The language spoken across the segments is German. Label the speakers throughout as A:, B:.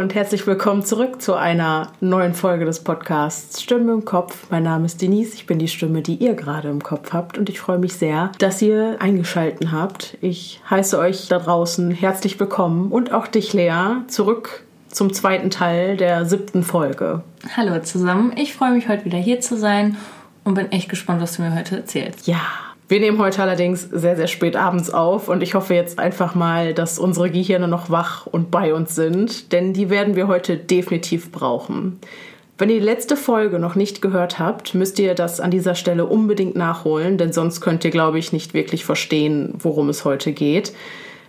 A: und herzlich willkommen zurück zu einer neuen Folge des Podcasts Stimme im Kopf. Mein Name ist Denise, ich bin die Stimme, die ihr gerade im Kopf habt und ich freue mich sehr, dass ihr eingeschalten habt. Ich heiße euch da draußen herzlich willkommen und auch dich, Lea, zurück zum zweiten Teil der siebten Folge.
B: Hallo zusammen, ich freue mich heute wieder hier zu sein und bin echt gespannt, was du mir heute erzählst.
A: Ja, wir nehmen heute allerdings sehr, sehr spät abends auf und ich hoffe jetzt einfach mal, dass unsere Gehirne noch wach und bei uns sind, denn die werden wir heute definitiv brauchen. Wenn ihr die letzte Folge noch nicht gehört habt, müsst ihr das an dieser Stelle unbedingt nachholen, denn sonst könnt ihr, glaube ich, nicht wirklich verstehen, worum es heute geht.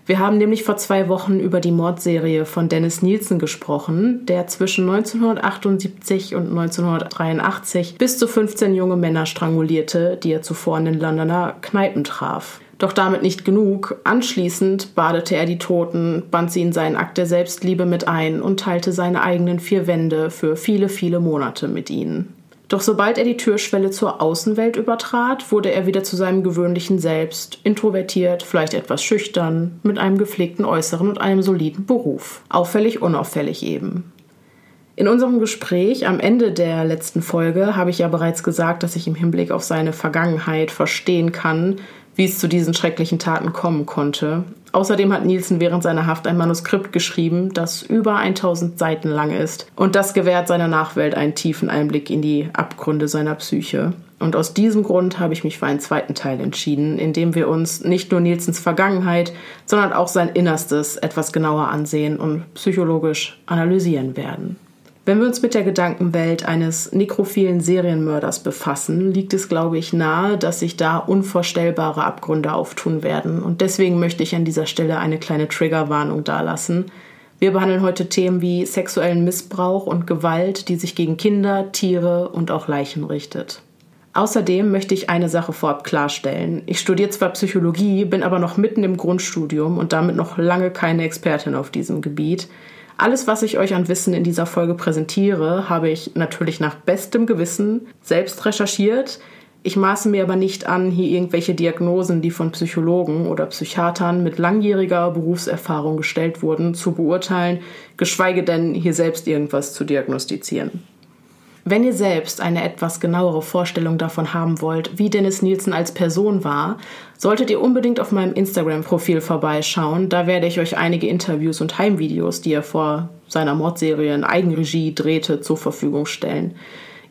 A: Wir haben nämlich vor zwei Wochen über die Mordserie von Dennis Nielsen gesprochen, der zwischen 1978 und 1983 bis zu 15 junge Männer strangulierte, die er zuvor in den Londoner Kneipen traf. Doch damit nicht genug. Anschließend badete er die Toten, band sie in seinen Akt der Selbstliebe mit ein und teilte seine eigenen vier Wände für viele, viele Monate mit ihnen. Doch sobald er die Türschwelle zur Außenwelt übertrat, wurde er wieder zu seinem gewöhnlichen Selbst, introvertiert, vielleicht etwas schüchtern, mit einem gepflegten Äußeren und einem soliden Beruf. Auffällig, unauffällig eben. In unserem Gespräch am Ende der letzten Folge habe ich ja bereits gesagt, dass ich im Hinblick auf seine Vergangenheit verstehen kann, wie es zu diesen schrecklichen Taten kommen konnte. Außerdem hat Nielsen während seiner Haft ein Manuskript geschrieben, das über 1000 Seiten lang ist. Und das gewährt seiner Nachwelt einen tiefen Einblick in die Abgründe seiner Psyche. Und aus diesem Grund habe ich mich für einen zweiten Teil entschieden, in dem wir uns nicht nur Nielsens Vergangenheit, sondern auch sein Innerstes etwas genauer ansehen und psychologisch analysieren werden. Wenn wir uns mit der Gedankenwelt eines nekrophilen Serienmörders befassen, liegt es, glaube ich, nahe, dass sich da unvorstellbare Abgründe auftun werden. Und deswegen möchte ich an dieser Stelle eine kleine Triggerwarnung dalassen. Wir behandeln heute Themen wie sexuellen Missbrauch und Gewalt, die sich gegen Kinder, Tiere und auch Leichen richtet. Außerdem möchte ich eine Sache vorab klarstellen. Ich studiere zwar Psychologie, bin aber noch mitten im Grundstudium und damit noch lange keine Expertin auf diesem Gebiet. Alles, was ich euch an Wissen in dieser Folge präsentiere, habe ich natürlich nach bestem Gewissen selbst recherchiert. Ich maße mir aber nicht an, hier irgendwelche Diagnosen, die von Psychologen oder Psychiatern mit langjähriger Berufserfahrung gestellt wurden, zu beurteilen, geschweige denn hier selbst irgendwas zu diagnostizieren. Wenn ihr selbst eine etwas genauere Vorstellung davon haben wollt, wie Dennis Nielsen als Person war, solltet ihr unbedingt auf meinem Instagram-Profil vorbeischauen. Da werde ich euch einige Interviews und Heimvideos, die er vor seiner Mordserie in Eigenregie drehte, zur Verfügung stellen.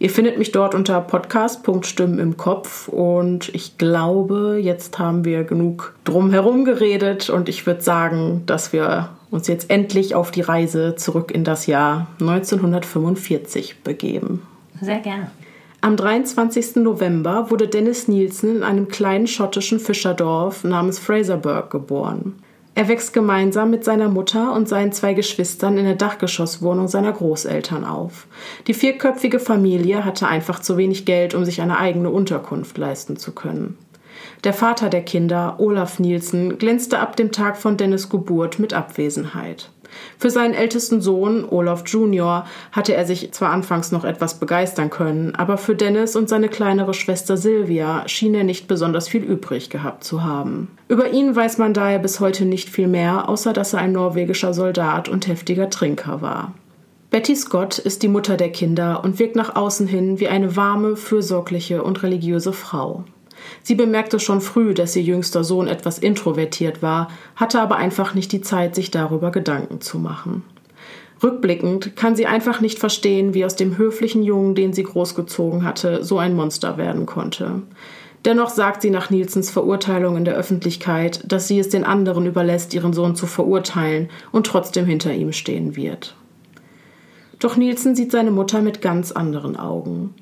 A: Ihr findet mich dort unter podcast.stimmen im Kopf und ich glaube, jetzt haben wir genug drumherum geredet und ich würde sagen, dass wir uns jetzt endlich auf die Reise zurück in das Jahr 1945 begeben.
B: Sehr gerne.
A: Am 23. November wurde Dennis Nielsen in einem kleinen schottischen Fischerdorf namens Fraserburg geboren. Er wächst gemeinsam mit seiner Mutter und seinen zwei Geschwistern in der Dachgeschosswohnung seiner Großeltern auf. Die vierköpfige Familie hatte einfach zu wenig Geld, um sich eine eigene Unterkunft leisten zu können. Der Vater der Kinder, Olaf Nielsen, glänzte ab dem Tag von Dennis Geburt mit Abwesenheit. Für seinen ältesten Sohn, Olaf Junior, hatte er sich zwar anfangs noch etwas begeistern können, aber für Dennis und seine kleinere Schwester Sylvia schien er nicht besonders viel übrig gehabt zu haben. Über ihn weiß man daher bis heute nicht viel mehr, außer dass er ein norwegischer Soldat und heftiger Trinker war. Betty Scott ist die Mutter der Kinder und wirkt nach außen hin wie eine warme, fürsorgliche und religiöse Frau. Sie bemerkte schon früh, dass ihr jüngster Sohn etwas introvertiert war, hatte aber einfach nicht die Zeit, sich darüber Gedanken zu machen. Rückblickend kann sie einfach nicht verstehen, wie aus dem höflichen Jungen, den sie großgezogen hatte, so ein Monster werden konnte. Dennoch sagt sie nach Nielsens Verurteilung in der Öffentlichkeit, dass sie es den anderen überlässt, ihren Sohn zu verurteilen und trotzdem hinter ihm stehen wird. Doch Nielsen sieht seine Mutter mit ganz anderen Augen.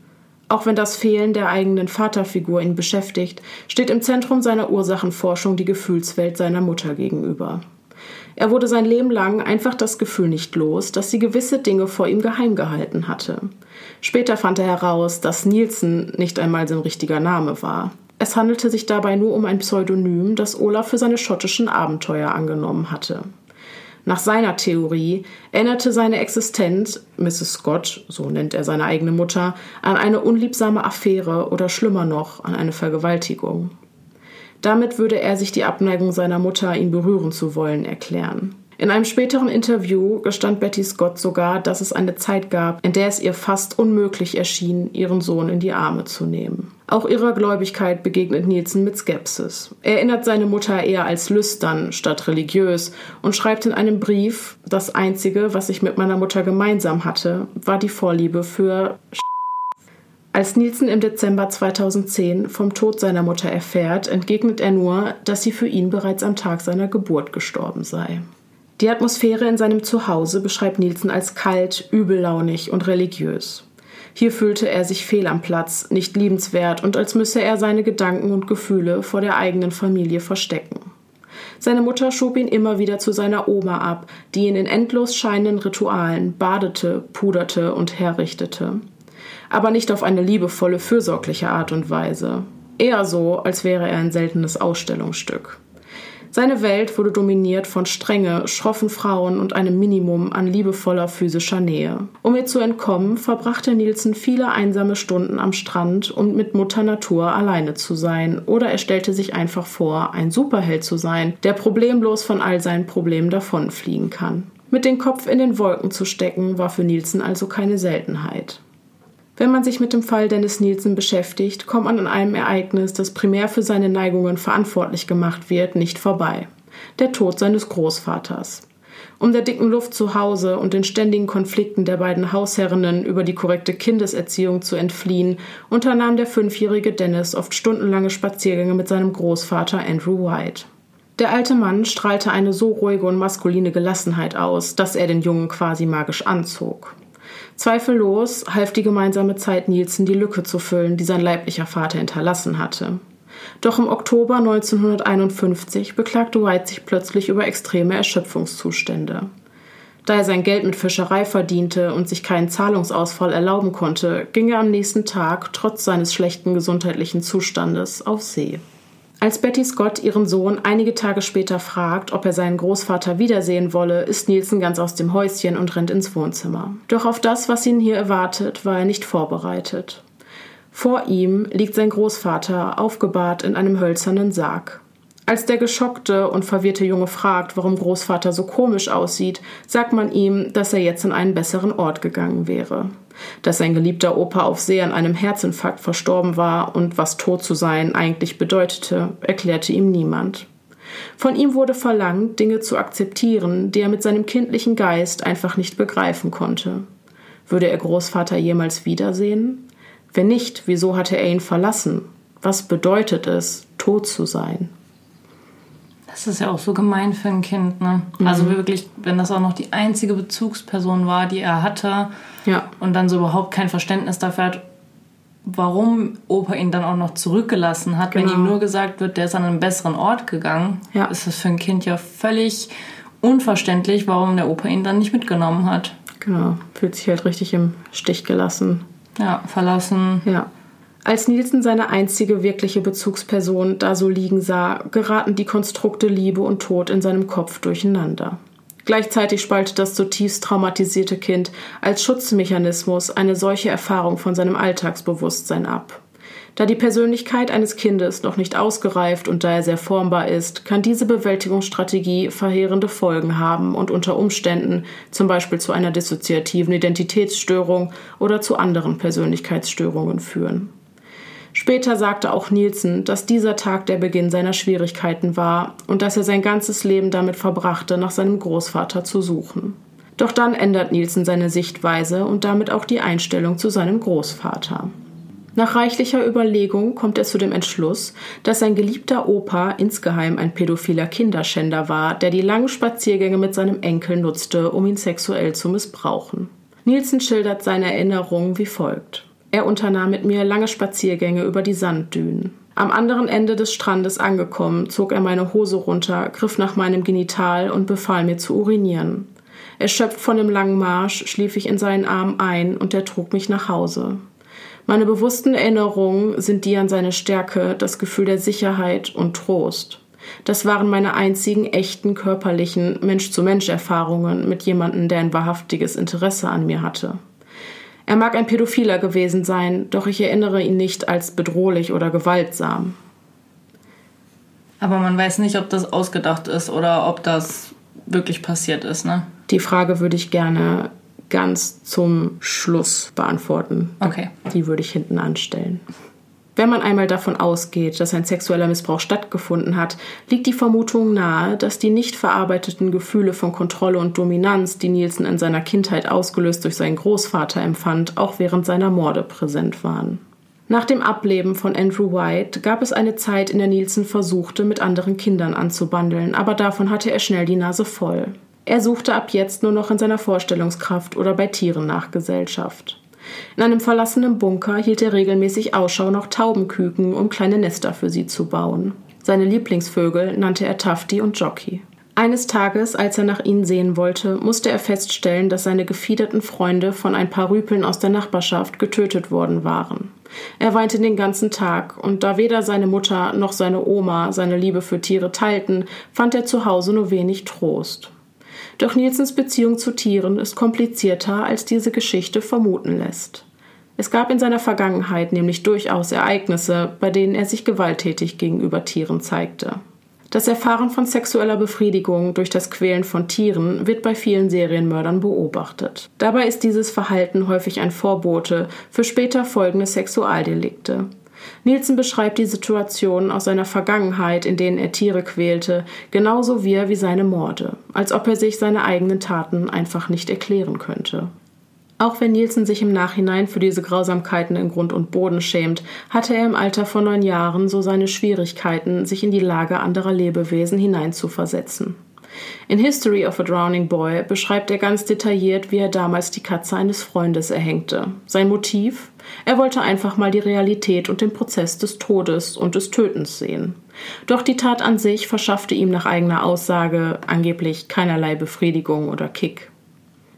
A: Auch wenn das Fehlen der eigenen Vaterfigur ihn beschäftigt, steht im Zentrum seiner Ursachenforschung die Gefühlswelt seiner Mutter gegenüber. Er wurde sein Leben lang einfach das Gefühl nicht los, dass sie gewisse Dinge vor ihm geheim gehalten hatte. Später fand er heraus, dass Nielsen nicht einmal sein richtiger Name war. Es handelte sich dabei nur um ein Pseudonym, das Olaf für seine schottischen Abenteuer angenommen hatte. Nach seiner Theorie erinnerte seine Existenz, Mrs. Scott, so nennt er seine eigene Mutter, an eine unliebsame Affäre oder schlimmer noch an eine Vergewaltigung. Damit würde er sich die Abneigung seiner Mutter, ihn berühren zu wollen, erklären. In einem späteren Interview gestand Betty Scott sogar, dass es eine Zeit gab, in der es ihr fast unmöglich erschien, ihren Sohn in die Arme zu nehmen. Auch ihrer Gläubigkeit begegnet Nielsen mit Skepsis. Er erinnert seine Mutter eher als lüstern statt religiös und schreibt in einem Brief, das Einzige, was ich mit meiner Mutter gemeinsam hatte, war die Vorliebe für als Nielsen im Dezember 2010 vom Tod seiner Mutter erfährt, entgegnet er nur, dass sie für ihn bereits am Tag seiner Geburt gestorben sei. Die Atmosphäre in seinem Zuhause beschreibt Nielsen als kalt, übellaunig und religiös. Hier fühlte er sich fehl am Platz, nicht liebenswert und als müsse er seine Gedanken und Gefühle vor der eigenen Familie verstecken. Seine Mutter schob ihn immer wieder zu seiner Oma ab, die ihn in endlos scheinenden Ritualen badete, puderte und herrichtete. Aber nicht auf eine liebevolle, fürsorgliche Art und Weise. Eher so, als wäre er ein seltenes Ausstellungsstück. Seine Welt wurde dominiert von Strenge, schroffen Frauen und einem Minimum an liebevoller physischer Nähe. Um ihr zu entkommen, verbrachte Nielsen viele einsame Stunden am Strand, um mit Mutter Natur alleine zu sein, oder er stellte sich einfach vor, ein Superheld zu sein, der problemlos von all seinen Problemen davonfliegen kann. Mit dem Kopf in den Wolken zu stecken, war für Nielsen also keine Seltenheit. Wenn man sich mit dem Fall Dennis Nielsen beschäftigt, kommt man an einem Ereignis, das primär für seine Neigungen verantwortlich gemacht wird, nicht vorbei. Der Tod seines Großvaters. Um der dicken Luft zu Hause und den ständigen Konflikten der beiden Hausherrinnen über die korrekte Kindeserziehung zu entfliehen, unternahm der fünfjährige Dennis oft stundenlange Spaziergänge mit seinem Großvater Andrew White. Der alte Mann strahlte eine so ruhige und maskuline Gelassenheit aus, dass er den Jungen quasi magisch anzog. Zweifellos half die gemeinsame Zeit Nielsen, die Lücke zu füllen, die sein leiblicher Vater hinterlassen hatte. Doch im Oktober 1951 beklagte White sich plötzlich über extreme Erschöpfungszustände. Da er sein Geld mit Fischerei verdiente und sich keinen Zahlungsausfall erlauben konnte, ging er am nächsten Tag, trotz seines schlechten gesundheitlichen Zustandes, auf See. Als Betty Scott ihren Sohn einige Tage später fragt, ob er seinen Großvater wiedersehen wolle, ist Nielsen ganz aus dem Häuschen und rennt ins Wohnzimmer. Doch auf das, was ihn hier erwartet, war er nicht vorbereitet. Vor ihm liegt sein Großvater, aufgebahrt in einem hölzernen Sarg. Als der geschockte und verwirrte Junge fragt, warum Großvater so komisch aussieht, sagt man ihm, dass er jetzt an einen besseren Ort gegangen wäre dass sein geliebter Opa auf See an einem Herzinfarkt verstorben war und was tot zu sein eigentlich bedeutete, erklärte ihm niemand. Von ihm wurde verlangt, Dinge zu akzeptieren, die er mit seinem kindlichen Geist einfach nicht begreifen konnte. Würde er Großvater jemals wiedersehen? Wenn nicht, wieso hatte er ihn verlassen? Was bedeutet es, tot zu sein?
B: Das ist ja auch so gemein für ein Kind, ne? Mhm. Also wirklich, wenn das auch noch die einzige Bezugsperson war, die er hatte, ja. und dann so überhaupt kein Verständnis dafür hat, warum Opa ihn dann auch noch zurückgelassen hat, genau. wenn ihm nur gesagt wird, der ist an einen besseren Ort gegangen, ja. ist das für ein Kind ja völlig unverständlich, warum der Opa ihn dann nicht mitgenommen hat.
A: Genau, fühlt sich halt richtig im Stich gelassen.
B: Ja, verlassen.
A: Ja. Als Nielsen seine einzige wirkliche Bezugsperson da so liegen sah, geraten die Konstrukte Liebe und Tod in seinem Kopf durcheinander. Gleichzeitig spaltet das zutiefst traumatisierte Kind als Schutzmechanismus eine solche Erfahrung von seinem Alltagsbewusstsein ab. Da die Persönlichkeit eines Kindes noch nicht ausgereift und daher sehr formbar ist, kann diese Bewältigungsstrategie verheerende Folgen haben und unter Umständen zum Beispiel zu einer dissoziativen Identitätsstörung oder zu anderen Persönlichkeitsstörungen führen. Später sagte auch Nielsen, dass dieser Tag der Beginn seiner Schwierigkeiten war und dass er sein ganzes Leben damit verbrachte, nach seinem Großvater zu suchen. Doch dann ändert Nielsen seine Sichtweise und damit auch die Einstellung zu seinem Großvater. Nach reichlicher Überlegung kommt er zu dem Entschluss, dass sein geliebter Opa insgeheim ein pädophiler Kinderschänder war, der die langen Spaziergänge mit seinem Enkel nutzte, um ihn sexuell zu missbrauchen. Nielsen schildert seine Erinnerungen wie folgt. Er unternahm mit mir lange Spaziergänge über die Sanddünen. Am anderen Ende des Strandes angekommen, zog er meine Hose runter, griff nach meinem Genital und befahl mir zu urinieren. Erschöpft von dem langen Marsch schlief ich in seinen Arm ein und er trug mich nach Hause. Meine bewussten Erinnerungen sind die an seine Stärke, das Gefühl der Sicherheit und Trost. Das waren meine einzigen echten körperlichen Mensch-zu-Mensch-Erfahrungen mit jemandem, der ein wahrhaftiges Interesse an mir hatte. Er mag ein Pädophiler gewesen sein, doch ich erinnere ihn nicht als bedrohlich oder gewaltsam.
B: Aber man weiß nicht, ob das ausgedacht ist oder ob das wirklich passiert ist, ne?
A: Die Frage würde ich gerne ganz zum Schluss beantworten.
B: Okay.
A: Die würde ich hinten anstellen. Wenn man einmal davon ausgeht, dass ein sexueller Missbrauch stattgefunden hat, liegt die Vermutung nahe, dass die nicht verarbeiteten Gefühle von Kontrolle und Dominanz, die Nielsen in seiner Kindheit ausgelöst durch seinen Großvater empfand, auch während seiner Morde präsent waren. Nach dem Ableben von Andrew White gab es eine Zeit, in der Nielsen versuchte, mit anderen Kindern anzubandeln, aber davon hatte er schnell die Nase voll. Er suchte ab jetzt nur noch in seiner Vorstellungskraft oder bei Tieren nach Gesellschaft. In einem verlassenen Bunker hielt er regelmäßig Ausschau nach Taubenküken, um kleine Nester für sie zu bauen. Seine Lieblingsvögel nannte er Tafti und Jockey. Eines Tages, als er nach ihnen sehen wollte, musste er feststellen, dass seine gefiederten Freunde von ein paar Rüpeln aus der Nachbarschaft getötet worden waren. Er weinte den ganzen Tag, und da weder seine Mutter noch seine Oma seine Liebe für Tiere teilten, fand er zu Hause nur wenig Trost. Doch Nielsens Beziehung zu Tieren ist komplizierter, als diese Geschichte vermuten lässt. Es gab in seiner Vergangenheit nämlich durchaus Ereignisse, bei denen er sich gewalttätig gegenüber Tieren zeigte. Das Erfahren von sexueller Befriedigung durch das Quälen von Tieren wird bei vielen Serienmördern beobachtet. Dabei ist dieses Verhalten häufig ein Vorbote für später folgende Sexualdelikte. Nielsen beschreibt die Situationen aus seiner Vergangenheit, in denen er Tiere quälte, genauso wie er wie seine Morde, als ob er sich seine eigenen Taten einfach nicht erklären könnte. Auch wenn Nielsen sich im Nachhinein für diese Grausamkeiten in Grund und Boden schämt, hatte er im Alter von neun Jahren so seine Schwierigkeiten, sich in die Lage anderer Lebewesen hineinzuversetzen. In History of a Drowning Boy beschreibt er ganz detailliert, wie er damals die Katze eines Freundes erhängte. Sein Motiv? Er wollte einfach mal die Realität und den Prozess des Todes und des Tötens sehen. Doch die Tat an sich verschaffte ihm nach eigener Aussage angeblich keinerlei Befriedigung oder Kick.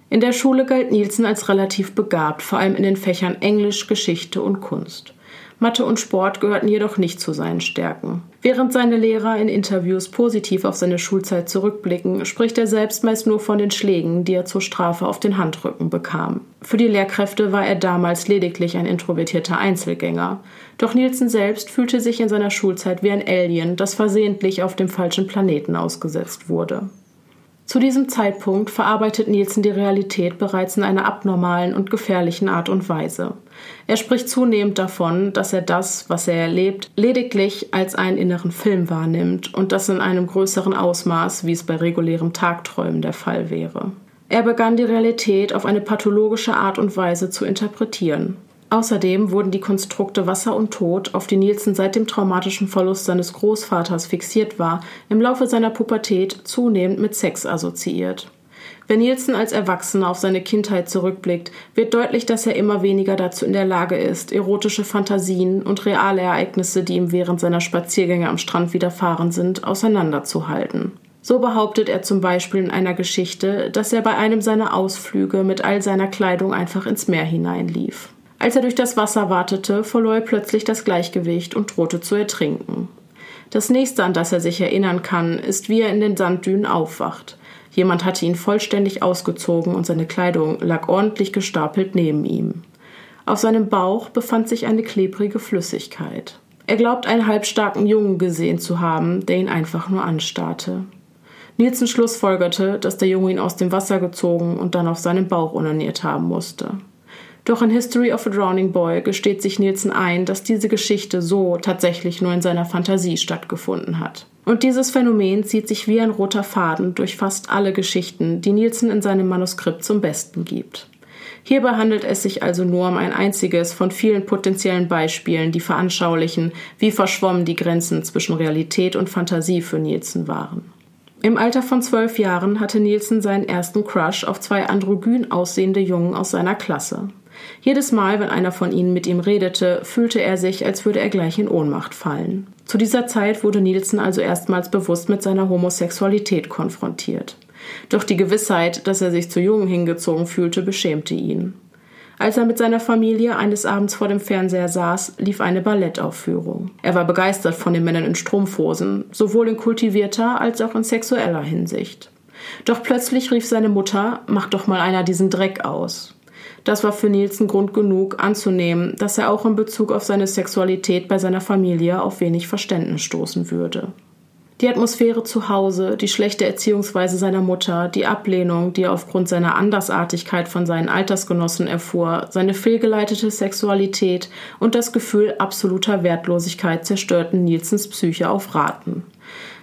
A: In der Schule galt Nielsen als relativ begabt, vor allem in den Fächern Englisch, Geschichte und Kunst. Mathe und Sport gehörten jedoch nicht zu seinen Stärken. Während seine Lehrer in Interviews positiv auf seine Schulzeit zurückblicken, spricht er selbst meist nur von den Schlägen, die er zur Strafe auf den Handrücken bekam. Für die Lehrkräfte war er damals lediglich ein introvertierter Einzelgänger. Doch Nielsen selbst fühlte sich in seiner Schulzeit wie ein Alien, das versehentlich auf dem falschen Planeten ausgesetzt wurde. Zu diesem Zeitpunkt verarbeitet Nielsen die Realität bereits in einer abnormalen und gefährlichen Art und Weise. Er spricht zunehmend davon, dass er das, was er erlebt, lediglich als einen inneren Film wahrnimmt und das in einem größeren Ausmaß, wie es bei regulärem Tagträumen der Fall wäre. Er begann die Realität auf eine pathologische Art und Weise zu interpretieren. Außerdem wurden die Konstrukte Wasser und Tod, auf die Nielsen seit dem traumatischen Verlust seines Großvaters fixiert war, im Laufe seiner Pubertät zunehmend mit Sex assoziiert. Wenn Nielsen als Erwachsener auf seine Kindheit zurückblickt, wird deutlich, dass er immer weniger dazu in der Lage ist, erotische Fantasien und reale Ereignisse, die ihm während seiner Spaziergänge am Strand widerfahren sind, auseinanderzuhalten. So behauptet er zum Beispiel in einer Geschichte, dass er bei einem seiner Ausflüge mit all seiner Kleidung einfach ins Meer hineinlief. Als er durch das Wasser wartete, verlor er plötzlich das Gleichgewicht und drohte zu ertrinken. Das nächste, an das er sich erinnern kann, ist, wie er in den Sanddünen aufwacht. Jemand hatte ihn vollständig ausgezogen und seine Kleidung lag ordentlich gestapelt neben ihm. Auf seinem Bauch befand sich eine klebrige Flüssigkeit. Er glaubt, einen halbstarken Jungen gesehen zu haben, der ihn einfach nur anstarrte. Nielsen schlussfolgerte, dass der Junge ihn aus dem Wasser gezogen und dann auf seinem Bauch unaniert haben musste. Doch in History of a Drowning Boy gesteht sich Nielsen ein, dass diese Geschichte so tatsächlich nur in seiner Fantasie stattgefunden hat. Und dieses Phänomen zieht sich wie ein roter Faden durch fast alle Geschichten, die Nielsen in seinem Manuskript zum Besten gibt. Hierbei handelt es sich also nur um ein einziges von vielen potenziellen Beispielen, die veranschaulichen, wie verschwommen die Grenzen zwischen Realität und Fantasie für Nielsen waren. Im Alter von zwölf Jahren hatte Nielsen seinen ersten Crush auf zwei androgyn aussehende Jungen aus seiner Klasse. Jedes Mal, wenn einer von ihnen mit ihm redete, fühlte er sich, als würde er gleich in Ohnmacht fallen. Zu dieser Zeit wurde Nielsen also erstmals bewusst mit seiner Homosexualität konfrontiert. Doch die Gewissheit, dass er sich zu Jungen hingezogen fühlte, beschämte ihn. Als er mit seiner Familie eines Abends vor dem Fernseher saß, lief eine Ballettaufführung. Er war begeistert von den Männern in Strumpfhosen, sowohl in kultivierter als auch in sexueller Hinsicht. Doch plötzlich rief seine Mutter, mach doch mal einer diesen Dreck aus. Das war für Nielsen Grund genug anzunehmen, dass er auch in Bezug auf seine Sexualität bei seiner Familie auf wenig Verständnis stoßen würde. Die Atmosphäre zu Hause, die schlechte Erziehungsweise seiner Mutter, die Ablehnung, die er aufgrund seiner Andersartigkeit von seinen Altersgenossen erfuhr, seine fehlgeleitete Sexualität und das Gefühl absoluter Wertlosigkeit zerstörten Nielsens Psyche auf Raten.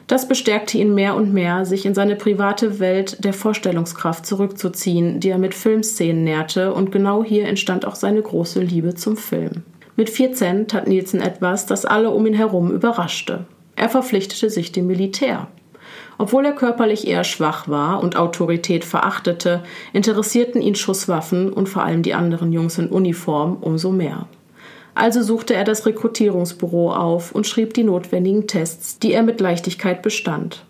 A: Das bestärkte ihn mehr und mehr, sich in seine private Welt der Vorstellungskraft zurückzuziehen, die er mit Filmszenen nährte, und genau hier entstand auch seine große Liebe zum Film. Mit 14 tat Nielsen etwas, das alle um ihn herum überraschte. Er verpflichtete sich dem Militär. Obwohl er körperlich eher schwach war und Autorität verachtete, interessierten ihn Schusswaffen und vor allem die anderen Jungs in Uniform umso mehr. Also suchte er das Rekrutierungsbüro auf und schrieb die notwendigen Tests, die er mit Leichtigkeit bestand.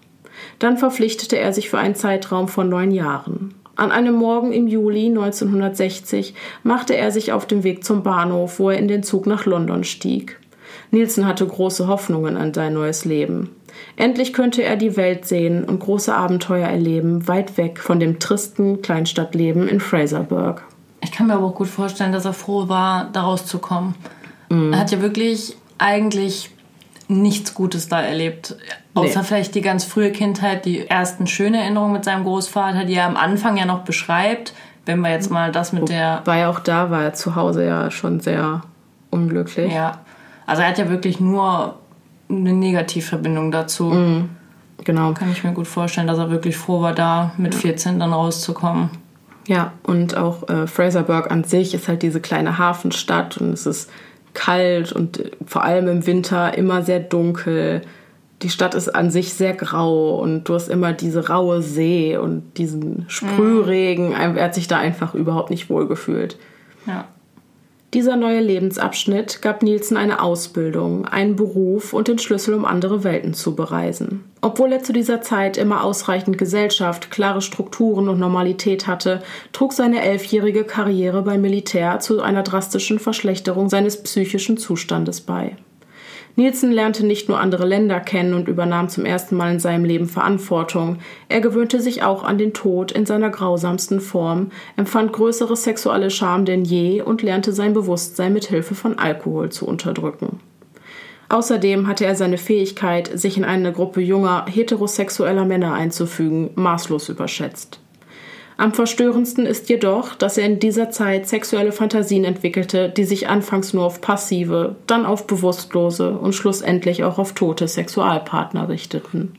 A: Dann verpflichtete er sich für einen Zeitraum von neun Jahren. An einem Morgen im Juli 1960 machte er sich auf den Weg zum Bahnhof, wo er in den Zug nach London stieg. Nielsen hatte große Hoffnungen an sein neues Leben. Endlich könnte er die Welt sehen und große Abenteuer erleben, weit weg von dem tristen Kleinstadtleben in Fraserburg.
B: Ich kann mir aber auch gut vorstellen, dass er froh war, da rauszukommen. Mhm. Er hat ja wirklich eigentlich nichts Gutes da erlebt. Außer nee. vielleicht die ganz frühe Kindheit, die ersten schönen Erinnerungen mit seinem Großvater, die er am Anfang ja noch beschreibt. Wenn wir jetzt mal das mit Wobei der.
A: Weil auch da war er zu Hause ja schon sehr unglücklich.
B: Ja. Also er hat ja wirklich nur eine Negativverbindung dazu. Mhm. Genau. Kann ich mir gut vorstellen, dass er wirklich froh war, da mit 14 dann rauszukommen.
A: Ja, und auch äh, Fraserburg an sich ist halt diese kleine Hafenstadt und es ist kalt und äh, vor allem im Winter immer sehr dunkel. Die Stadt ist an sich sehr grau und du hast immer diese raue See und diesen Sprühregen. Mhm. Er hat sich da einfach überhaupt nicht wohl gefühlt. Ja. Dieser neue Lebensabschnitt gab Nielsen eine Ausbildung, einen Beruf und den Schlüssel, um andere Welten zu bereisen. Obwohl er zu dieser Zeit immer ausreichend Gesellschaft, klare Strukturen und Normalität hatte, trug seine elfjährige Karriere beim Militär zu einer drastischen Verschlechterung seines psychischen Zustandes bei. Nielsen lernte nicht nur andere Länder kennen und übernahm zum ersten Mal in seinem Leben Verantwortung, er gewöhnte sich auch an den Tod in seiner grausamsten Form, empfand größere sexuelle Scham denn je und lernte sein Bewusstsein mit Hilfe von Alkohol zu unterdrücken. Außerdem hatte er seine Fähigkeit, sich in eine Gruppe junger, heterosexueller Männer einzufügen, maßlos überschätzt. Am verstörendsten ist jedoch, dass er in dieser Zeit sexuelle Fantasien entwickelte, die sich anfangs nur auf passive, dann auf bewusstlose und schlussendlich auch auf tote Sexualpartner richteten.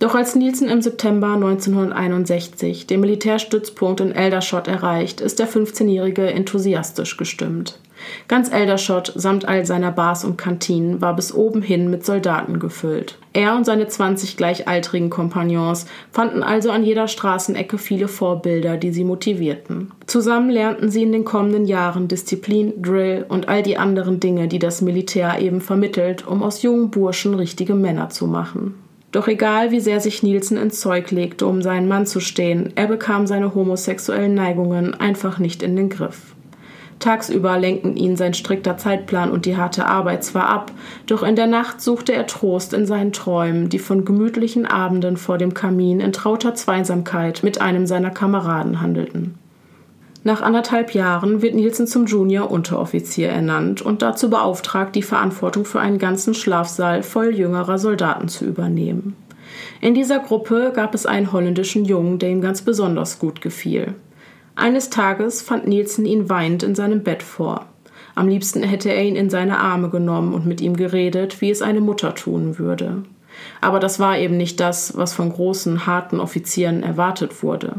A: Doch als Nielsen im September 1961 den Militärstützpunkt in Eldershot erreicht, ist der 15-Jährige enthusiastisch gestimmt. Ganz Eldershot samt all seiner Bars und Kantinen war bis oben hin mit Soldaten gefüllt. Er und seine 20 gleichaltrigen Kompagnons fanden also an jeder Straßenecke viele Vorbilder, die sie motivierten. Zusammen lernten sie in den kommenden Jahren Disziplin, Drill und all die anderen Dinge, die das Militär eben vermittelt, um aus jungen Burschen richtige Männer zu machen. Doch egal wie sehr sich Nielsen ins Zeug legte, um seinen Mann zu stehen, er bekam seine homosexuellen Neigungen einfach nicht in den Griff. Tagsüber lenkten ihn sein strikter Zeitplan und die harte Arbeit zwar ab, doch in der Nacht suchte er Trost in seinen Träumen, die von gemütlichen Abenden vor dem Kamin in trauter Zweisamkeit mit einem seiner Kameraden handelten. Nach anderthalb Jahren wird Nielsen zum Junior-Unteroffizier ernannt und dazu beauftragt, die Verantwortung für einen ganzen Schlafsaal voll jüngerer Soldaten zu übernehmen. In dieser Gruppe gab es einen holländischen Jungen, der ihm ganz besonders gut gefiel. Eines Tages fand Nielsen ihn weinend in seinem Bett vor. Am liebsten hätte er ihn in seine Arme genommen und mit ihm geredet, wie es eine Mutter tun würde. Aber das war eben nicht das, was von großen, harten Offizieren erwartet wurde.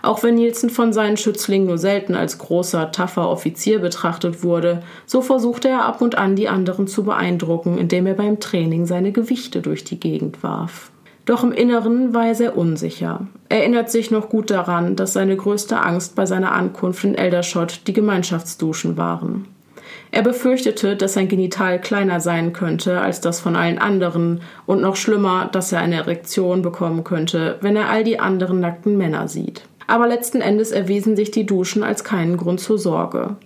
A: Auch wenn Nielsen von seinen Schützlingen nur selten als großer, taffer Offizier betrachtet wurde, so versuchte er ab und an die anderen zu beeindrucken, indem er beim Training seine Gewichte durch die Gegend warf. Doch im Inneren war er sehr unsicher. Er erinnert sich noch gut daran, dass seine größte Angst bei seiner Ankunft in Eldershot die Gemeinschaftsduschen waren. Er befürchtete, dass sein Genital kleiner sein könnte als das von allen anderen und noch schlimmer, dass er eine Erektion bekommen könnte, wenn er all die anderen nackten Männer sieht. Aber letzten Endes erwiesen sich die Duschen als keinen Grund zur Sorge.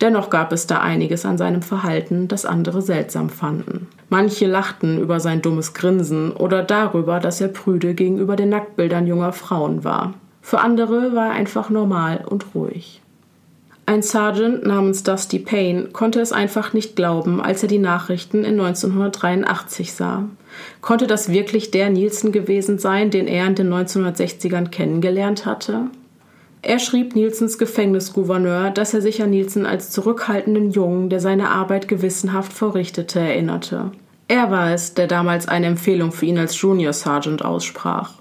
A: Dennoch gab es da einiges an seinem Verhalten, das andere seltsam fanden. Manche lachten über sein dummes Grinsen oder darüber, dass er prüde gegenüber den Nacktbildern junger Frauen war. Für andere war er einfach normal und ruhig. Ein Sergeant namens Dusty Payne konnte es einfach nicht glauben, als er die Nachrichten in 1983 sah. Konnte das wirklich der Nielsen gewesen sein, den er in den 1960ern kennengelernt hatte? Er schrieb Nielsens Gefängnisgouverneur, dass er sich an Nielsen als zurückhaltenden Jungen, der seine Arbeit gewissenhaft verrichtete, erinnerte. Er war es, der damals eine Empfehlung für ihn als Junior Sergeant aussprach.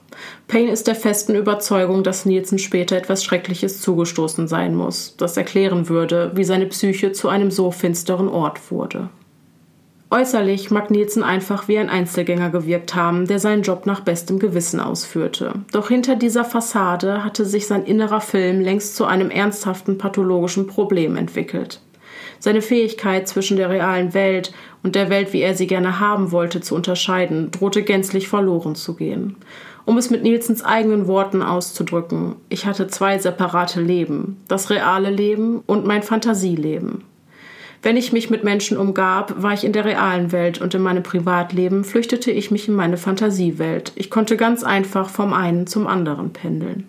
A: Payne ist der festen Überzeugung, dass Nielsen später etwas Schreckliches zugestoßen sein muss, das erklären würde, wie seine Psyche zu einem so finsteren Ort wurde. Äußerlich mag Nielsen einfach wie ein Einzelgänger gewirkt haben, der seinen Job nach bestem Gewissen ausführte. Doch hinter dieser Fassade hatte sich sein innerer Film längst zu einem ernsthaften pathologischen Problem entwickelt. Seine Fähigkeit zwischen der realen Welt und der Welt, wie er sie gerne haben wollte, zu unterscheiden, drohte gänzlich verloren zu gehen. Um es mit Nielsens eigenen Worten auszudrücken, ich hatte zwei separate Leben, das reale Leben und mein Fantasieleben. Wenn ich mich mit Menschen umgab, war ich in der realen Welt und in meinem Privatleben flüchtete ich mich in meine Fantasiewelt. Ich konnte ganz einfach vom einen zum anderen pendeln.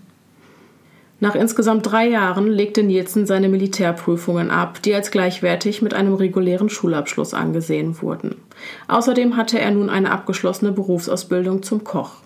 A: Nach insgesamt drei Jahren legte Nielsen seine Militärprüfungen ab, die als gleichwertig mit einem regulären Schulabschluss angesehen wurden. Außerdem hatte er nun eine abgeschlossene Berufsausbildung zum Koch.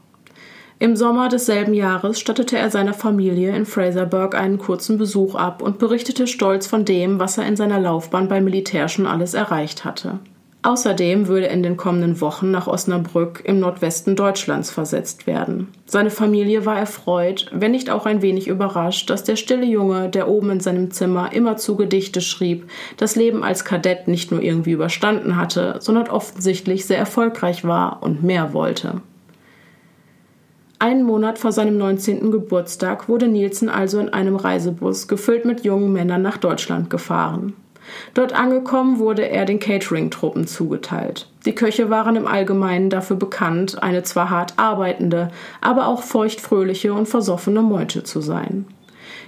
A: Im Sommer desselben Jahres stattete er seiner Familie in Fraserburg einen kurzen Besuch ab und berichtete stolz von dem, was er in seiner Laufbahn beim Militär schon alles erreicht hatte. Außerdem würde er in den kommenden Wochen nach Osnabrück im Nordwesten Deutschlands versetzt werden. Seine Familie war erfreut, wenn nicht auch ein wenig überrascht, dass der stille Junge, der oben in seinem Zimmer immerzu Gedichte schrieb, das Leben als Kadett nicht nur irgendwie überstanden hatte, sondern offensichtlich sehr erfolgreich war und mehr wollte. Einen Monat vor seinem 19. Geburtstag wurde Nielsen also in einem Reisebus gefüllt mit jungen Männern nach Deutschland gefahren. Dort angekommen wurde er den Catering-Truppen zugeteilt. Die Köche waren im Allgemeinen dafür bekannt, eine zwar hart arbeitende, aber auch feuchtfröhliche und versoffene Meute zu sein.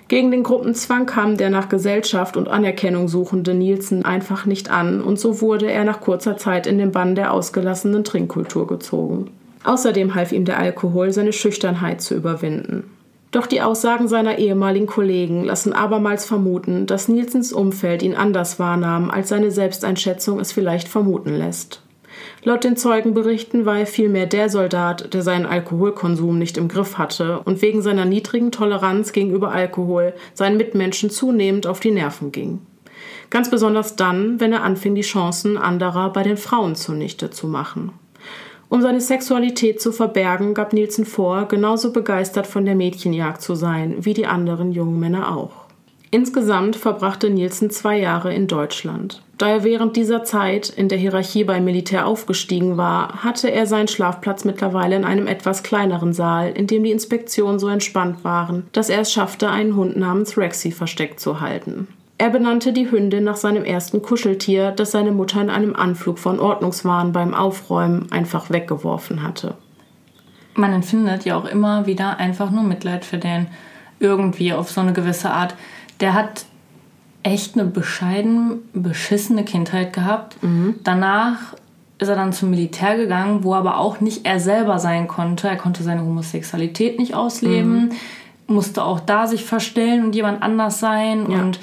A: Gegen den Gruppenzwang kam der nach Gesellschaft und Anerkennung suchende Nielsen einfach nicht an, und so wurde er nach kurzer Zeit in den Bann der ausgelassenen Trinkkultur gezogen. Außerdem half ihm der Alkohol, seine Schüchternheit zu überwinden. Doch die Aussagen seiner ehemaligen Kollegen lassen abermals vermuten, dass Nielsens Umfeld ihn anders wahrnahm, als seine Selbsteinschätzung es vielleicht vermuten lässt. Laut den Zeugenberichten war er vielmehr der Soldat, der seinen Alkoholkonsum nicht im Griff hatte und wegen seiner niedrigen Toleranz gegenüber Alkohol seinen Mitmenschen zunehmend auf die Nerven ging. Ganz besonders dann, wenn er anfing, die Chancen anderer bei den Frauen zunichte zu machen. Um seine Sexualität zu verbergen, gab Nielsen vor, genauso begeistert von der Mädchenjagd zu sein wie die anderen jungen Männer auch. Insgesamt verbrachte Nielsen zwei Jahre in Deutschland. Da er während dieser Zeit in der Hierarchie beim Militär aufgestiegen war, hatte er seinen Schlafplatz mittlerweile in einem etwas kleineren Saal, in dem die Inspektionen so entspannt waren, dass er es schaffte, einen Hund namens Rexy versteckt zu halten. Er benannte die Hündin nach seinem ersten Kuscheltier, das seine Mutter in einem Anflug von Ordnungswahn beim Aufräumen einfach weggeworfen hatte.
B: Man empfindet ja auch immer wieder einfach nur Mitleid für den irgendwie auf so eine gewisse Art. Der hat echt eine bescheiden beschissene Kindheit gehabt. Mhm. Danach ist er dann zum Militär gegangen, wo aber auch nicht er selber sein konnte. Er konnte seine Homosexualität nicht ausleben, mhm. musste auch da sich verstellen und jemand anders sein ja. und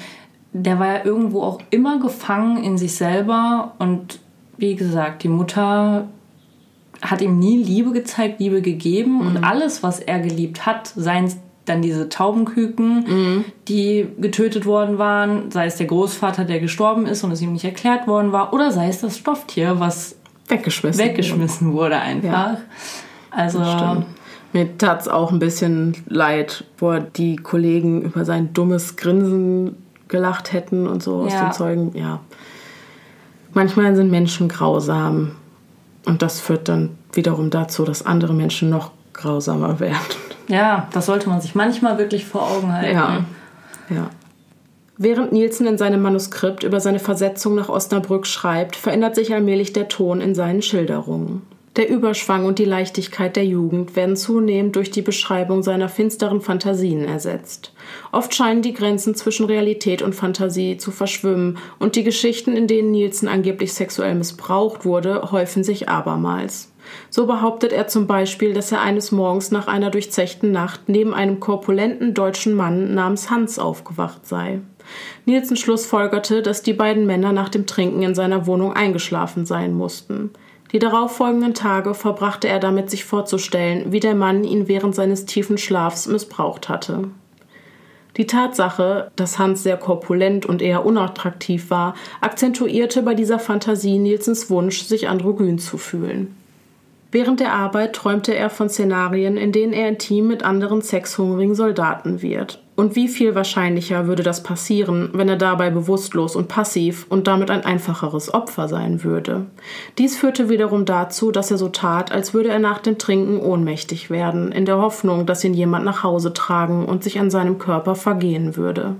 B: der war ja irgendwo auch immer gefangen in sich selber und wie gesagt, die Mutter hat ihm nie Liebe gezeigt, Liebe gegeben mhm. und alles, was er geliebt hat, seien es dann diese Taubenküken, mhm. die getötet worden waren, sei es der Großvater, der gestorben ist und es ihm nicht erklärt worden war, oder sei es das Stofftier, was weggeschmissen, weggeschmissen wurde einfach. Ja.
A: Also mir tat es auch ein bisschen leid, wo die Kollegen über sein dummes Grinsen gelacht hätten und so ja. aus den Zeugen. Ja. Manchmal sind Menschen grausam und das führt dann wiederum dazu, dass andere Menschen noch grausamer werden.
B: Ja, das sollte man sich manchmal wirklich vor Augen halten.
A: Ja. ja. Während Nielsen in seinem Manuskript über seine Versetzung nach Osnabrück schreibt, verändert sich allmählich der Ton in seinen Schilderungen. Der Überschwang und die Leichtigkeit der Jugend werden zunehmend durch die Beschreibung seiner finsteren Fantasien ersetzt. Oft scheinen die Grenzen zwischen Realität und Fantasie zu verschwimmen und die Geschichten, in denen Nielsen angeblich sexuell missbraucht wurde, häufen sich abermals. So behauptet er zum Beispiel, dass er eines Morgens nach einer durchzechten Nacht neben einem korpulenten deutschen Mann namens Hans aufgewacht sei. Nielsen schlussfolgerte, dass die beiden Männer nach dem Trinken in seiner Wohnung eingeschlafen sein mussten. Die darauffolgenden Tage verbrachte er damit, sich vorzustellen, wie der Mann ihn während seines tiefen Schlafs missbraucht hatte. Die Tatsache, dass Hans sehr korpulent und eher unattraktiv war, akzentuierte bei dieser Fantasie Nielsens Wunsch, sich androgyn zu fühlen. Während der Arbeit träumte er von Szenarien, in denen er intim mit anderen sexhungrigen Soldaten wird. Und wie viel wahrscheinlicher würde das passieren, wenn er dabei bewusstlos und passiv und damit ein einfacheres Opfer sein würde? Dies führte wiederum dazu, dass er so tat, als würde er nach dem Trinken ohnmächtig werden, in der Hoffnung, dass ihn jemand nach Hause tragen und sich an seinem Körper vergehen würde.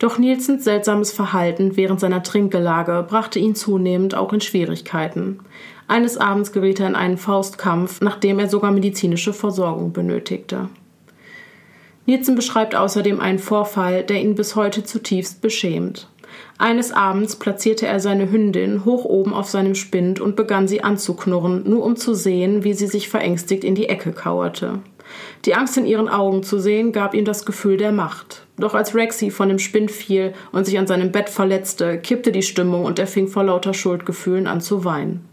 A: Doch Nielsens seltsames Verhalten während seiner Trinkgelage brachte ihn zunehmend auch in Schwierigkeiten. Eines Abends geriet er in einen Faustkampf, nachdem er sogar medizinische Versorgung benötigte. Nielsen beschreibt außerdem einen Vorfall, der ihn bis heute zutiefst beschämt. Eines Abends platzierte er seine Hündin hoch oben auf seinem Spind und begann sie anzuknurren, nur um zu sehen, wie sie sich verängstigt in die Ecke kauerte. Die Angst in ihren Augen zu sehen, gab ihm das Gefühl der Macht. Doch als Rexy von dem Spind fiel und sich an seinem Bett verletzte, kippte die Stimmung und er fing vor lauter Schuldgefühlen an zu weinen.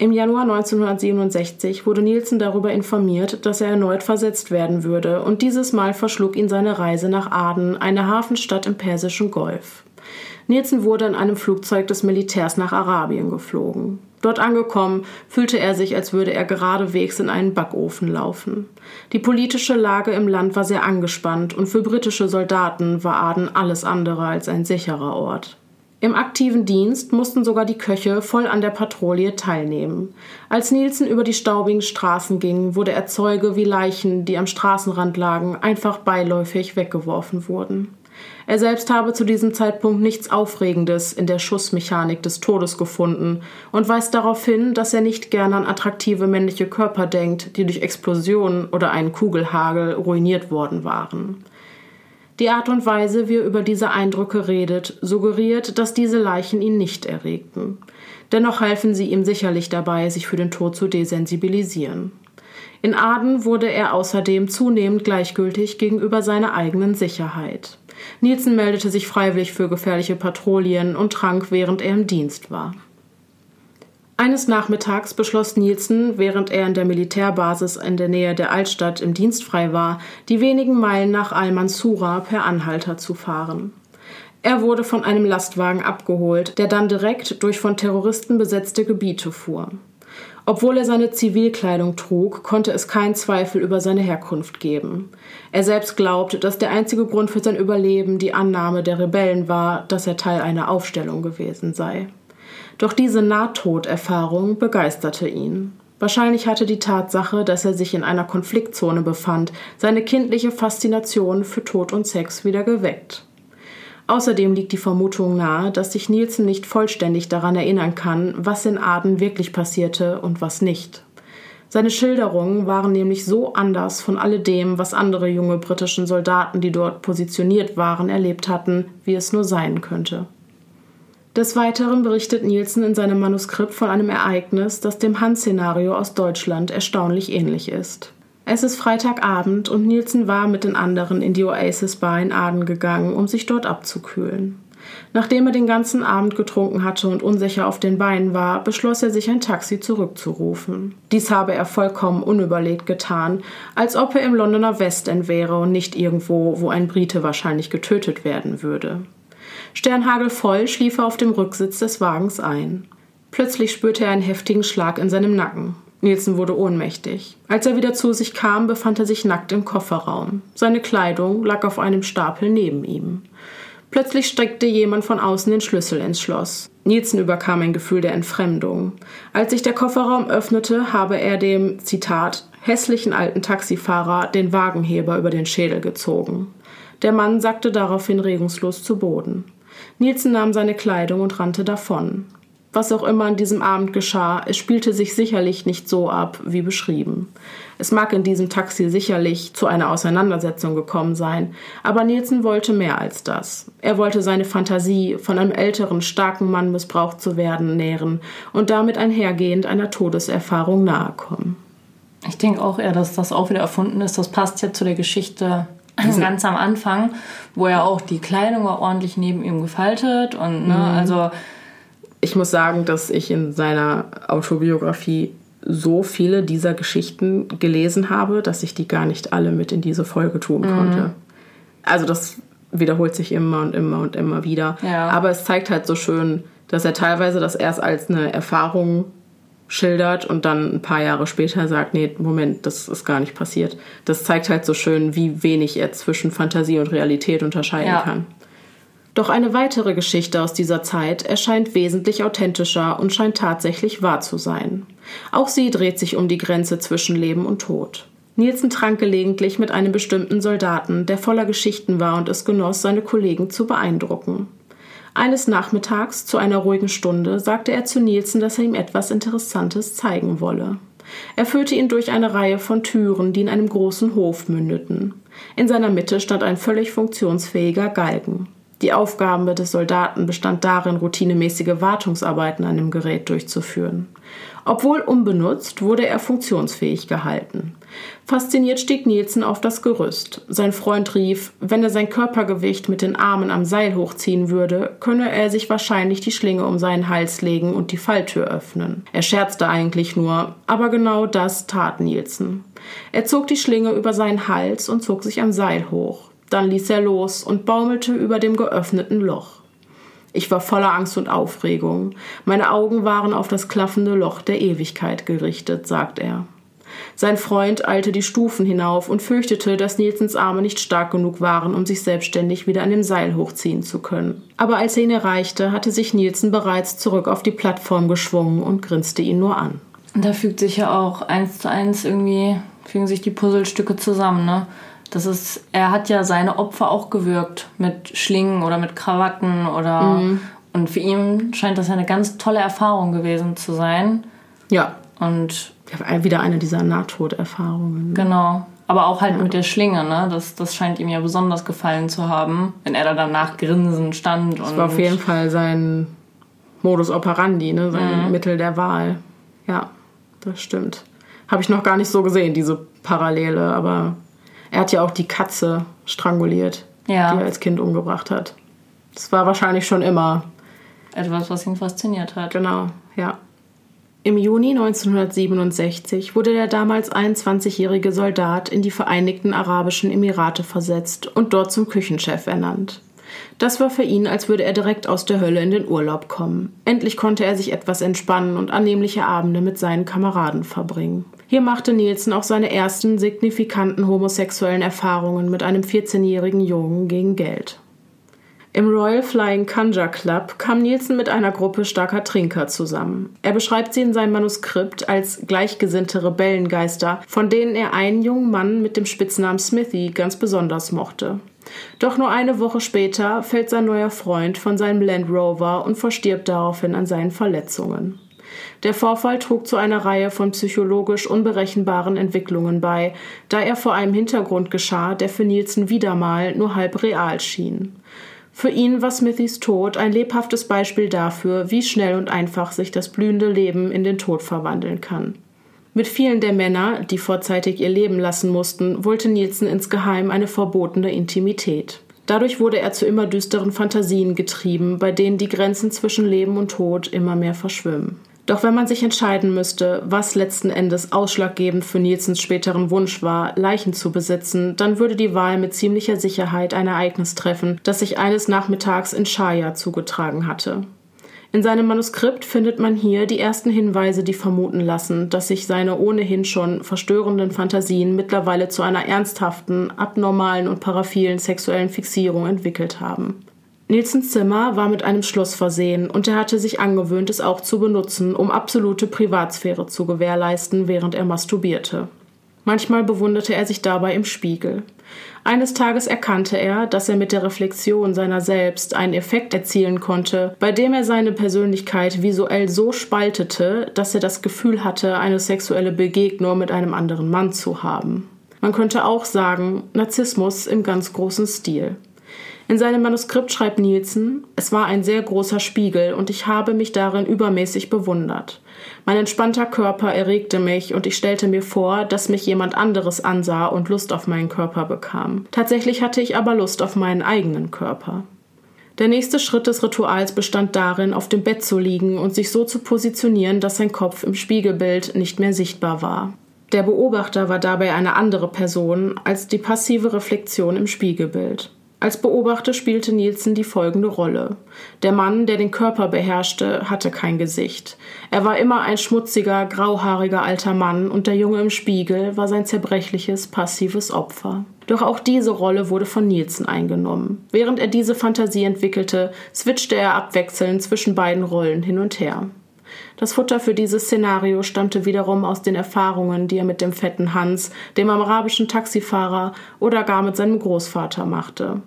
A: Im Januar 1967 wurde Nielsen darüber informiert, dass er erneut versetzt werden würde, und dieses Mal verschlug ihn seine Reise nach Aden, eine Hafenstadt im Persischen Golf. Nielsen wurde in einem Flugzeug des Militärs nach Arabien geflogen. Dort angekommen, fühlte er sich, als würde er geradewegs in einen Backofen laufen. Die politische Lage im Land war sehr angespannt und für britische Soldaten war Aden alles andere als ein sicherer Ort. Im aktiven Dienst mussten sogar die Köche voll an der Patrouille teilnehmen. Als Nielsen über die staubigen Straßen ging, wurde er Zeuge, wie Leichen, die am Straßenrand lagen, einfach beiläufig weggeworfen wurden. Er selbst habe zu diesem Zeitpunkt nichts Aufregendes in der Schussmechanik des Todes gefunden und weist darauf hin, dass er nicht gern an attraktive männliche Körper denkt, die durch Explosionen oder einen Kugelhagel ruiniert worden waren. Die Art und Weise, wie er über diese Eindrücke redet, suggeriert, dass diese Leichen ihn nicht erregten. Dennoch halfen sie ihm sicherlich dabei, sich für den Tod zu desensibilisieren. In Aden wurde er außerdem zunehmend gleichgültig gegenüber seiner eigenen Sicherheit. Nielsen meldete sich freiwillig für gefährliche Patrouillen und trank, während er im Dienst war. Eines Nachmittags beschloss Nielsen, während er in der Militärbasis in der Nähe der Altstadt im Dienst frei war, die wenigen Meilen nach Al-Mansura per Anhalter zu fahren. Er wurde von einem Lastwagen abgeholt, der dann direkt durch von Terroristen besetzte Gebiete fuhr. Obwohl er seine Zivilkleidung trug, konnte es keinen Zweifel über seine Herkunft geben. Er selbst glaubte, dass der einzige Grund für sein Überleben die Annahme der Rebellen war, dass er Teil einer Aufstellung gewesen sei. Doch diese Nahtoderfahrung begeisterte ihn. Wahrscheinlich hatte die Tatsache, dass er sich in einer Konfliktzone befand, seine kindliche Faszination für Tod und Sex wieder geweckt. Außerdem liegt die Vermutung nahe, dass sich Nielsen nicht vollständig daran erinnern kann, was in Aden wirklich passierte und was nicht. Seine Schilderungen waren nämlich so anders von alledem, was andere junge britischen Soldaten, die dort positioniert waren, erlebt hatten, wie es nur sein könnte. Des Weiteren berichtet Nielsen in seinem Manuskript von einem Ereignis, das dem Hans-Szenario aus Deutschland erstaunlich ähnlich ist. Es ist Freitagabend und Nielsen war mit den anderen in die Oasis Bar in Aden gegangen, um sich dort abzukühlen. Nachdem er den ganzen Abend getrunken hatte und unsicher auf den Beinen war, beschloss er sich ein Taxi zurückzurufen. Dies habe er vollkommen unüberlegt getan, als ob er im Londoner West End wäre und nicht irgendwo, wo ein Brite wahrscheinlich getötet werden würde. Sternhagelvoll schlief er auf dem Rücksitz des Wagens ein. Plötzlich spürte er einen heftigen Schlag in seinem Nacken. Nielsen wurde ohnmächtig. Als er wieder zu sich kam, befand er sich nackt im Kofferraum. Seine Kleidung lag auf einem Stapel neben ihm. Plötzlich steckte jemand von außen den Schlüssel ins Schloss. Nielsen überkam ein Gefühl der Entfremdung. Als sich der Kofferraum öffnete, habe er dem, Zitat, hässlichen alten Taxifahrer den Wagenheber über den Schädel gezogen. Der Mann sackte daraufhin regungslos zu Boden. Nielsen nahm seine Kleidung und rannte davon. Was auch immer an diesem Abend geschah, es spielte sich sicherlich nicht so ab, wie beschrieben. Es mag in diesem Taxi sicherlich zu einer Auseinandersetzung gekommen sein, aber Nielsen wollte mehr als das. Er wollte seine Fantasie, von einem älteren, starken Mann missbraucht zu werden, nähren und damit einhergehend einer Todeserfahrung nahe kommen.
B: Ich denke auch eher, dass das auch wieder erfunden ist. Das passt ja zu der Geschichte ganz am Anfang, wo er auch die Kleidung war ordentlich neben ihm gefaltet und ne, mhm. also
A: ich muss sagen, dass ich in seiner Autobiografie so viele dieser Geschichten gelesen habe, dass ich die gar nicht alle mit in diese Folge tun mhm. konnte. Also das wiederholt sich immer und immer und immer wieder. Ja. Aber es zeigt halt so schön, dass er teilweise das erst als eine Erfahrung schildert und dann ein paar Jahre später sagt, nee, Moment, das ist gar nicht passiert. Das zeigt halt so schön, wie wenig er zwischen Fantasie und Realität unterscheiden ja. kann. Doch eine weitere Geschichte aus dieser Zeit erscheint wesentlich authentischer und scheint tatsächlich wahr zu sein. Auch sie dreht sich um die Grenze zwischen Leben und Tod. Nielsen trank gelegentlich mit einem bestimmten Soldaten, der voller Geschichten war und es genoss, seine Kollegen zu beeindrucken. Eines Nachmittags zu einer ruhigen Stunde sagte er zu Nielsen, dass er ihm etwas Interessantes zeigen wolle. Er führte ihn durch eine Reihe von Türen, die in einem großen Hof mündeten. In seiner Mitte stand ein völlig funktionsfähiger Galgen. Die Aufgabe des Soldaten bestand darin, routinemäßige Wartungsarbeiten an dem Gerät durchzuführen. Obwohl unbenutzt, wurde er funktionsfähig gehalten. Fasziniert stieg Nielsen auf das Gerüst. Sein Freund rief, wenn er sein Körpergewicht mit den Armen am Seil hochziehen würde, könne er sich wahrscheinlich die Schlinge um seinen Hals legen und die Falltür öffnen. Er scherzte eigentlich nur, aber genau das tat Nielsen. Er zog die Schlinge über seinen Hals und zog sich am Seil hoch. Dann ließ er los und baumelte über dem geöffneten Loch. Ich war voller Angst und Aufregung. Meine Augen waren auf das klaffende Loch der Ewigkeit gerichtet, sagt er. Sein Freund eilte die Stufen hinauf und fürchtete, dass Nielsens Arme nicht stark genug waren, um sich selbstständig wieder an dem Seil hochziehen zu können. Aber als er ihn erreichte, hatte sich Nielsen bereits zurück auf die Plattform geschwungen und grinste ihn nur an.
B: Da fügt sich ja auch eins zu eins irgendwie, fügen sich die Puzzlestücke zusammen, ne? Das ist, er hat ja seine Opfer auch gewirkt mit Schlingen oder mit Krawatten oder mhm. und für ihn scheint das ja eine ganz tolle Erfahrung gewesen zu sein.
A: Ja.
B: Und
A: wieder eine dieser Nahtoderfahrungen.
B: Genau. Aber auch halt ja. mit der Schlinge, ne? Das, das scheint ihm ja besonders gefallen zu haben, wenn er da danach grinsend stand.
A: Das war auf jeden Fall sein Modus operandi, ne? Sein mhm. Mittel der Wahl. Ja, das stimmt. Habe ich noch gar nicht so gesehen, diese Parallele, aber er hat ja auch die Katze stranguliert, ja. die er als Kind umgebracht hat. Das war wahrscheinlich schon immer
B: etwas, was ihn fasziniert hat.
A: Genau, ja. Im Juni 1967 wurde der damals 21-jährige Soldat in die Vereinigten Arabischen Emirate versetzt und dort zum Küchenchef ernannt. Das war für ihn, als würde er direkt aus der Hölle in den Urlaub kommen. Endlich konnte er sich etwas entspannen und annehmliche Abende mit seinen Kameraden verbringen. Hier machte Nielsen auch seine ersten signifikanten homosexuellen Erfahrungen mit einem 14-jährigen Jungen gegen Geld. Im Royal Flying Conjure Club kam Nielsen mit einer Gruppe starker Trinker zusammen. Er beschreibt sie in seinem Manuskript als gleichgesinnte Rebellengeister, von denen er einen jungen Mann mit dem Spitznamen Smithy ganz besonders mochte. Doch nur eine Woche später fällt sein neuer Freund von seinem Land Rover und verstirbt daraufhin an seinen Verletzungen. Der Vorfall trug zu einer Reihe von psychologisch unberechenbaren Entwicklungen bei, da er vor einem Hintergrund geschah, der für Nielsen wieder mal nur halb real schien. Für ihn war Smithys Tod ein lebhaftes Beispiel dafür, wie schnell und einfach sich das blühende Leben in den Tod verwandeln kann. Mit vielen der Männer, die vorzeitig ihr Leben lassen mussten, wollte Nielsen insgeheim eine verbotene Intimität. Dadurch wurde er zu immer düsteren Fantasien getrieben, bei denen die Grenzen zwischen Leben und Tod immer mehr verschwimmen. Doch wenn man sich entscheiden müsste, was letzten Endes ausschlaggebend für Nielsens späteren Wunsch war, Leichen zu besitzen, dann würde die Wahl mit ziemlicher Sicherheit ein Ereignis treffen, das sich eines Nachmittags in Shaya zugetragen hatte. In seinem Manuskript findet man hier die ersten Hinweise, die vermuten lassen, dass sich seine ohnehin schon verstörenden Fantasien mittlerweile zu einer ernsthaften, abnormalen und paraphilen sexuellen Fixierung entwickelt haben. Nilsens Zimmer war mit einem Schloss versehen und er hatte sich angewöhnt, es auch zu benutzen, um absolute Privatsphäre zu gewährleisten, während er masturbierte. Manchmal bewunderte er sich dabei im Spiegel. Eines Tages erkannte er, dass er mit der Reflexion seiner selbst einen Effekt erzielen konnte, bei dem er seine Persönlichkeit visuell so spaltete, dass er das Gefühl hatte, eine sexuelle Begegnung mit einem anderen Mann zu haben. Man könnte auch sagen, Narzissmus im ganz großen Stil. In seinem Manuskript schreibt Nielsen, es war ein sehr großer Spiegel und ich habe mich darin übermäßig bewundert. Mein entspannter Körper erregte mich und ich stellte mir vor, dass mich jemand anderes ansah und Lust auf meinen Körper bekam. Tatsächlich hatte ich aber Lust auf meinen eigenen Körper. Der nächste Schritt des Rituals bestand darin, auf dem Bett zu liegen und sich so zu positionieren, dass sein Kopf im Spiegelbild nicht mehr sichtbar war. Der Beobachter war dabei eine andere Person als die passive Reflexion im Spiegelbild. Als Beobachter spielte Nielsen die folgende Rolle. Der Mann, der den Körper beherrschte, hatte kein Gesicht. Er war immer ein schmutziger, grauhaariger alter Mann und der Junge im Spiegel war sein zerbrechliches, passives Opfer. Doch auch diese Rolle wurde von Nielsen eingenommen. Während er diese Fantasie entwickelte, switchte er abwechselnd zwischen beiden Rollen hin und her. Das Futter für dieses Szenario stammte wiederum aus den Erfahrungen, die er mit dem fetten Hans, dem arabischen Taxifahrer oder gar mit seinem Großvater machte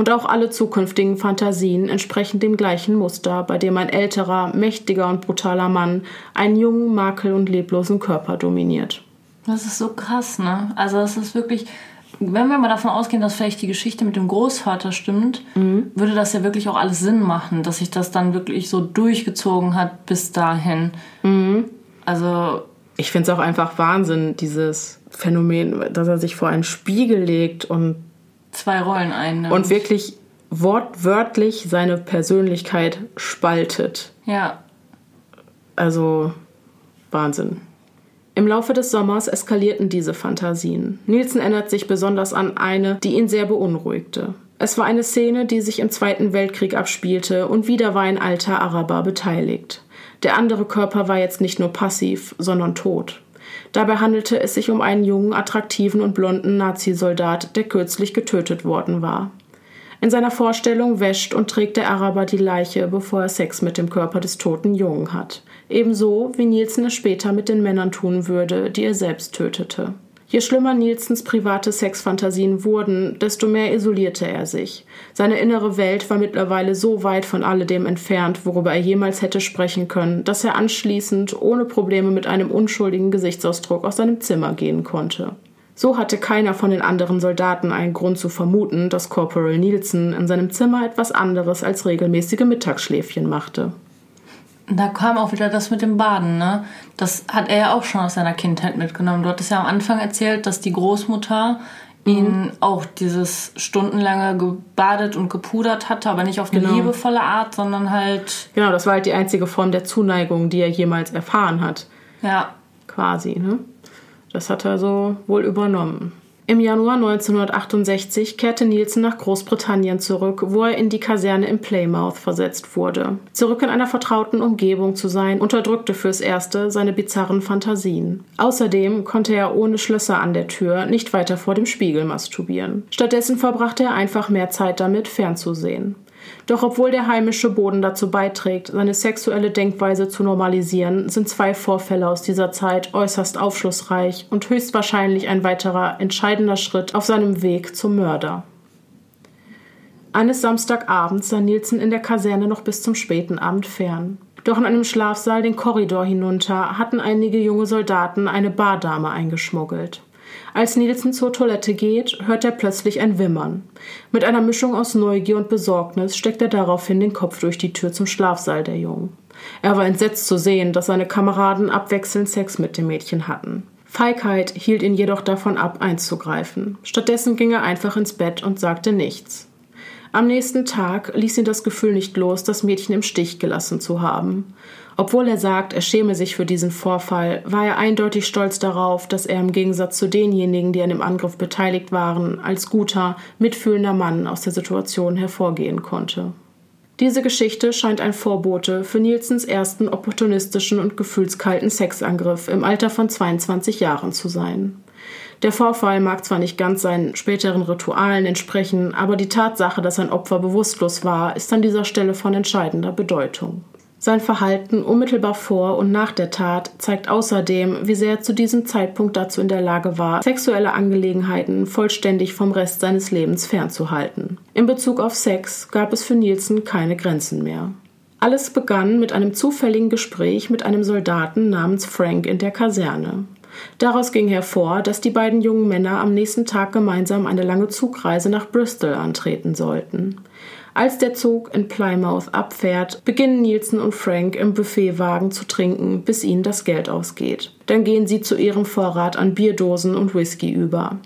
A: und auch alle zukünftigen Fantasien entsprechen dem gleichen Muster, bei dem ein älterer, mächtiger und brutaler Mann einen jungen, makel- und leblosen Körper dominiert.
B: Das ist so krass, ne? Also es ist wirklich, wenn wir mal davon ausgehen, dass vielleicht die Geschichte mit dem Großvater stimmt, mhm. würde das ja wirklich auch alles Sinn machen, dass sich das dann wirklich so durchgezogen hat bis dahin. Mhm. Also
A: ich finde es auch einfach Wahnsinn, dieses Phänomen, dass er sich vor einen Spiegel legt und
B: zwei Rollen einnimmt.
A: Und wirklich wortwörtlich seine Persönlichkeit spaltet.
B: Ja.
A: Also Wahnsinn. Im Laufe des Sommers eskalierten diese Fantasien. Nielsen erinnert sich besonders an eine, die ihn sehr beunruhigte. Es war eine Szene, die sich im Zweiten Weltkrieg abspielte und wieder war ein alter Araber beteiligt. Der andere Körper war jetzt nicht nur passiv, sondern tot. Dabei handelte es sich um einen jungen, attraktiven und blonden Nazisoldat, der kürzlich getötet worden war. In seiner Vorstellung wäscht und trägt der Araber die Leiche, bevor er Sex mit dem Körper des toten Jungen hat. Ebenso wie Nielsen es später mit den Männern tun würde, die er selbst tötete. Je schlimmer Nielsens private Sexfantasien wurden, desto mehr isolierte er sich. Seine innere Welt war mittlerweile so weit von alledem entfernt, worüber er jemals hätte sprechen können, dass er anschließend ohne Probleme mit einem unschuldigen Gesichtsausdruck aus seinem Zimmer gehen konnte. So hatte keiner von den anderen Soldaten einen Grund zu vermuten, dass Corporal Nielsen in seinem Zimmer etwas anderes als regelmäßige Mittagsschläfchen machte.
B: Da kam auch wieder das mit dem Baden, ne? Das hat er ja auch schon aus seiner Kindheit mitgenommen. Du hattest ja am Anfang erzählt, dass die Großmutter mhm. ihn auch dieses stundenlange gebadet und gepudert hatte, aber nicht auf eine genau. liebevolle Art, sondern halt.
A: Genau, das war halt die einzige Form der Zuneigung, die er jemals erfahren hat.
B: Ja.
A: Quasi, ne? Das hat er so wohl übernommen. Im Januar 1968 kehrte Nielsen nach Großbritannien zurück, wo er in die Kaserne in Plymouth versetzt wurde. Zurück in einer vertrauten Umgebung zu sein, unterdrückte fürs Erste seine bizarren Fantasien. Außerdem konnte er ohne Schlösser an der Tür nicht weiter vor dem Spiegel masturbieren. Stattdessen verbrachte er einfach mehr Zeit damit, fernzusehen. Doch obwohl der heimische Boden dazu beiträgt, seine sexuelle Denkweise zu normalisieren, sind zwei Vorfälle aus dieser Zeit äußerst aufschlussreich und höchstwahrscheinlich ein weiterer entscheidender Schritt auf seinem Weg zum Mörder. Eines Samstagabends sah Nielsen in der Kaserne noch bis zum späten Abend fern. Doch in einem Schlafsaal den Korridor hinunter hatten einige junge Soldaten eine Bardame eingeschmuggelt. Als Nielsen zur Toilette geht, hört er plötzlich ein Wimmern. Mit einer Mischung aus Neugier und Besorgnis steckt er daraufhin den Kopf durch die Tür zum Schlafsaal der Jungen. Er war entsetzt zu sehen, dass seine Kameraden abwechselnd Sex mit dem Mädchen hatten. Feigheit hielt ihn jedoch davon ab, einzugreifen. Stattdessen ging er einfach ins Bett und sagte nichts. Am nächsten Tag ließ ihn das Gefühl nicht los, das Mädchen im Stich gelassen zu haben. Obwohl er sagt, er schäme sich für diesen Vorfall, war er eindeutig stolz darauf, dass er im Gegensatz zu denjenigen, die an dem Angriff beteiligt waren, als guter, mitfühlender Mann aus der Situation hervorgehen konnte. Diese Geschichte scheint ein Vorbote für Nielsens ersten opportunistischen und gefühlskalten Sexangriff im Alter von 22 Jahren zu sein. Der Vorfall mag zwar nicht ganz seinen späteren Ritualen entsprechen, aber die Tatsache, dass ein Opfer bewusstlos war, ist an dieser Stelle von entscheidender Bedeutung. Sein Verhalten unmittelbar vor und nach der Tat zeigt außerdem, wie sehr er zu diesem Zeitpunkt dazu in der Lage war, sexuelle Angelegenheiten vollständig vom Rest seines Lebens fernzuhalten. In Bezug auf Sex gab es für Nielsen keine Grenzen mehr. Alles begann mit einem zufälligen Gespräch mit einem Soldaten namens Frank in der Kaserne. Daraus ging hervor, dass die beiden jungen Männer am nächsten Tag gemeinsam eine lange Zugreise nach Bristol antreten sollten. Als der Zug in Plymouth abfährt, beginnen Nielsen und Frank im Buffetwagen zu trinken, bis ihnen das Geld ausgeht. Dann gehen sie zu ihrem Vorrat an Bierdosen und Whisky über.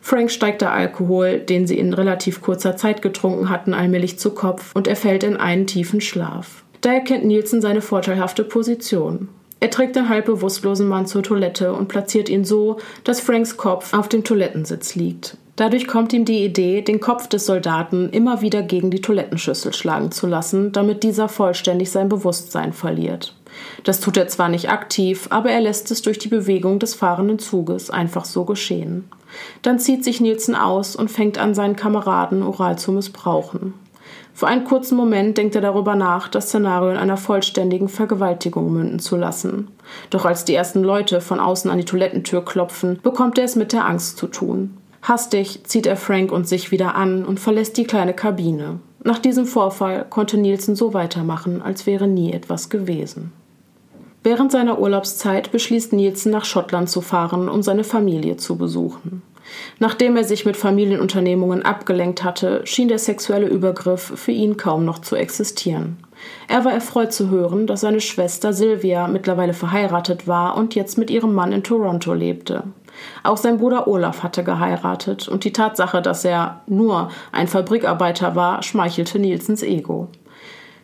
A: Frank steigt der Alkohol, den sie in relativ kurzer Zeit getrunken hatten, allmählich zu Kopf und er fällt in einen tiefen Schlaf. Da erkennt Nielsen seine vorteilhafte Position. Er trägt den halb bewusstlosen Mann zur Toilette und platziert ihn so, dass Franks Kopf auf dem Toilettensitz liegt. Dadurch kommt ihm die Idee, den Kopf des Soldaten immer wieder gegen die Toilettenschüssel schlagen zu lassen, damit dieser vollständig sein Bewusstsein verliert. Das tut er zwar nicht aktiv, aber er lässt es durch die Bewegung des fahrenden Zuges einfach so geschehen. Dann zieht sich Nielsen aus und fängt an, seinen Kameraden oral zu missbrauchen. Für einen kurzen Moment denkt er darüber nach, das Szenario in einer vollständigen Vergewaltigung münden zu lassen. Doch als die ersten Leute von außen an die Toilettentür klopfen, bekommt er es mit der Angst zu tun. Hastig zieht er Frank und sich wieder an und verlässt die kleine Kabine. Nach diesem Vorfall konnte Nielsen so weitermachen, als wäre nie etwas gewesen. Während seiner Urlaubszeit beschließt Nielsen nach Schottland zu fahren, um seine Familie zu besuchen. Nachdem er sich mit Familienunternehmungen abgelenkt hatte, schien der sexuelle Übergriff für ihn kaum noch zu existieren. Er war erfreut zu hören, dass seine Schwester Sylvia mittlerweile verheiratet war und jetzt mit ihrem Mann in Toronto lebte. Auch sein Bruder Olaf hatte geheiratet und die Tatsache, dass er nur ein Fabrikarbeiter war, schmeichelte Nielsens Ego.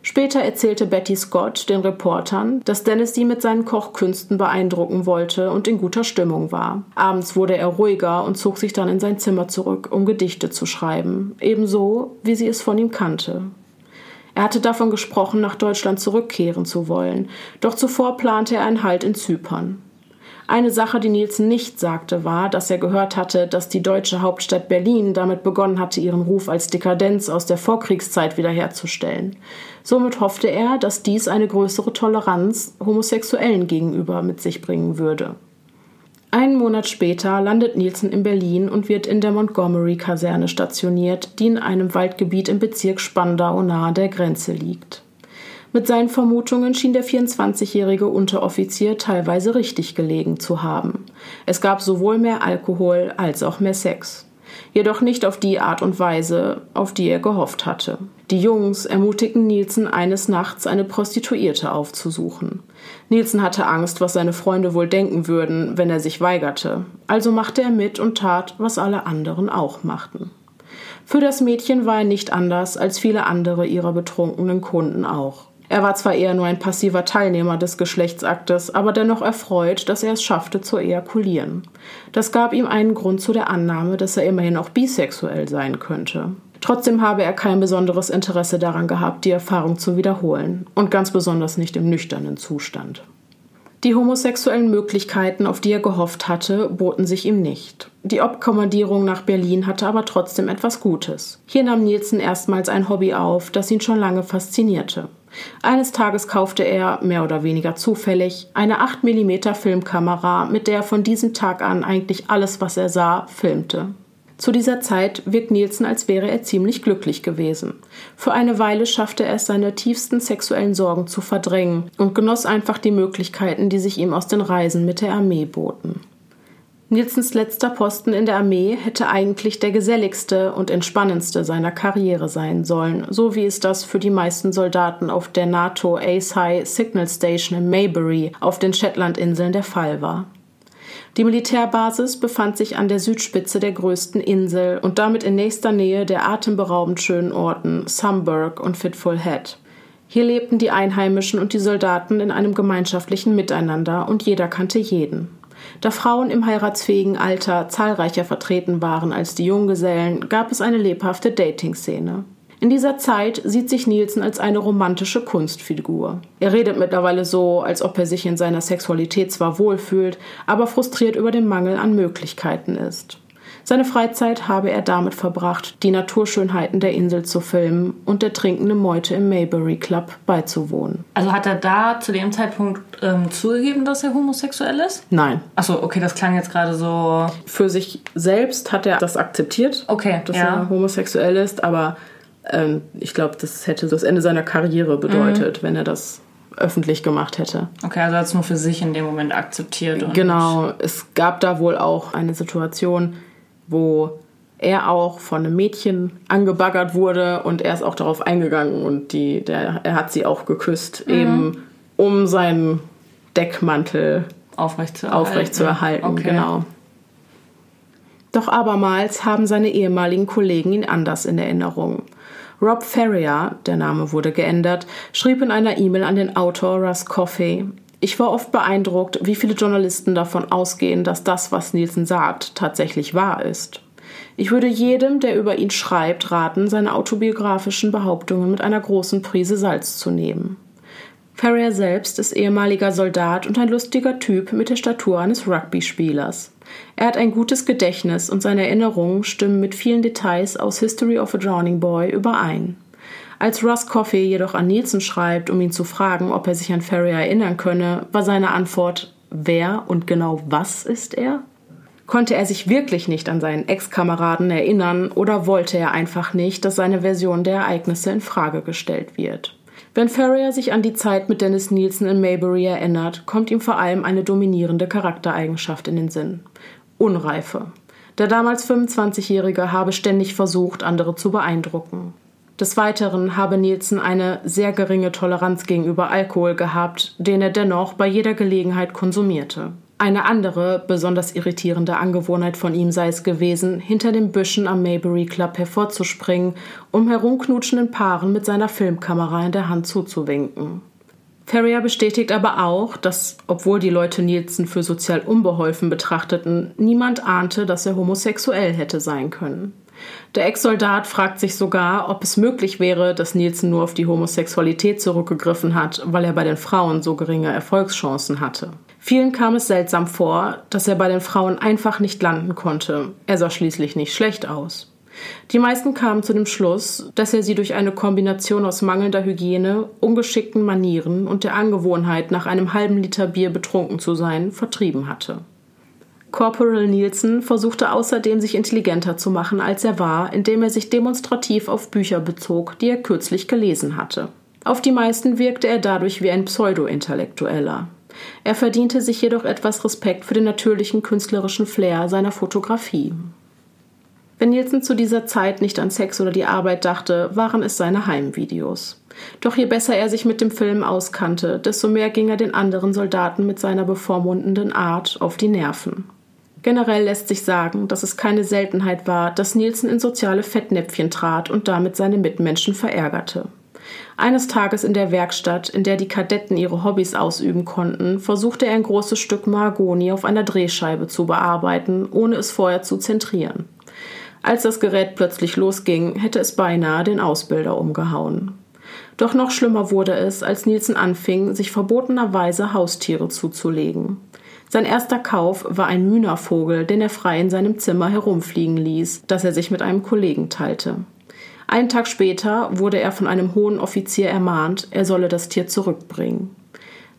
A: Später erzählte Betty Scott den Reportern, dass Dennis sie mit seinen Kochkünsten beeindrucken wollte und in guter Stimmung war. Abends wurde er ruhiger und zog sich dann in sein Zimmer zurück, um Gedichte zu schreiben, ebenso wie sie es von ihm kannte. Er hatte davon gesprochen, nach Deutschland zurückkehren zu wollen, doch zuvor plante er einen Halt in Zypern. Eine Sache, die Nielsen nicht sagte, war, dass er gehört hatte, dass die deutsche Hauptstadt Berlin damit begonnen hatte, ihren Ruf als Dekadenz aus der Vorkriegszeit wiederherzustellen. Somit hoffte er, dass dies eine größere Toleranz Homosexuellen gegenüber mit sich bringen würde. Einen Monat später landet Nielsen in Berlin und wird in der Montgomery-Kaserne stationiert, die in einem Waldgebiet im Bezirk Spandau nahe der Grenze liegt. Mit seinen Vermutungen schien der 24-jährige Unteroffizier teilweise richtig gelegen zu haben. Es gab sowohl mehr Alkohol als auch mehr Sex. Jedoch nicht auf die Art und Weise, auf die er gehofft hatte. Die Jungs ermutigten Nielsen eines Nachts eine Prostituierte aufzusuchen. Nielsen hatte Angst, was seine Freunde wohl denken würden, wenn er sich weigerte. Also machte er mit und tat, was alle anderen auch machten. Für das Mädchen war er nicht anders als viele andere ihrer betrunkenen Kunden auch. Er war zwar eher nur ein passiver Teilnehmer des Geschlechtsaktes, aber dennoch erfreut, dass er es schaffte zu ejakulieren. Das gab ihm einen Grund zu der Annahme, dass er immerhin auch bisexuell sein könnte. Trotzdem habe er kein besonderes Interesse daran gehabt, die Erfahrung zu wiederholen, und ganz besonders nicht im nüchternen Zustand. Die homosexuellen Möglichkeiten, auf die er gehofft hatte, boten sich ihm nicht. Die Obkommandierung nach Berlin hatte aber trotzdem etwas Gutes. Hier nahm Nielsen erstmals ein Hobby auf, das ihn schon lange faszinierte. Eines Tages kaufte er, mehr oder weniger zufällig, eine 8 mm Filmkamera, mit der er von diesem Tag an eigentlich alles, was er sah, filmte. Zu dieser Zeit wirkt Nielsen, als wäre er ziemlich glücklich gewesen. Für eine Weile schaffte er es, seine tiefsten sexuellen Sorgen zu verdrängen und genoss einfach die Möglichkeiten, die sich ihm aus den Reisen mit der Armee boten. Nielsens letzter Posten in der Armee hätte eigentlich der geselligste und entspannendste seiner Karriere sein sollen, so wie es das für die meisten Soldaten auf der NATO Ace High Signal Station in Maybury auf den Shetlandinseln der Fall war. Die Militärbasis befand sich an der Südspitze der größten Insel und damit in nächster Nähe der atemberaubend schönen Orten Sumburg und Fitful Head. Hier lebten die Einheimischen und die Soldaten in einem gemeinschaftlichen Miteinander und jeder kannte jeden. Da Frauen im heiratsfähigen Alter zahlreicher vertreten waren als die Junggesellen, gab es eine lebhafte Dating-Szene. In dieser Zeit sieht sich Nielsen als eine romantische Kunstfigur. Er redet mittlerweile so, als ob er sich in seiner Sexualität zwar wohlfühlt, aber frustriert über den Mangel an Möglichkeiten ist. Seine Freizeit habe er damit verbracht, die Naturschönheiten der Insel zu filmen und der trinkenden Meute im Maybury Club beizuwohnen.
B: Also hat er da zu dem Zeitpunkt ähm, zugegeben, dass er homosexuell ist?
A: Nein.
B: Achso, okay, das klang jetzt gerade so.
A: Für sich selbst hat er das akzeptiert,
B: okay,
A: dass
B: ja.
A: er homosexuell ist, aber ähm, ich glaube, das hätte das Ende seiner Karriere bedeutet, mhm. wenn er das öffentlich gemacht hätte.
B: Okay, also hat es nur für sich in dem Moment akzeptiert.
A: genau, es gab da wohl auch eine Situation, wo er auch von einem Mädchen angebaggert wurde und er ist auch darauf eingegangen und die, der, er hat sie auch geküsst, mhm. eben um seinen Deckmantel aufrechtzuerhalten. Aufrecht zu erhalten, okay. genau. Doch abermals haben seine ehemaligen Kollegen ihn anders in Erinnerung. Rob Ferrier, der Name wurde geändert, schrieb in einer E-Mail an den Autor Russ Coffey, ich war oft beeindruckt, wie viele Journalisten davon ausgehen, dass das, was Nielsen sagt, tatsächlich wahr ist. Ich würde jedem, der über ihn schreibt, raten, seine autobiografischen Behauptungen mit einer großen Prise Salz zu nehmen. Ferrier selbst ist ehemaliger Soldat und ein lustiger Typ mit der Statur eines Rugby-Spielers. Er hat ein gutes Gedächtnis und seine Erinnerungen stimmen mit vielen Details aus History of a Drowning Boy überein. Als Russ Coffey jedoch an Nielsen schreibt, um ihn zu fragen, ob er sich an Ferrier erinnern könne, war seine Antwort Wer und genau was ist er? Konnte er sich wirklich nicht an seinen Ex-Kameraden erinnern oder wollte er einfach nicht, dass seine Version der Ereignisse in Frage gestellt wird? Wenn Ferrier sich an die Zeit mit Dennis Nielsen in Maybury erinnert, kommt ihm vor allem eine dominierende Charaktereigenschaft in den Sinn. Unreife. Der damals 25-Jährige habe ständig versucht, andere zu beeindrucken. Des Weiteren habe Nielsen eine sehr geringe Toleranz gegenüber Alkohol gehabt, den er dennoch bei jeder Gelegenheit konsumierte. Eine andere, besonders irritierende Angewohnheit von ihm sei es gewesen, hinter den Büschen am Maybury Club hervorzuspringen, um herumknutschenden Paaren mit seiner Filmkamera in der Hand zuzuwinken. Ferrier bestätigt aber auch, dass, obwohl die Leute Nielsen für sozial unbeholfen betrachteten, niemand ahnte, dass er homosexuell hätte sein können. Der Ex-Soldat fragt sich sogar, ob es möglich wäre, dass Nielsen nur auf die Homosexualität zurückgegriffen hat, weil er bei den Frauen so geringe Erfolgschancen hatte. Vielen kam es seltsam vor, dass er bei den Frauen einfach nicht landen konnte. Er sah schließlich nicht schlecht aus. Die meisten kamen zu dem Schluss, dass er sie durch eine Kombination aus mangelnder Hygiene, ungeschickten Manieren und der Angewohnheit, nach einem halben Liter Bier betrunken zu sein, vertrieben hatte. Corporal Nielsen versuchte außerdem, sich intelligenter zu machen, als er war, indem er sich demonstrativ auf Bücher bezog, die er kürzlich gelesen hatte. Auf die meisten wirkte er dadurch wie ein Pseudo-Intellektueller. Er verdiente sich jedoch etwas Respekt für den natürlichen künstlerischen Flair seiner Fotografie. Wenn Nielsen zu dieser Zeit nicht an Sex oder die Arbeit dachte, waren es seine Heimvideos. Doch je besser er sich mit dem Film auskannte, desto mehr ging er den anderen Soldaten mit seiner bevormundenden Art auf die Nerven. Generell lässt sich sagen, dass es keine Seltenheit war, dass Nielsen in soziale Fettnäpfchen trat und damit seine Mitmenschen verärgerte. Eines Tages in der Werkstatt, in der die Kadetten ihre Hobbys ausüben konnten, versuchte er ein großes Stück Mahagoni auf einer Drehscheibe zu bearbeiten, ohne es vorher zu zentrieren. Als das Gerät plötzlich losging, hätte es beinahe den Ausbilder umgehauen. Doch noch schlimmer wurde es, als Nielsen anfing, sich verbotenerweise Haustiere zuzulegen. Sein erster Kauf war ein Mühnervogel, den er frei in seinem Zimmer herumfliegen ließ, das er sich mit einem Kollegen teilte. Einen Tag später wurde er von einem hohen Offizier ermahnt, er solle das Tier zurückbringen.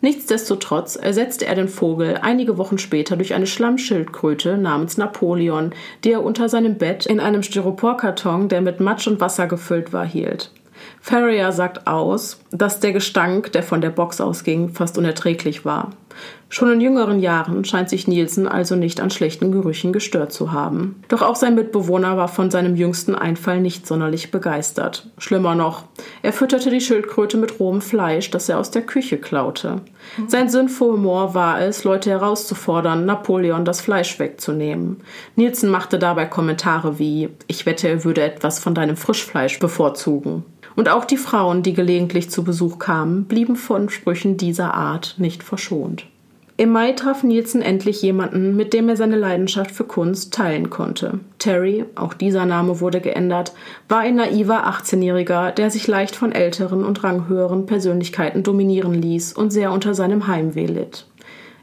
A: Nichtsdestotrotz ersetzte er den Vogel einige Wochen später durch eine Schlammschildkröte namens Napoleon, die er unter seinem Bett in einem Styroporkarton, der mit Matsch und Wasser gefüllt war, hielt. Ferrier sagt aus, dass der Gestank, der von der Box ausging, fast unerträglich war. Schon in jüngeren Jahren scheint sich Nielsen also nicht an schlechten Gerüchen gestört zu haben. Doch auch sein Mitbewohner war von seinem jüngsten Einfall nicht sonderlich begeistert. Schlimmer noch, er fütterte die Schildkröte mit rohem Fleisch, das er aus der Küche klaute. Sein sinnvoller Humor war es, Leute herauszufordern, Napoleon das Fleisch wegzunehmen. Nielsen machte dabei Kommentare wie Ich wette, er würde etwas von deinem Frischfleisch bevorzugen. Und auch die Frauen, die gelegentlich zu Besuch kamen, blieben von Sprüchen dieser Art nicht verschont. Im Mai traf Nielsen endlich jemanden, mit dem er seine Leidenschaft für Kunst teilen konnte. Terry, auch dieser Name wurde geändert, war ein naiver 18-Jähriger, der sich leicht von älteren und ranghöheren Persönlichkeiten dominieren ließ und sehr unter seinem Heimweh litt.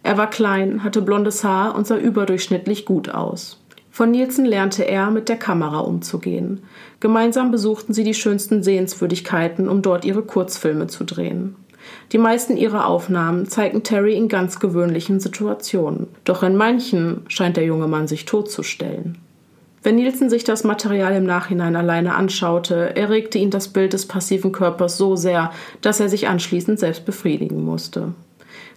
A: Er war klein, hatte blondes Haar und sah überdurchschnittlich gut aus. Von Nielsen lernte er, mit der Kamera umzugehen. Gemeinsam besuchten sie die schönsten Sehenswürdigkeiten, um dort ihre Kurzfilme zu drehen. Die meisten ihrer Aufnahmen zeigen Terry in ganz gewöhnlichen Situationen. Doch in manchen scheint der junge Mann sich totzustellen. Wenn Nielsen sich das Material im Nachhinein alleine anschaute, erregte ihn das Bild des passiven Körpers so sehr, dass er sich anschließend selbst befriedigen musste.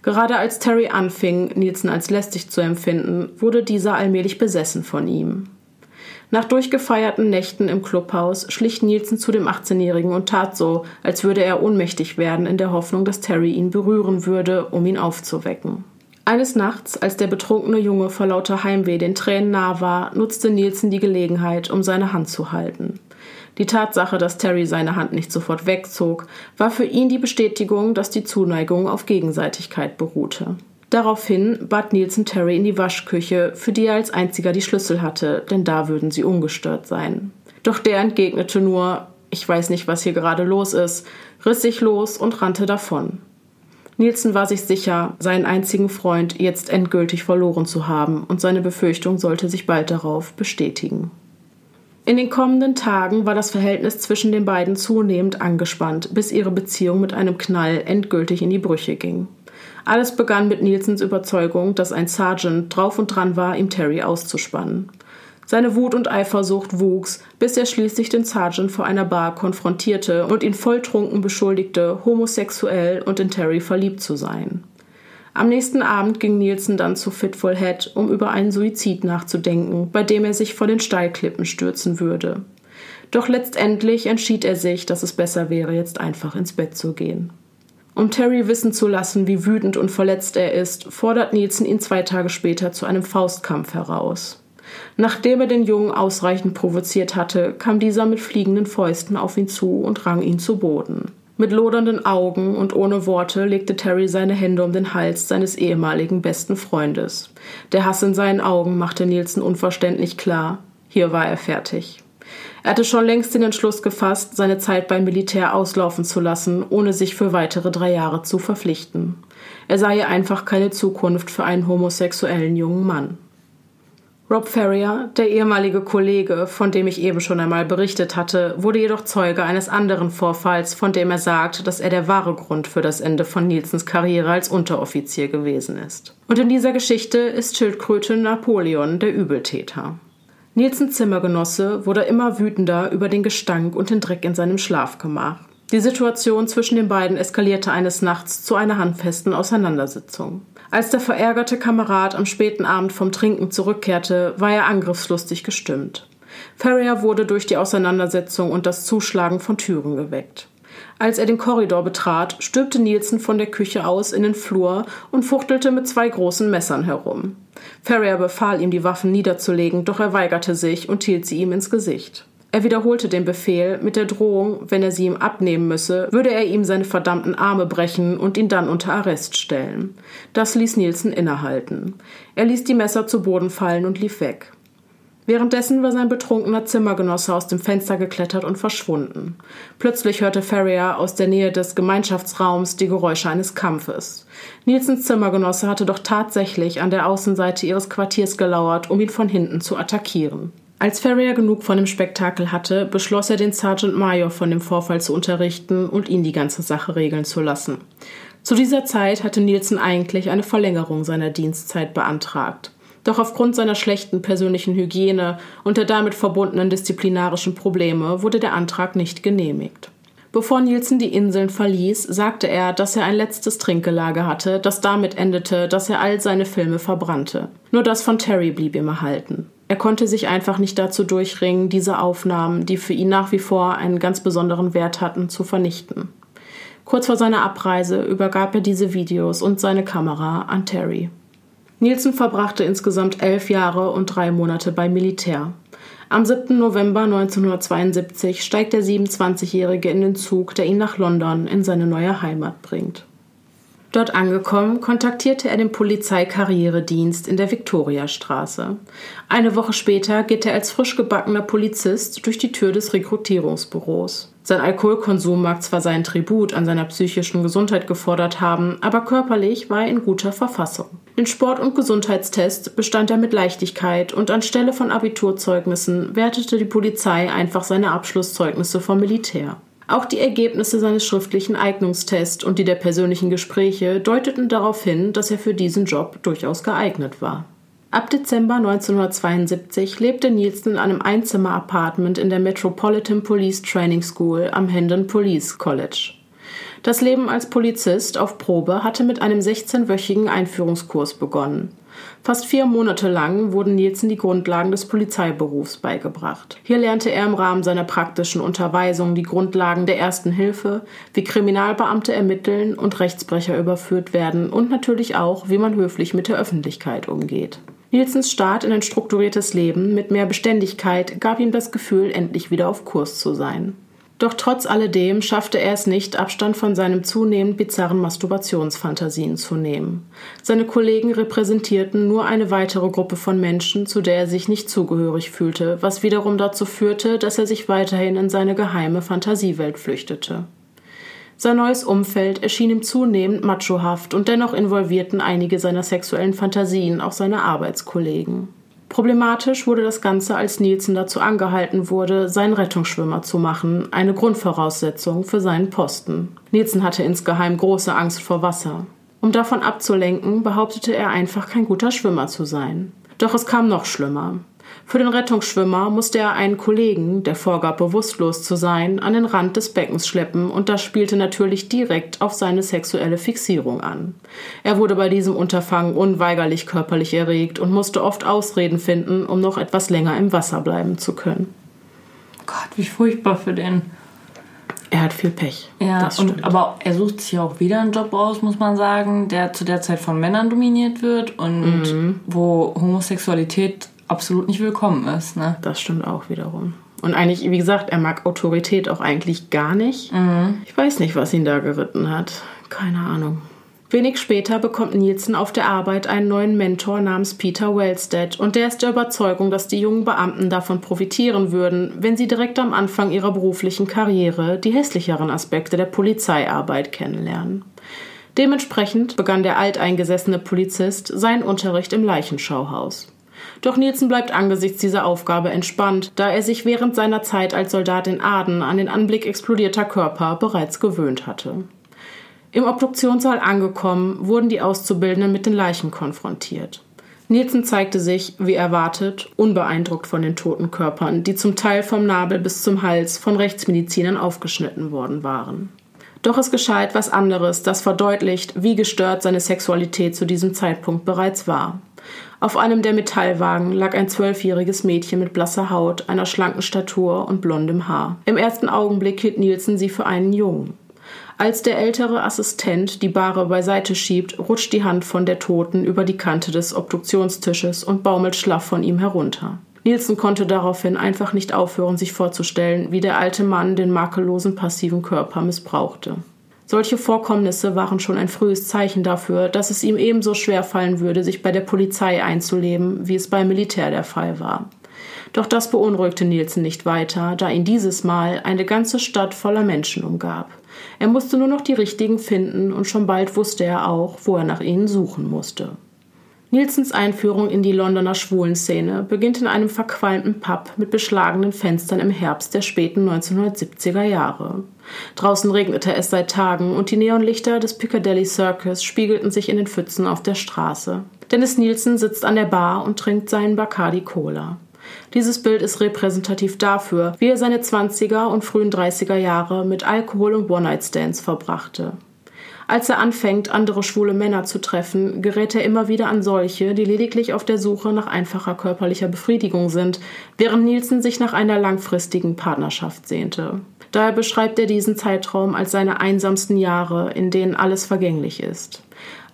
A: Gerade als Terry anfing, Nielsen als lästig zu empfinden, wurde dieser allmählich besessen von ihm. Nach durchgefeierten Nächten im Clubhaus schlich Nielsen zu dem 18-Jährigen und tat so, als würde er ohnmächtig werden, in der Hoffnung, dass Terry ihn berühren würde, um ihn aufzuwecken. Eines Nachts, als der betrunkene Junge vor lauter Heimweh den Tränen nah war, nutzte Nielsen die Gelegenheit, um seine Hand zu halten. Die Tatsache, dass Terry seine Hand nicht sofort wegzog, war für ihn die Bestätigung, dass die Zuneigung auf Gegenseitigkeit beruhte. Daraufhin bat Nielsen Terry in die Waschküche, für die er als einziger die Schlüssel hatte, denn da würden sie ungestört sein. Doch der entgegnete nur, ich weiß nicht, was hier gerade los ist, riss sich los und rannte davon. Nielsen war sich sicher, seinen einzigen Freund jetzt endgültig verloren zu haben, und seine Befürchtung sollte sich bald darauf bestätigen. In den kommenden Tagen war das Verhältnis zwischen den beiden zunehmend angespannt, bis ihre Beziehung mit einem Knall endgültig in die Brüche ging. Alles begann mit Nielsens Überzeugung, dass ein Sergeant drauf und dran war, ihm Terry auszuspannen. Seine Wut und Eifersucht wuchs, bis er schließlich den Sergeant vor einer Bar konfrontierte und ihn volltrunken beschuldigte, homosexuell und in Terry verliebt zu sein. Am nächsten Abend ging Nielsen dann zu Fitful Head, um über einen Suizid nachzudenken, bei dem er sich vor den Steilklippen stürzen würde. Doch letztendlich entschied er sich, dass es besser wäre, jetzt einfach ins Bett zu gehen. Um Terry wissen zu lassen, wie wütend und verletzt er ist, fordert Nielsen ihn zwei Tage später zu einem Faustkampf heraus. Nachdem er den Jungen ausreichend provoziert hatte, kam dieser mit fliegenden Fäusten auf ihn zu und rang ihn zu Boden. Mit lodernden Augen und ohne Worte legte Terry seine Hände um den Hals seines ehemaligen besten Freundes. Der Hass in seinen Augen machte Nielsen unverständlich klar. Hier war er fertig. Er hatte schon längst den Entschluss gefasst, seine Zeit beim Militär auslaufen zu lassen, ohne sich für weitere drei Jahre zu verpflichten. Er sah hier einfach keine Zukunft für einen homosexuellen jungen Mann. Rob Ferrier, der ehemalige Kollege, von dem ich eben schon einmal berichtet hatte, wurde jedoch Zeuge eines anderen Vorfalls, von dem er sagt, dass er der wahre Grund für das Ende von Nielsens Karriere als Unteroffizier gewesen ist. Und in dieser Geschichte ist Schildkröte Napoleon der Übeltäter. Nielsens Zimmergenosse wurde immer wütender über den Gestank und den Dreck in seinem Schlafgemach. Die Situation zwischen den beiden eskalierte eines Nachts zu einer handfesten Auseinandersetzung. Als der verärgerte Kamerad am späten Abend vom Trinken zurückkehrte, war er angriffslustig gestimmt. Ferrier wurde durch die Auseinandersetzung und das Zuschlagen von Türen geweckt. Als er den Korridor betrat, stülpte Nielsen von der Küche aus in den Flur und fuchtelte mit zwei großen Messern herum. Ferrier befahl ihm, die Waffen niederzulegen, doch er weigerte sich und hielt sie ihm ins Gesicht. Er wiederholte den Befehl mit der Drohung, wenn er sie ihm abnehmen müsse, würde er ihm seine verdammten Arme brechen und ihn dann unter Arrest stellen. Das ließ Nielsen innehalten. Er ließ die Messer zu Boden fallen und lief weg. Währenddessen war sein betrunkener Zimmergenosse aus dem Fenster geklettert und verschwunden. Plötzlich hörte Ferrier aus der Nähe des Gemeinschaftsraums die Geräusche eines Kampfes. Nielsens Zimmergenosse hatte doch tatsächlich an der Außenseite ihres Quartiers gelauert, um ihn von hinten zu attackieren. Als Ferrier genug von dem Spektakel hatte, beschloss er, den Sergeant Major von dem Vorfall zu unterrichten und ihn die ganze Sache regeln zu lassen. Zu dieser Zeit hatte Nielsen eigentlich eine Verlängerung seiner Dienstzeit beantragt. Doch aufgrund seiner schlechten persönlichen Hygiene und der damit verbundenen disziplinarischen Probleme wurde der Antrag nicht genehmigt. Bevor Nielsen die Inseln verließ, sagte er, dass er ein letztes Trinkgelage hatte, das damit endete, dass er all seine Filme verbrannte. Nur das von Terry blieb ihm erhalten. Er konnte sich einfach nicht dazu durchringen, diese Aufnahmen, die für ihn nach wie vor einen ganz besonderen Wert hatten, zu vernichten. Kurz vor seiner Abreise übergab er diese Videos und seine Kamera an Terry. Nielsen verbrachte insgesamt elf Jahre und drei Monate beim Militär. Am 7. November 1972 steigt der 27-Jährige in den Zug, der ihn nach London in seine neue Heimat bringt. Dort angekommen, kontaktierte er den Polizeikarrieredienst in der Viktoriastraße. Eine Woche später geht er als frisch gebackener Polizist durch die Tür des Rekrutierungsbüros. Sein Alkoholkonsum mag zwar seinen Tribut an seiner psychischen Gesundheit gefordert haben, aber körperlich war er in guter Verfassung. Den Sport- und Gesundheitstest bestand er mit Leichtigkeit und anstelle von Abiturzeugnissen wertete die Polizei einfach seine Abschlusszeugnisse vom Militär. Auch die Ergebnisse seines schriftlichen Eignungstests und die der persönlichen Gespräche deuteten darauf hin, dass er für diesen Job durchaus geeignet war. Ab Dezember 1972 lebte Nielsen in einem Einzimmer-Apartment in der Metropolitan Police Training School am Hendon Police College. Das Leben als Polizist auf Probe hatte mit einem 16-wöchigen Einführungskurs begonnen. Fast vier Monate lang wurden Nielsen die Grundlagen des Polizeiberufs beigebracht. Hier lernte er im Rahmen seiner praktischen Unterweisung die Grundlagen der Ersten Hilfe, wie Kriminalbeamte ermitteln und Rechtsbrecher überführt werden und natürlich auch, wie man höflich mit der Öffentlichkeit umgeht. Nielsens Start in ein strukturiertes Leben mit mehr Beständigkeit gab ihm das Gefühl, endlich wieder auf Kurs zu sein. Doch trotz alledem schaffte er es nicht, Abstand von seinen zunehmend bizarren Masturbationsfantasien zu nehmen. Seine Kollegen repräsentierten nur eine weitere Gruppe von Menschen, zu der er sich nicht zugehörig fühlte, was wiederum dazu führte, dass er sich weiterhin in seine geheime Fantasiewelt flüchtete. Sein neues Umfeld erschien ihm zunehmend machohaft und dennoch involvierten einige seiner sexuellen Fantasien auch seine Arbeitskollegen. Problematisch wurde das Ganze, als Nielsen dazu angehalten wurde, seinen Rettungsschwimmer zu machen, eine Grundvoraussetzung für seinen Posten. Nielsen hatte insgeheim große Angst vor Wasser. Um davon abzulenken, behauptete er einfach kein guter Schwimmer zu sein. Doch es kam noch schlimmer. Für den Rettungsschwimmer musste er einen Kollegen, der vorgab, bewusstlos zu sein, an den Rand des Beckens schleppen, und das spielte natürlich direkt auf seine sexuelle Fixierung an. Er wurde bei diesem Unterfangen unweigerlich körperlich erregt und musste oft Ausreden finden, um noch etwas länger im Wasser bleiben zu können.
B: Gott, wie furchtbar für den.
A: Er hat viel Pech.
B: Ja, und, aber er sucht sich auch wieder einen Job aus, muss man sagen, der zu der Zeit von Männern dominiert wird und mhm. wo Homosexualität absolut nicht willkommen ist. Ne?
A: Das stimmt auch wiederum. Und eigentlich, wie gesagt, er mag Autorität auch eigentlich gar nicht. Mhm. Ich weiß nicht, was ihn da geritten hat. Keine Ahnung. Wenig später bekommt Nielsen auf der Arbeit einen neuen Mentor namens Peter Wellstead und der ist der Überzeugung, dass die jungen Beamten davon profitieren würden, wenn sie direkt am Anfang ihrer beruflichen Karriere die hässlicheren Aspekte der Polizeiarbeit kennenlernen. Dementsprechend begann der alteingesessene Polizist seinen Unterricht im Leichenschauhaus. Doch Nielsen bleibt angesichts dieser Aufgabe entspannt, da er sich während seiner Zeit als Soldat in Aden an den Anblick explodierter Körper bereits gewöhnt hatte. Im Obduktionssaal angekommen, wurden die Auszubildenden mit den Leichen konfrontiert. Nielsen zeigte sich, wie erwartet, unbeeindruckt von den toten Körpern, die zum Teil vom Nabel bis zum Hals von Rechtsmedizinern aufgeschnitten worden waren. Doch es geschah etwas anderes, das verdeutlicht, wie gestört seine Sexualität zu diesem Zeitpunkt bereits war. Auf einem der Metallwagen lag ein zwölfjähriges Mädchen mit blasser Haut, einer schlanken Statur und blondem Haar. Im ersten Augenblick hielt Nielsen sie für einen Jungen. Als der ältere Assistent die Bahre beiseite schiebt, rutscht die Hand von der Toten über die Kante des Obduktionstisches und baumelt schlaff von ihm herunter. Nielsen konnte daraufhin einfach nicht aufhören, sich vorzustellen, wie der alte Mann den makellosen passiven Körper missbrauchte. Solche Vorkommnisse waren schon ein frühes Zeichen dafür, dass es ihm ebenso schwer fallen würde, sich bei der Polizei einzuleben, wie es beim Militär der Fall war. Doch das beunruhigte Nielsen nicht weiter, da ihn dieses Mal eine ganze Stadt voller Menschen umgab. Er musste nur noch die richtigen finden, und schon bald wusste er auch, wo er nach ihnen suchen musste. Nielsens Einführung in die Londoner Schwulenszene beginnt in einem verqualmten Pub mit beschlagenen Fenstern im Herbst der späten 1970er Jahre. Draußen regnete es seit Tagen und die Neonlichter des Piccadilly Circus spiegelten sich in den Pfützen auf der Straße. Dennis Nielsen sitzt an der Bar und trinkt seinen Bacardi Cola. Dieses Bild ist repräsentativ dafür, wie er seine 20er und frühen 30er Jahre mit Alkohol und One-Night-Stands verbrachte. Als er anfängt, andere schwule Männer zu treffen, gerät er immer wieder an solche, die lediglich auf der Suche nach einfacher körperlicher Befriedigung sind, während Nielsen sich nach einer langfristigen Partnerschaft sehnte. Daher beschreibt er diesen Zeitraum als seine einsamsten Jahre, in denen alles vergänglich ist.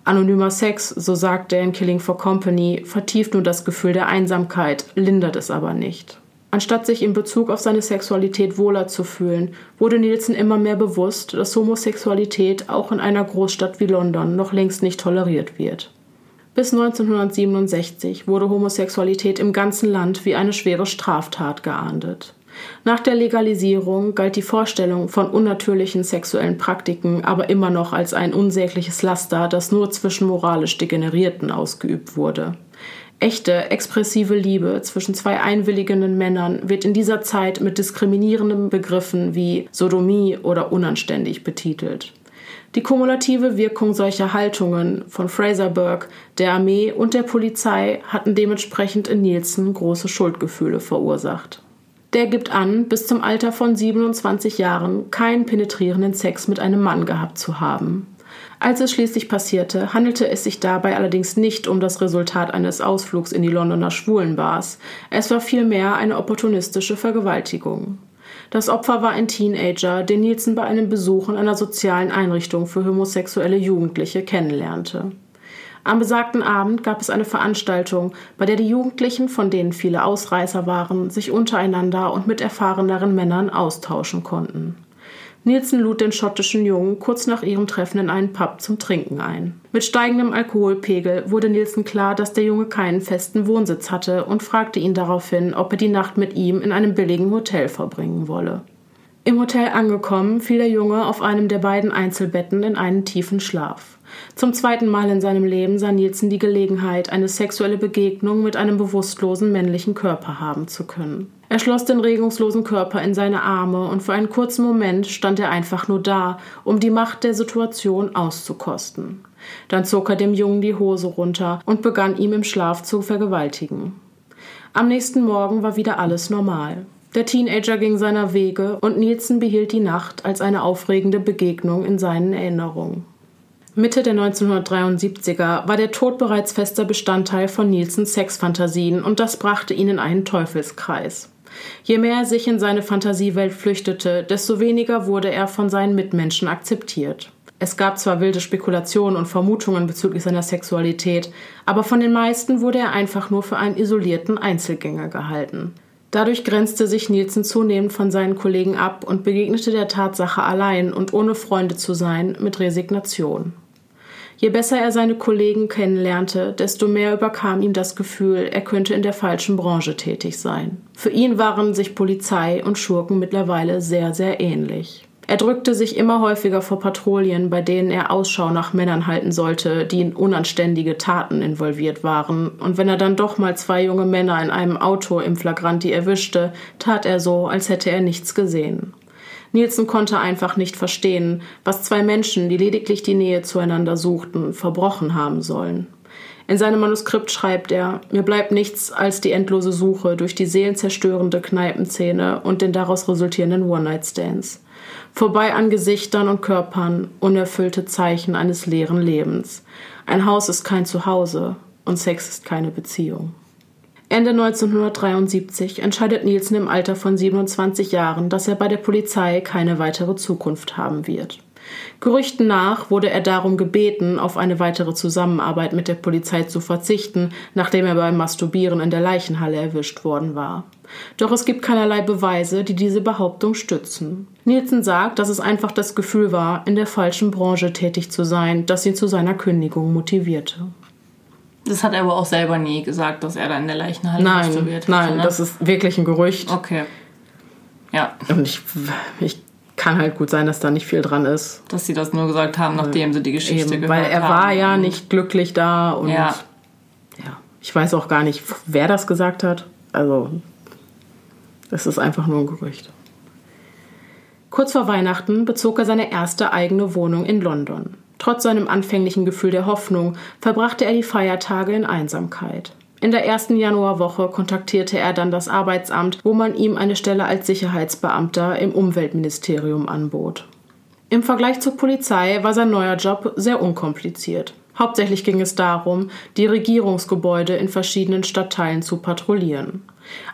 A: Anonymer Sex, so sagt er in Killing for Company, vertieft nur das Gefühl der Einsamkeit, lindert es aber nicht. Anstatt sich in Bezug auf seine Sexualität wohler zu fühlen, wurde Nielsen immer mehr bewusst, dass Homosexualität auch in einer Großstadt wie London noch längst nicht toleriert wird. Bis 1967 wurde Homosexualität im ganzen Land wie eine schwere Straftat geahndet. Nach der Legalisierung galt die Vorstellung von unnatürlichen sexuellen Praktiken aber immer noch als ein unsägliches Laster, das nur zwischen moralisch Degenerierten ausgeübt wurde. Echte, expressive Liebe zwischen zwei einwilligenden Männern wird in dieser Zeit mit diskriminierenden Begriffen wie Sodomie oder unanständig betitelt. Die kumulative Wirkung solcher Haltungen von Fraserburg, der Armee und der Polizei hatten dementsprechend in Nielsen große Schuldgefühle verursacht. Der gibt an, bis zum Alter von 27 Jahren keinen penetrierenden Sex mit einem Mann gehabt zu haben. Als es schließlich passierte, handelte es sich dabei allerdings nicht um das Resultat eines Ausflugs in die Londoner Schwulenbars. Es war vielmehr eine opportunistische Vergewaltigung. Das Opfer war ein Teenager, den Nielsen bei einem Besuch in einer sozialen Einrichtung für homosexuelle Jugendliche kennenlernte. Am besagten Abend gab es eine Veranstaltung, bei der die Jugendlichen, von denen viele Ausreißer waren, sich untereinander und mit erfahreneren Männern austauschen konnten. Nielsen lud den schottischen Jungen kurz nach ihrem Treffen in einen Pub zum Trinken ein. Mit steigendem Alkoholpegel wurde Nielsen klar, dass der Junge keinen festen Wohnsitz hatte und fragte ihn daraufhin, ob er die Nacht mit ihm in einem billigen Hotel verbringen wolle. Im Hotel angekommen, fiel der Junge auf einem der beiden Einzelbetten in einen tiefen Schlaf. Zum zweiten Mal in seinem Leben sah Nielsen die Gelegenheit, eine sexuelle Begegnung mit einem bewusstlosen männlichen Körper haben zu können. Er schloss den regungslosen Körper in seine Arme und für einen kurzen Moment stand er einfach nur da, um die Macht der Situation auszukosten. Dann zog er dem Jungen die Hose runter und begann ihm im Schlaf zu vergewaltigen. Am nächsten Morgen war wieder alles normal. Der Teenager ging seiner Wege und Nielsen behielt die Nacht als eine aufregende Begegnung in seinen Erinnerungen. Mitte der 1973er war der Tod bereits fester Bestandteil von Nielsens Sexfantasien und das brachte ihn in einen Teufelskreis. Je mehr er sich in seine Fantasiewelt flüchtete, desto weniger wurde er von seinen Mitmenschen akzeptiert. Es gab zwar wilde Spekulationen und Vermutungen bezüglich seiner Sexualität, aber von den meisten wurde er einfach nur für einen isolierten Einzelgänger gehalten. Dadurch grenzte sich Nielsen zunehmend von seinen Kollegen ab und begegnete der Tatsache allein und ohne Freunde zu sein mit Resignation. Je besser er seine Kollegen kennenlernte, desto mehr überkam ihm das Gefühl, er könnte in der falschen Branche tätig sein. Für ihn waren sich Polizei und Schurken mittlerweile sehr, sehr ähnlich. Er drückte sich immer häufiger vor Patrouillen, bei denen er Ausschau nach Männern halten sollte, die in unanständige Taten involviert waren, und wenn er dann doch mal zwei junge Männer in einem Auto im Flagranti erwischte, tat er so, als hätte er nichts gesehen. Nielsen konnte einfach nicht verstehen, was zwei Menschen, die lediglich die Nähe zueinander suchten, verbrochen haben sollen. In seinem Manuskript schreibt er, mir bleibt nichts als die endlose Suche durch die seelenzerstörende Kneipenszene und den daraus resultierenden One-Night-Stands. Vorbei an Gesichtern und Körpern, unerfüllte Zeichen eines leeren Lebens. Ein Haus ist kein Zuhause und Sex ist keine Beziehung. Ende 1973 entscheidet Nielsen im Alter von 27 Jahren, dass er bei der Polizei keine weitere Zukunft haben wird. Gerüchten nach wurde er darum gebeten, auf eine weitere Zusammenarbeit mit der Polizei zu verzichten, nachdem er beim Masturbieren in der Leichenhalle erwischt worden war. Doch es gibt keinerlei Beweise, die diese Behauptung stützen. Nielsen sagt, dass es einfach das Gefühl war, in der falschen Branche tätig zu sein, das ihn zu seiner Kündigung motivierte.
B: Das hat er aber auch selber nie gesagt, dass er da in der Leichenhalle
A: nein, masturbiert Nein, hatte, ne? das ist wirklich ein Gerücht.
B: Okay. Ja.
A: Und ich, ich kann halt gut sein, dass da nicht viel dran ist.
B: Dass sie das nur gesagt haben, nachdem sie die Geschichte
A: Eben, gehört haben. Weil er haben. war ja nicht glücklich da und ja. ja. Ich weiß auch gar nicht, wer das gesagt hat. Also, das ist einfach nur ein Gerücht. Kurz vor Weihnachten bezog er seine erste eigene Wohnung in London. Trotz seinem anfänglichen Gefühl der Hoffnung verbrachte er die Feiertage in Einsamkeit. In der ersten Januarwoche kontaktierte er dann das Arbeitsamt, wo man ihm eine Stelle als Sicherheitsbeamter im Umweltministerium anbot. Im Vergleich zur Polizei war sein neuer Job sehr unkompliziert. Hauptsächlich ging es darum, die Regierungsgebäude in verschiedenen Stadtteilen zu patrouillieren.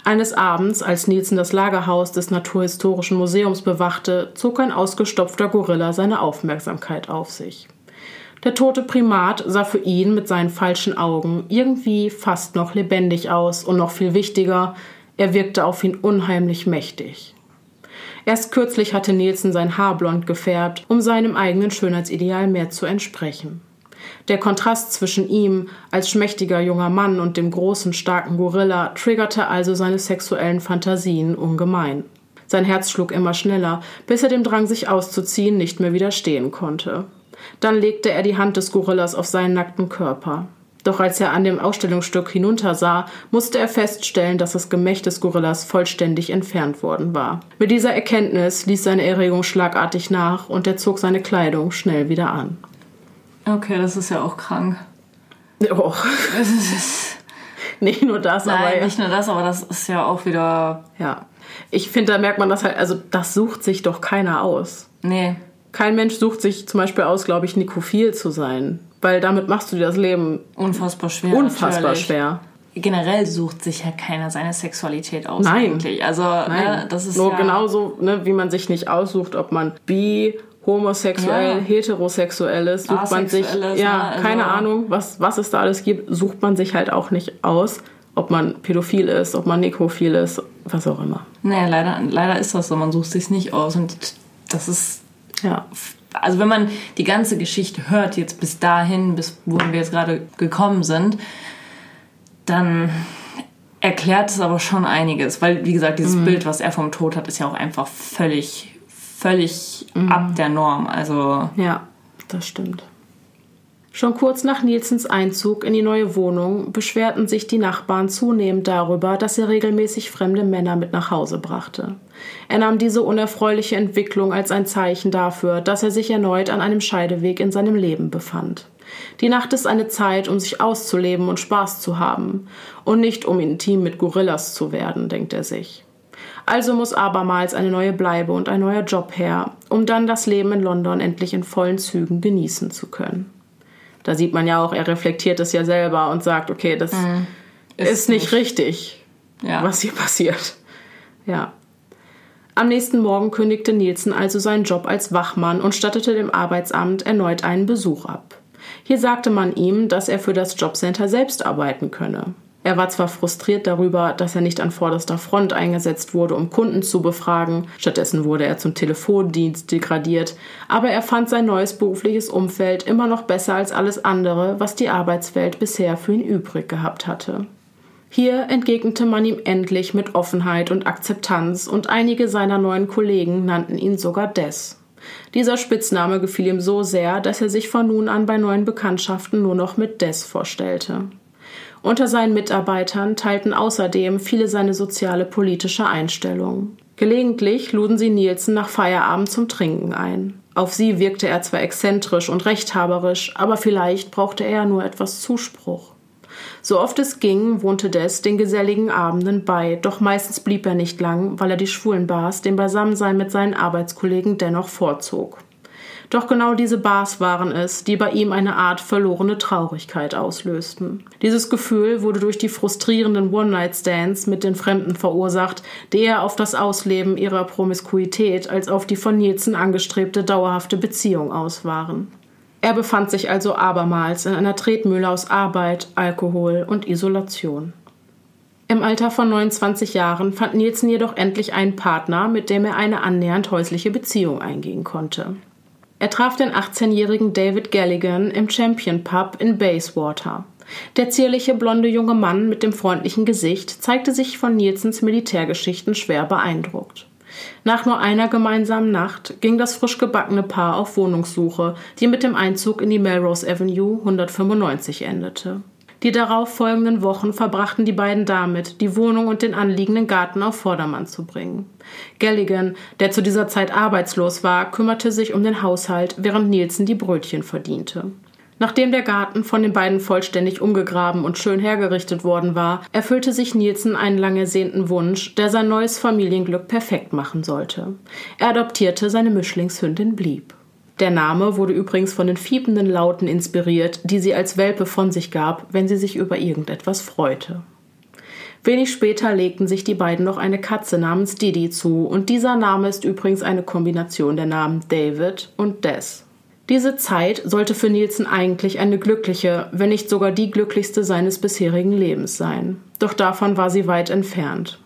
A: Eines Abends, als Nielsen das Lagerhaus des Naturhistorischen Museums bewachte, zog ein ausgestopfter Gorilla seine Aufmerksamkeit auf sich. Der tote Primat sah für ihn mit seinen falschen Augen irgendwie fast noch lebendig aus und noch viel wichtiger, er wirkte auf ihn unheimlich mächtig. Erst kürzlich hatte Nielsen sein Haar blond gefärbt, um seinem eigenen Schönheitsideal mehr zu entsprechen. Der Kontrast zwischen ihm als schmächtiger junger Mann und dem großen, starken Gorilla triggerte also seine sexuellen Fantasien ungemein. Sein Herz schlug immer schneller, bis er dem Drang, sich auszuziehen, nicht mehr widerstehen konnte. Dann legte er die Hand des Gorillas auf seinen nackten Körper. Doch als er an dem Ausstellungsstück hinuntersah, musste er feststellen, dass das Gemächt des Gorillas vollständig entfernt worden war. Mit dieser Erkenntnis ließ seine Erregung schlagartig nach und er zog seine Kleidung schnell wieder an.
B: Okay, das ist ja auch krank.
A: Oh. nicht nur das,
B: Nein, aber. Ja. nicht nur das, aber das ist ja auch wieder.
A: Ja. Ich finde, da merkt man das halt, also das sucht sich doch keiner aus.
B: Nee.
A: Kein Mensch sucht sich zum Beispiel aus, glaube ich, nikophil zu sein. Weil damit machst du dir das Leben
B: unfassbar schwer.
A: Unfassbar natürlich. schwer.
B: Generell sucht sich ja keiner seine Sexualität aus.
A: Nein.
B: Eigentlich. Also,
A: ne, Nein. Ne, das ist Nur ja genauso, ne, wie man sich nicht aussucht, ob man bi, homosexuell, ja. heterosexuell ist, sucht man sich, ja, also keine Ahnung, was, was es da alles gibt, sucht man sich halt auch nicht aus, ob man pädophil ist, ob man nekrophil ist, was auch immer.
B: Naja, leider, leider ist das so, man sucht sich nicht aus und das ist, ja, also wenn man die ganze Geschichte hört, jetzt bis dahin, bis wohin wir jetzt gerade gekommen sind, dann erklärt es aber schon einiges, weil wie gesagt, dieses mhm. Bild, was er vom Tod hat, ist ja auch einfach völlig völlig mhm. ab der Norm. Also
A: ja, das stimmt. Schon kurz nach Nielsens Einzug in die neue Wohnung beschwerten sich die Nachbarn zunehmend darüber, dass er regelmäßig fremde Männer mit nach Hause brachte. Er nahm diese unerfreuliche Entwicklung als ein Zeichen dafür, dass er sich erneut an einem Scheideweg in seinem Leben befand. Die Nacht ist eine Zeit, um sich auszuleben und Spaß zu haben, und nicht um intim mit Gorillas zu werden, denkt er sich. Also muss abermals eine neue Bleibe und ein neuer Job her, um dann das Leben in London endlich in vollen Zügen genießen zu können. Da sieht man ja auch, er reflektiert es ja selber und sagt, okay, das mhm. ist, ist, nicht, nicht. richtig, ja. was hier passiert. Ja. Am nächsten Morgen kündigte Nielsen also seinen Job als Wachmann und stattete dem Arbeitsamt erneut einen Besuch ab. Hier sagte man ihm, dass er für das Jobcenter selbst arbeiten könne. Er war zwar frustriert darüber, dass er nicht an vorderster Front eingesetzt wurde, um Kunden zu befragen, stattdessen wurde er zum Telefondienst degradiert, aber er fand sein neues berufliches Umfeld immer noch besser als alles andere, was die Arbeitswelt bisher für ihn übrig gehabt hatte. Hier entgegnete man ihm endlich mit Offenheit und Akzeptanz und einige seiner neuen Kollegen nannten ihn sogar Des. Dieser Spitzname gefiel ihm so sehr, dass er sich von nun an bei neuen Bekanntschaften nur noch mit Des vorstellte. Unter seinen Mitarbeitern teilten außerdem viele seine soziale politische Einstellung. Gelegentlich luden sie Nielsen nach Feierabend zum Trinken ein. Auf sie wirkte er zwar exzentrisch und rechthaberisch, aber vielleicht brauchte er nur etwas Zuspruch. So oft es ging, wohnte Des den geselligen Abenden bei, doch meistens blieb er nicht lang, weil er die schwulen Bars dem Beisammensein mit seinen Arbeitskollegen dennoch vorzog. Doch genau diese Bars waren es, die bei ihm eine Art verlorene Traurigkeit auslösten. Dieses Gefühl wurde durch die frustrierenden One-Night-Stands mit den Fremden verursacht, die eher auf das Ausleben ihrer Promiskuität als auf die von Nielsen angestrebte dauerhafte Beziehung aus waren. Er befand sich also abermals in einer Tretmühle aus Arbeit, Alkohol und Isolation. Im Alter von 29 Jahren fand Nielsen jedoch endlich einen Partner, mit dem er eine annähernd häusliche Beziehung eingehen konnte. Er traf den 18-jährigen David Galligan im Champion Pub in Bayswater. Der zierliche blonde junge Mann mit dem freundlichen Gesicht zeigte sich von Nielsens Militärgeschichten schwer beeindruckt. Nach nur einer gemeinsamen Nacht ging das frisch gebackene Paar auf Wohnungssuche, die mit dem Einzug in die Melrose Avenue 195 endete. Die darauf folgenden Wochen verbrachten die beiden damit, die Wohnung und den anliegenden Garten auf Vordermann zu bringen. Galligan, der zu dieser Zeit arbeitslos war, kümmerte sich um den Haushalt, während Nielsen die Brötchen verdiente. Nachdem der Garten von den beiden vollständig umgegraben und schön hergerichtet worden war, erfüllte sich Nielsen einen lang ersehnten Wunsch, der sein neues Familienglück perfekt machen sollte. Er adoptierte seine Mischlingshündin Blieb. Der Name wurde übrigens von den fiependen Lauten inspiriert, die sie als Welpe von sich gab, wenn sie sich über irgendetwas freute. Wenig später legten sich die beiden noch eine Katze namens Didi zu, und dieser Name ist übrigens eine Kombination der Namen David und Des. Diese Zeit sollte für Nielsen eigentlich eine glückliche, wenn nicht sogar die glücklichste seines bisherigen Lebens sein. Doch davon war sie weit entfernt.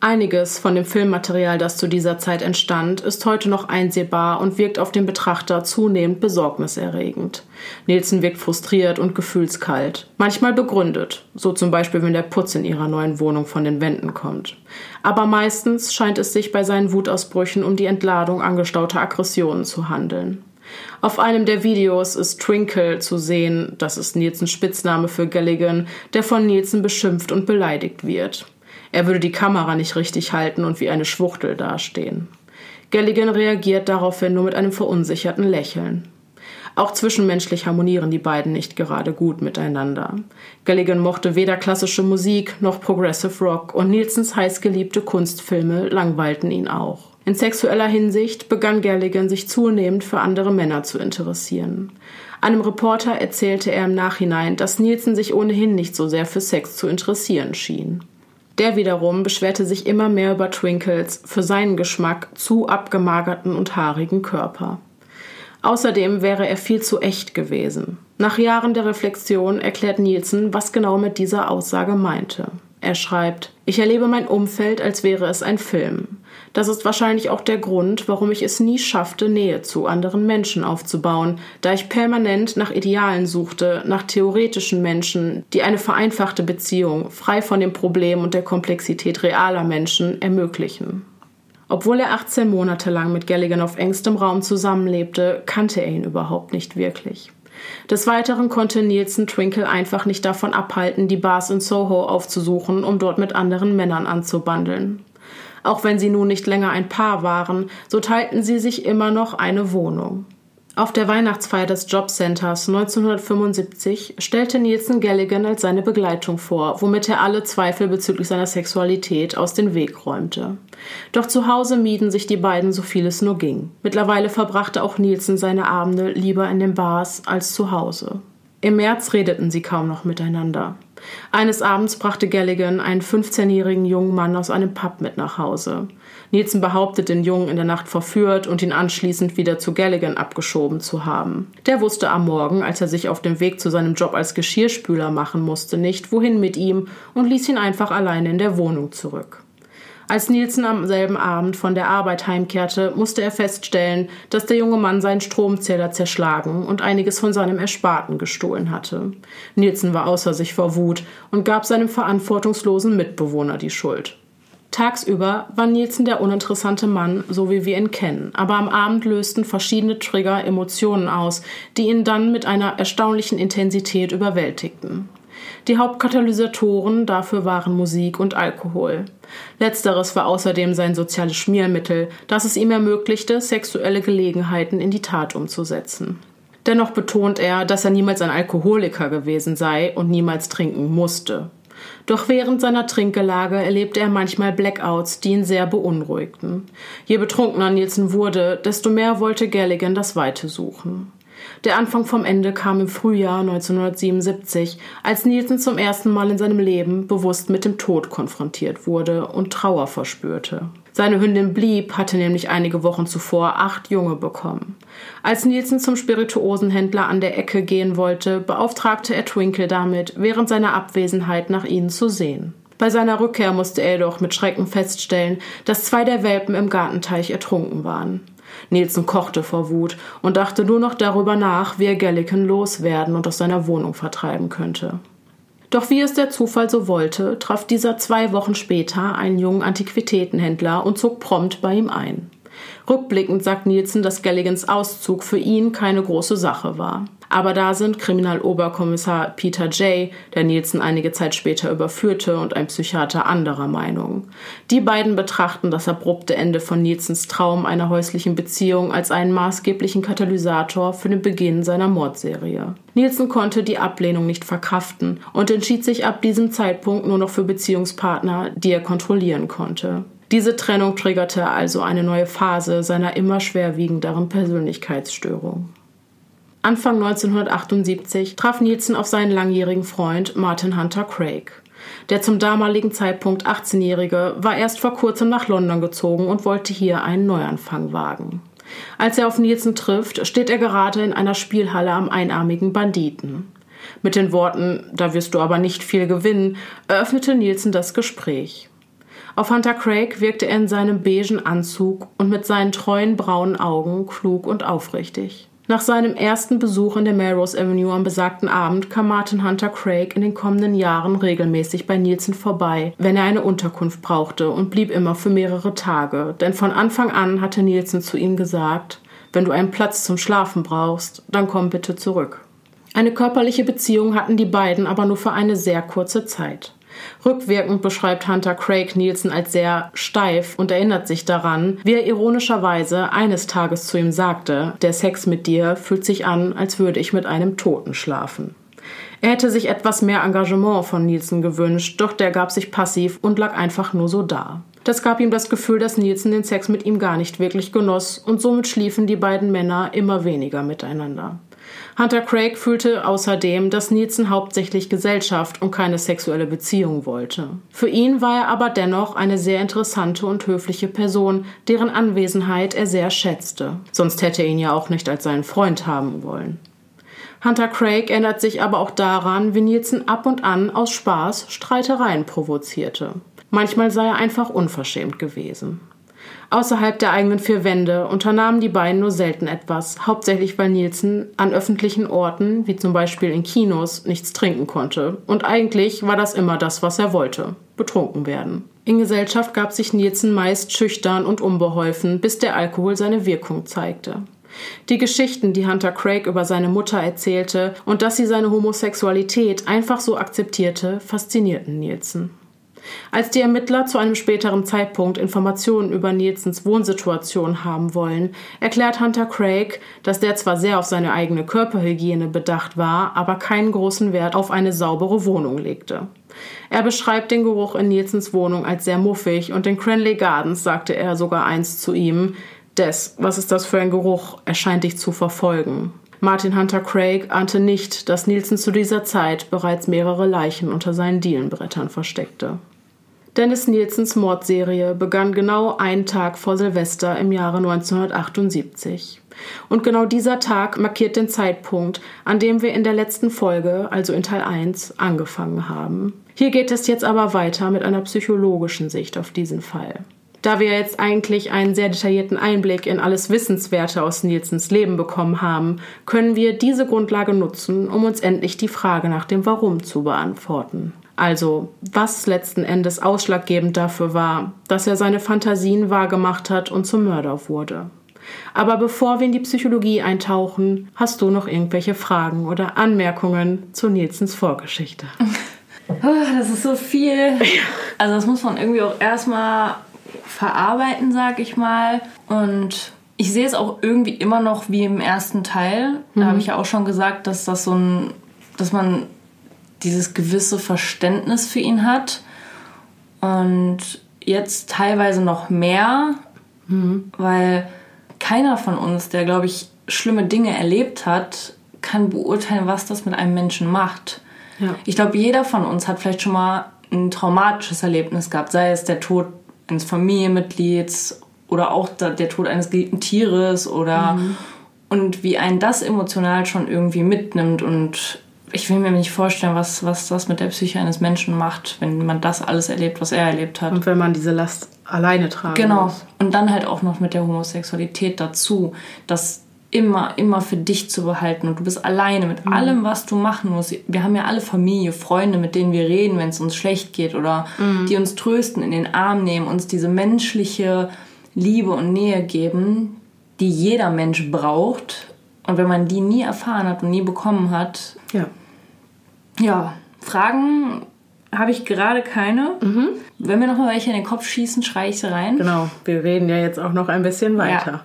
A: Einiges von dem Filmmaterial, das zu dieser Zeit entstand, ist heute noch einsehbar und wirkt auf den Betrachter zunehmend besorgniserregend. Nielsen wirkt frustriert und gefühlskalt, manchmal begründet, so zum Beispiel, wenn der Putz in ihrer neuen Wohnung von den Wänden kommt. Aber meistens scheint es sich bei seinen Wutausbrüchen um die Entladung angestauter Aggressionen zu handeln. Auf einem der Videos ist Twinkle zu sehen, das ist Nielsens Spitzname für Galligan, der von Nielsen beschimpft und beleidigt wird. Er würde die Kamera nicht richtig halten und wie eine Schwuchtel dastehen. Galligan reagiert daraufhin nur mit einem verunsicherten Lächeln. Auch zwischenmenschlich harmonieren die beiden nicht gerade gut miteinander. Galligan mochte weder klassische Musik noch Progressive Rock und Nielsens heißgeliebte Kunstfilme langweilten ihn auch. In sexueller Hinsicht begann Galligan sich zunehmend für andere Männer zu interessieren. Einem Reporter erzählte er im Nachhinein, dass Nielsen sich ohnehin nicht so sehr für Sex zu interessieren schien. Der wiederum beschwerte sich immer mehr über Twinkles für seinen Geschmack zu abgemagerten und haarigen Körper. Außerdem wäre er viel zu echt gewesen. Nach Jahren der Reflexion erklärt Nielsen, was genau mit dieser Aussage meinte. Er schreibt, ich erlebe mein Umfeld, als wäre es ein Film. Das ist wahrscheinlich auch der Grund, warum ich es nie schaffte, Nähe zu anderen Menschen aufzubauen, da ich permanent nach Idealen suchte, nach theoretischen Menschen, die eine vereinfachte Beziehung, frei von dem Problem und der Komplexität realer Menschen, ermöglichen. Obwohl er 18 Monate lang mit Galligan auf engstem Raum zusammenlebte, kannte er ihn überhaupt nicht wirklich. Des Weiteren konnte Nielsen Twinkle einfach nicht davon abhalten, die Bars in Soho aufzusuchen, um dort mit anderen Männern anzubandeln. Auch wenn sie nun nicht länger ein Paar waren, so teilten sie sich immer noch eine Wohnung. Auf der Weihnachtsfeier des Jobcenters 1975 stellte Nielsen Galligan als seine Begleitung vor, womit er alle Zweifel bezüglich seiner Sexualität aus dem Weg räumte. Doch zu Hause mieden sich die beiden so viel es nur ging. Mittlerweile verbrachte auch Nielsen seine Abende lieber in den Bars als zu Hause. Im März redeten sie kaum noch miteinander. Eines Abends brachte Galligan einen 15-jährigen jungen Mann aus einem Pub mit nach Hause. Nielsen behauptet, den Jungen in der Nacht verführt und ihn anschließend wieder zu Galligan abgeschoben zu haben. Der wusste am Morgen, als er sich auf dem Weg zu seinem Job als Geschirrspüler machen musste, nicht, wohin mit ihm und ließ ihn einfach alleine in der Wohnung zurück. Als Nielsen am selben Abend von der Arbeit heimkehrte, musste er feststellen, dass der junge Mann seinen Stromzähler zerschlagen und einiges von seinem Ersparten gestohlen hatte. Nielsen war außer sich vor Wut und gab seinem verantwortungslosen Mitbewohner die Schuld. Tagsüber war Nielsen der uninteressante Mann, so wie wir ihn kennen, aber am Abend lösten verschiedene Trigger Emotionen aus, die ihn dann mit einer erstaunlichen Intensität überwältigten. Die Hauptkatalysatoren dafür waren Musik und Alkohol. Letzteres war außerdem sein soziales Schmiermittel, das es ihm ermöglichte, sexuelle Gelegenheiten in die Tat umzusetzen. Dennoch betont er, dass er niemals ein Alkoholiker gewesen sei und niemals trinken musste. Doch während seiner Trinkgelage erlebte er manchmal Blackouts, die ihn sehr beunruhigten. Je betrunkener Nielsen wurde, desto mehr wollte Galligan das Weite suchen. Der Anfang vom Ende kam im Frühjahr 1977, als Nielsen zum ersten Mal in seinem Leben bewusst mit dem Tod konfrontiert wurde und Trauer verspürte. Seine Hündin Blieb hatte nämlich einige Wochen zuvor acht Junge bekommen. Als Nielsen zum Spirituosenhändler an der Ecke gehen wollte, beauftragte er Twinkle damit, während seiner Abwesenheit nach ihnen zu sehen. Bei seiner Rückkehr musste er jedoch mit Schrecken feststellen, dass zwei der Welpen im Gartenteich ertrunken waren. Nielsen kochte vor Wut und dachte nur noch darüber nach, wie er Gallican loswerden und aus seiner Wohnung vertreiben könnte. Doch wie es der Zufall so wollte, traf dieser zwei Wochen später einen jungen Antiquitätenhändler und zog prompt bei ihm ein. Rückblickend sagt Nielsen, dass Galligans Auszug für ihn keine große Sache war. Aber da sind Kriminaloberkommissar Peter Jay, der Nielsen einige Zeit später überführte, und ein Psychiater anderer Meinung. Die beiden betrachten das abrupte Ende von Nielsens Traum einer häuslichen Beziehung als einen maßgeblichen Katalysator für den Beginn seiner Mordserie. Nielsen konnte die Ablehnung nicht verkraften und entschied sich ab diesem Zeitpunkt nur noch für Beziehungspartner, die er kontrollieren konnte. Diese Trennung triggerte also eine neue Phase seiner immer schwerwiegenderen Persönlichkeitsstörung. Anfang 1978 traf Nielsen auf seinen langjährigen Freund Martin Hunter Craig. Der zum damaligen Zeitpunkt 18-Jährige war erst vor kurzem nach London gezogen und wollte hier einen Neuanfang wagen. Als er auf Nielsen trifft, steht er gerade in einer Spielhalle am einarmigen Banditen. Mit den Worten, da wirst du aber nicht viel gewinnen, eröffnete Nielsen das Gespräch. Auf Hunter Craig wirkte er in seinem beigen Anzug und mit seinen treuen braunen Augen klug und aufrichtig. Nach seinem ersten Besuch in der Melrose Avenue am besagten Abend kam Martin Hunter Craig in den kommenden Jahren regelmäßig bei Nielsen vorbei, wenn er eine Unterkunft brauchte und blieb immer für mehrere Tage, denn von Anfang an hatte Nielsen zu ihm gesagt, wenn du einen Platz zum Schlafen brauchst, dann komm bitte zurück. Eine körperliche Beziehung hatten die beiden aber nur für eine sehr kurze Zeit. Rückwirkend beschreibt Hunter Craig Nielsen als sehr steif und erinnert sich daran, wie er ironischerweise eines Tages zu ihm sagte, der Sex mit dir fühlt sich an, als würde ich mit einem Toten schlafen. Er hätte sich etwas mehr Engagement von Nielsen gewünscht, doch der gab sich passiv und lag einfach nur so da. Das gab ihm das Gefühl, dass Nielsen den Sex mit ihm gar nicht wirklich genoss, und somit schliefen die beiden Männer immer weniger miteinander. Hunter Craig fühlte außerdem, dass Nielsen hauptsächlich Gesellschaft und keine sexuelle Beziehung wollte. Für ihn war er aber dennoch eine sehr interessante und höfliche Person, deren Anwesenheit er sehr schätzte. Sonst hätte er ihn ja auch nicht als seinen Freund haben wollen. Hunter Craig erinnert sich aber auch daran, wie Nielsen ab und an aus Spaß Streitereien provozierte. Manchmal sei er einfach unverschämt gewesen. Außerhalb der eigenen vier Wände unternahmen die beiden nur selten etwas, hauptsächlich weil Nielsen an öffentlichen Orten, wie zum Beispiel in Kinos, nichts trinken konnte. Und eigentlich war das immer das, was er wollte: betrunken werden. In Gesellschaft gab sich Nielsen meist schüchtern und unbeholfen, bis der Alkohol seine Wirkung zeigte. Die Geschichten, die Hunter Craig über seine Mutter erzählte und dass sie seine Homosexualität einfach so akzeptierte, faszinierten Nielsen. Als die Ermittler zu einem späteren Zeitpunkt Informationen über Nielsens Wohnsituation haben wollen, erklärt Hunter Craig, dass der zwar sehr auf seine eigene Körperhygiene bedacht war, aber keinen großen Wert auf eine saubere Wohnung legte. Er beschreibt den Geruch in Nielsens Wohnung als sehr muffig und in Cranley Gardens sagte er sogar einst zu ihm, Des, was ist das für ein Geruch? Er scheint dich zu verfolgen. Martin Hunter Craig ahnte nicht, dass Nielsen zu dieser Zeit bereits mehrere Leichen unter seinen Dielenbrettern versteckte. Dennis Nielsens Mordserie begann genau einen Tag vor Silvester im Jahre 1978. Und genau dieser Tag markiert den Zeitpunkt, an dem wir in der letzten Folge, also in Teil 1, angefangen haben. Hier geht es jetzt aber weiter mit einer psychologischen Sicht auf diesen Fall. Da wir jetzt eigentlich einen sehr detaillierten Einblick in alles Wissenswerte aus Nielsens Leben bekommen haben, können wir diese Grundlage nutzen, um uns endlich die Frage nach dem Warum zu beantworten. Also, was letzten Endes ausschlaggebend dafür war, dass er seine Fantasien wahrgemacht hat und zum Mörder wurde. Aber bevor wir in die Psychologie eintauchen, hast du noch irgendwelche Fragen oder Anmerkungen zu Nielsens Vorgeschichte?
B: Das ist so viel. Also, das muss man irgendwie auch erstmal verarbeiten, sag ich mal. Und ich sehe es auch irgendwie immer noch wie im ersten Teil. Da mhm. habe ich ja auch schon gesagt, dass das so ein, dass man dieses gewisse Verständnis für ihn hat. Und jetzt teilweise noch mehr, mhm. weil keiner von uns, der, glaube ich, schlimme Dinge erlebt hat, kann beurteilen, was das mit einem Menschen macht. Ja. Ich glaube, jeder von uns hat vielleicht schon mal ein traumatisches Erlebnis gehabt, sei es der Tod eines Familienmitglieds oder auch der Tod eines geliebten Tieres oder mhm. und wie einen das emotional schon irgendwie mitnimmt und ich will mir nicht vorstellen, was, was das mit der Psyche eines Menschen macht, wenn man das alles erlebt, was er erlebt hat.
A: Und wenn man diese Last alleine tragen
B: Genau. Muss. Und dann halt auch noch mit der Homosexualität dazu, das immer, immer für dich zu behalten. Und du bist alleine mit mhm. allem, was du machen musst. Wir haben ja alle Familie, Freunde, mit denen wir reden, wenn es uns schlecht geht oder mhm. die uns trösten, in den Arm nehmen, uns diese menschliche Liebe und Nähe geben, die jeder Mensch braucht. Und wenn man die nie erfahren hat und nie bekommen hat,
A: ja
B: ja, Fragen habe ich gerade keine. Mhm. Wenn mir noch mal welche in den Kopf schießen, schreie ich sie rein.
A: Genau, wir reden ja jetzt auch noch ein bisschen weiter. Ja.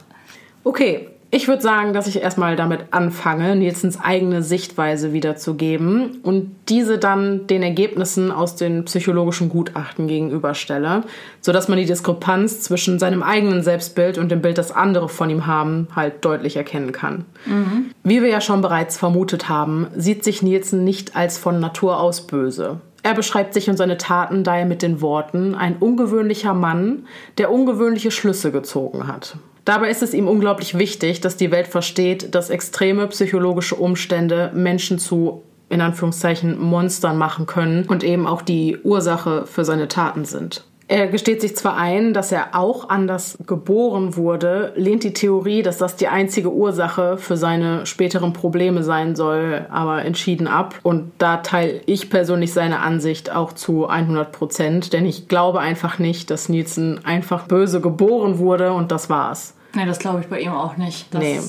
A: Okay, ich würde sagen, dass ich erstmal damit anfange, Nielsens eigene Sichtweise wiederzugeben und diese dann den Ergebnissen aus den psychologischen Gutachten gegenüberstelle, sodass man die Diskrepanz zwischen seinem eigenen Selbstbild und dem Bild, das andere von ihm haben, halt deutlich erkennen kann. Mhm. Wie wir ja schon bereits vermutet haben, sieht sich Nielsen nicht als von Natur aus böse. Er beschreibt sich und seine Taten daher mit den Worten ein ungewöhnlicher Mann, der ungewöhnliche Schlüsse gezogen hat. Dabei ist es ihm unglaublich wichtig, dass die Welt versteht, dass extreme psychologische Umstände Menschen zu in Anführungszeichen Monstern machen können und eben auch die Ursache für seine Taten sind. Er gesteht sich zwar ein, dass er auch anders geboren wurde, lehnt die Theorie, dass das die einzige Ursache für seine späteren Probleme sein soll, aber entschieden ab. Und da teile ich persönlich seine Ansicht auch zu 100 Prozent, denn ich glaube einfach nicht, dass Nielsen einfach böse geboren wurde und das war's.
B: Nee, das glaube ich bei ihm auch nicht. Das
A: nee.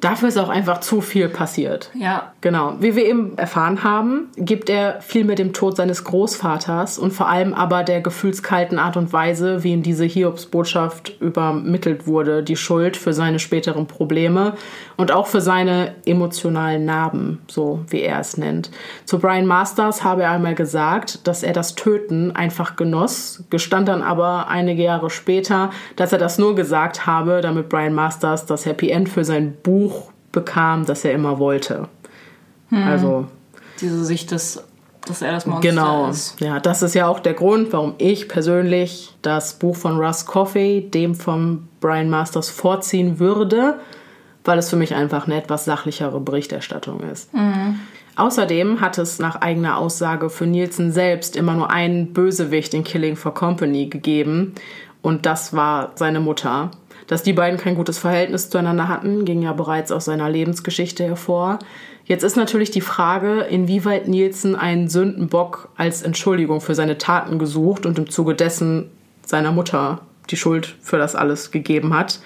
A: Dafür ist auch einfach zu viel passiert.
B: Ja.
A: Genau. Wie wir eben erfahren haben, gibt er viel mit dem Tod seines Großvaters und vor allem aber der gefühlskalten Art und Weise, wie ihm diese Hiobsbotschaft übermittelt wurde, die Schuld für seine späteren Probleme und auch für seine emotionalen Narben, so wie er es nennt. Zu Brian Masters habe er einmal gesagt, dass er das Töten einfach genoss, gestand dann aber einige Jahre später, dass er das nur gesagt habe, damit Brian Masters das Happy End für sein Buch Buch bekam, das er immer wollte. Hm. Also.
B: Diese Sicht des dass er das Monster
A: genau. ist. Genau, ja, das ist ja auch der Grund, warum ich persönlich das Buch von Russ Coffey dem von Brian Masters vorziehen würde, weil es für mich einfach eine etwas sachlichere Berichterstattung ist. Mhm. Außerdem hat es nach eigener Aussage für Nielsen selbst immer nur einen Bösewicht in Killing for Company gegeben und das war seine Mutter. Dass die beiden kein gutes Verhältnis zueinander hatten, ging ja bereits aus seiner Lebensgeschichte hervor. Jetzt ist natürlich die Frage, inwieweit Nielsen einen Sündenbock als Entschuldigung für seine Taten gesucht und im Zuge dessen seiner Mutter die Schuld für das alles gegeben hat.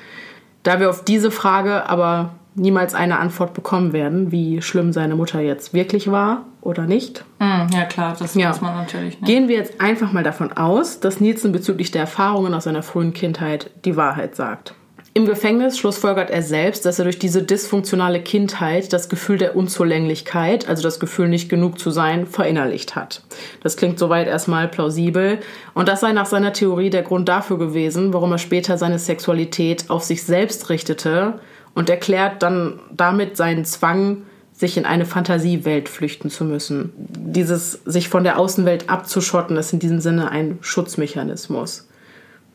A: Da wir auf diese Frage aber niemals eine Antwort bekommen werden, wie schlimm seine Mutter jetzt wirklich war oder nicht.
B: Mm, ja, klar, das ja. weiß man natürlich nicht.
A: Gehen wir jetzt einfach mal davon aus, dass Nielsen bezüglich der Erfahrungen aus seiner frühen Kindheit die Wahrheit sagt. Im Gefängnis schlussfolgert er selbst, dass er durch diese dysfunktionale Kindheit das Gefühl der Unzulänglichkeit, also das Gefühl nicht genug zu sein, verinnerlicht hat. Das klingt soweit erstmal plausibel und das sei nach seiner Theorie der Grund dafür gewesen, warum er später seine Sexualität auf sich selbst richtete und erklärt dann damit seinen Zwang, sich in eine Fantasiewelt flüchten zu müssen. Dieses sich von der Außenwelt abzuschotten ist in diesem Sinne ein Schutzmechanismus.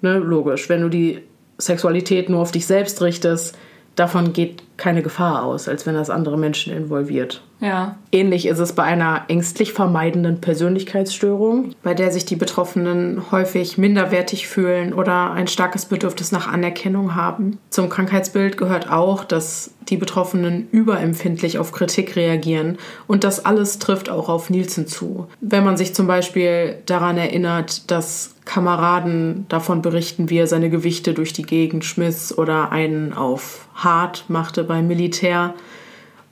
A: Ne, logisch, wenn du die Sexualität nur auf dich selbst richtest, davon geht keine Gefahr aus, als wenn das andere Menschen involviert.
B: Ja.
A: Ähnlich ist es bei einer ängstlich vermeidenden Persönlichkeitsstörung, bei der sich die Betroffenen häufig minderwertig fühlen oder ein starkes Bedürfnis nach Anerkennung haben. Zum Krankheitsbild gehört auch, dass die Betroffenen überempfindlich auf Kritik reagieren und das alles trifft auch auf Nielsen zu. Wenn man sich zum Beispiel daran erinnert, dass Kameraden davon berichten, wie er seine Gewichte durch die Gegend schmiss oder einen auf hart machte beim Militär,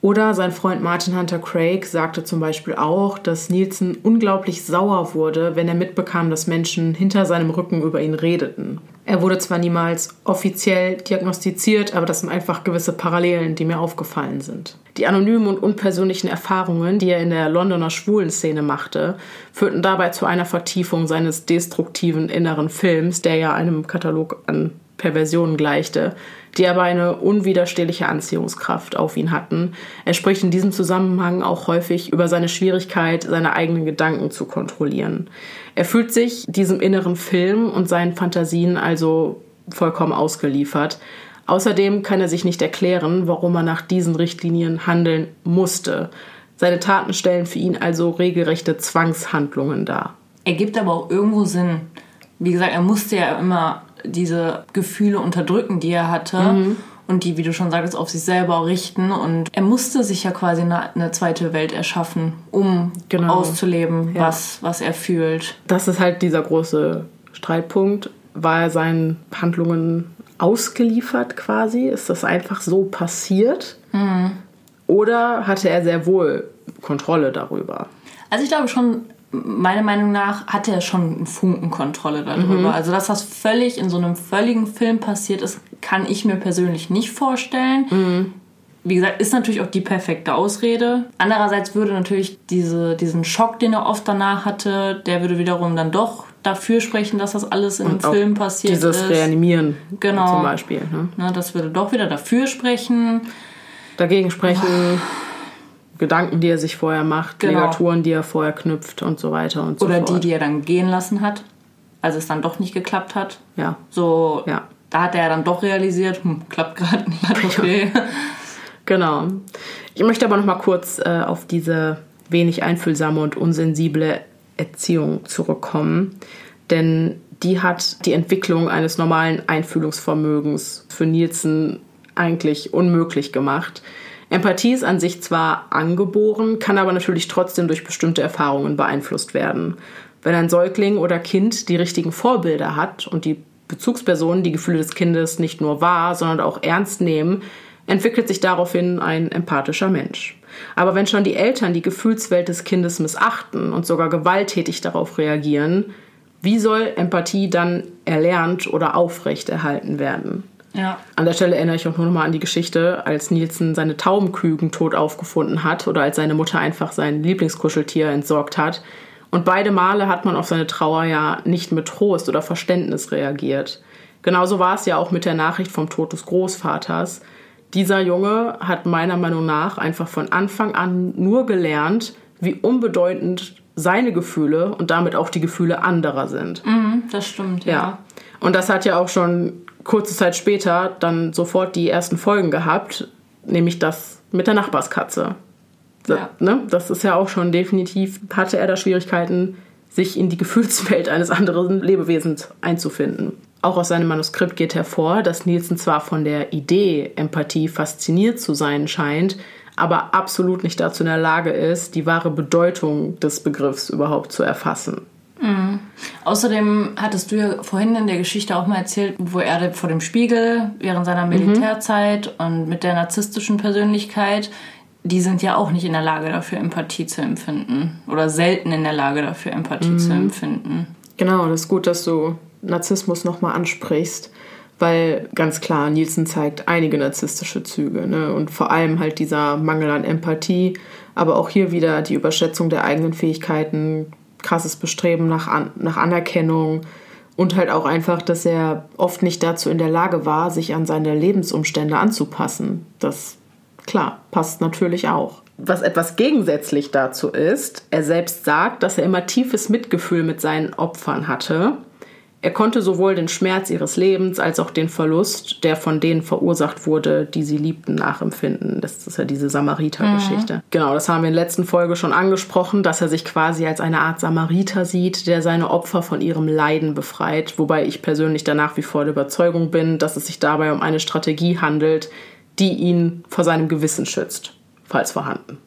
A: oder sein Freund Martin Hunter Craig sagte zum Beispiel auch, dass Nielsen unglaublich sauer wurde, wenn er mitbekam, dass Menschen hinter seinem Rücken über ihn redeten. Er wurde zwar niemals offiziell diagnostiziert, aber das sind einfach gewisse Parallelen, die mir aufgefallen sind. Die anonymen und unpersönlichen Erfahrungen, die er in der Londoner Schwulenszene machte, führten dabei zu einer Vertiefung seines destruktiven inneren Films, der ja einem Katalog an Perversionen gleichte, die aber eine unwiderstehliche Anziehungskraft auf ihn hatten. Er spricht in diesem Zusammenhang auch häufig über seine Schwierigkeit, seine eigenen Gedanken zu kontrollieren. Er fühlt sich diesem inneren Film und seinen Fantasien also vollkommen ausgeliefert. Außerdem kann er sich nicht erklären, warum er nach diesen Richtlinien handeln musste. Seine Taten stellen für ihn also regelrechte Zwangshandlungen dar.
B: Er gibt aber auch irgendwo Sinn. Wie gesagt, er musste ja immer diese Gefühle unterdrücken, die er hatte. Mhm. Und die, wie du schon sagtest, auf sich selber richten. Und er musste sich ja quasi eine, eine zweite Welt erschaffen, um genau. auszuleben, ja. was, was er fühlt.
A: Das ist halt dieser große Streitpunkt. War er seinen Handlungen ausgeliefert quasi? Ist das einfach so passiert? Mhm. Oder hatte er sehr wohl Kontrolle darüber?
B: Also ich glaube schon, meiner Meinung nach hatte er schon einen Funken Kontrolle darüber. Mhm. Also, dass das völlig in so einem völligen Film passiert ist, kann ich mir persönlich nicht vorstellen. Mhm. Wie gesagt, ist natürlich auch die perfekte Ausrede. Andererseits würde natürlich diese, diesen Schock, den er oft danach hatte, der würde wiederum dann doch dafür sprechen, dass das alles in einem Film passiert
A: dieses ist. Dieses Reanimieren
B: genau.
A: zum Beispiel. Ne?
B: Na, das würde doch wieder dafür sprechen.
A: Dagegen sprechen. Gedanken, die er sich vorher macht, genau. Ligaturen, die er vorher knüpft und so weiter und
B: so
A: Oder
B: fort. die, die er dann gehen lassen hat, als es dann doch nicht geklappt hat.
A: Ja.
B: So,
A: ja.
B: da hat er dann doch realisiert, hm, klappt gerade nicht, okay.
A: genau. Ich möchte aber noch mal kurz äh, auf diese wenig einfühlsame und unsensible Erziehung zurückkommen, denn die hat die Entwicklung eines normalen Einfühlungsvermögens für Nielsen eigentlich unmöglich gemacht. Empathie ist an sich zwar angeboren, kann aber natürlich trotzdem durch bestimmte Erfahrungen beeinflusst werden. Wenn ein Säugling oder Kind die richtigen Vorbilder hat und die Bezugspersonen die Gefühle des Kindes nicht nur wahr, sondern auch ernst nehmen, entwickelt sich daraufhin ein empathischer Mensch. Aber wenn schon die Eltern die Gefühlswelt des Kindes missachten und sogar gewalttätig darauf reagieren, wie soll Empathie dann erlernt oder aufrechterhalten werden? Ja. An der Stelle erinnere ich auch nur noch mal an die Geschichte, als Nielsen seine Taubenküken tot aufgefunden hat oder als seine Mutter einfach sein Lieblingskuscheltier entsorgt hat. Und beide Male hat man auf seine Trauer ja nicht mit Trost oder Verständnis reagiert. Genauso war es ja auch mit der Nachricht vom Tod des Großvaters. Dieser Junge hat meiner Meinung nach einfach von Anfang an nur gelernt, wie unbedeutend seine Gefühle und damit auch die Gefühle anderer sind.
B: Mhm, das stimmt, ja. ja.
A: Und das hat ja auch schon kurze Zeit später dann sofort die ersten Folgen gehabt, nämlich das mit der Nachbarskatze. Das, ja. ne? das ist ja auch schon definitiv, hatte er da Schwierigkeiten, sich in die Gefühlswelt eines anderen Lebewesens einzufinden. Auch aus seinem Manuskript geht hervor, dass Nielsen zwar von der Idee Empathie fasziniert zu sein scheint, aber absolut nicht dazu in der Lage ist, die wahre Bedeutung des Begriffs überhaupt zu erfassen.
B: Mhm. Außerdem hattest du ja vorhin in der Geschichte auch mal erzählt, wo er vor dem Spiegel während seiner mhm. Militärzeit mhm. und mit der narzisstischen Persönlichkeit, die sind ja auch nicht in der Lage dafür Empathie zu empfinden oder selten in der Lage dafür Empathie mhm. zu empfinden.
A: Genau, das ist gut, dass du Narzissmus nochmal ansprichst, weil ganz klar, Nielsen zeigt einige narzisstische Züge ne? und vor allem halt dieser Mangel an Empathie, aber auch hier wieder die Überschätzung der eigenen Fähigkeiten, krasses Bestreben nach, An nach Anerkennung und halt auch einfach, dass er oft nicht dazu in der Lage war, sich an seine Lebensumstände anzupassen. Das, klar, passt natürlich auch. Was etwas gegensätzlich dazu ist, er selbst sagt, dass er immer tiefes Mitgefühl mit seinen Opfern hatte er konnte sowohl den Schmerz ihres Lebens als auch den Verlust, der von denen verursacht wurde, die sie liebten, nachempfinden. Das ist ja diese Samariter-Geschichte. Mhm. Genau, das haben wir in der letzten Folge schon angesprochen, dass er sich quasi als eine Art Samariter sieht, der seine Opfer von ihrem Leiden befreit. Wobei ich persönlich danach wie vor der Überzeugung bin, dass es sich dabei um eine Strategie handelt, die ihn vor seinem Gewissen schützt, falls vorhanden.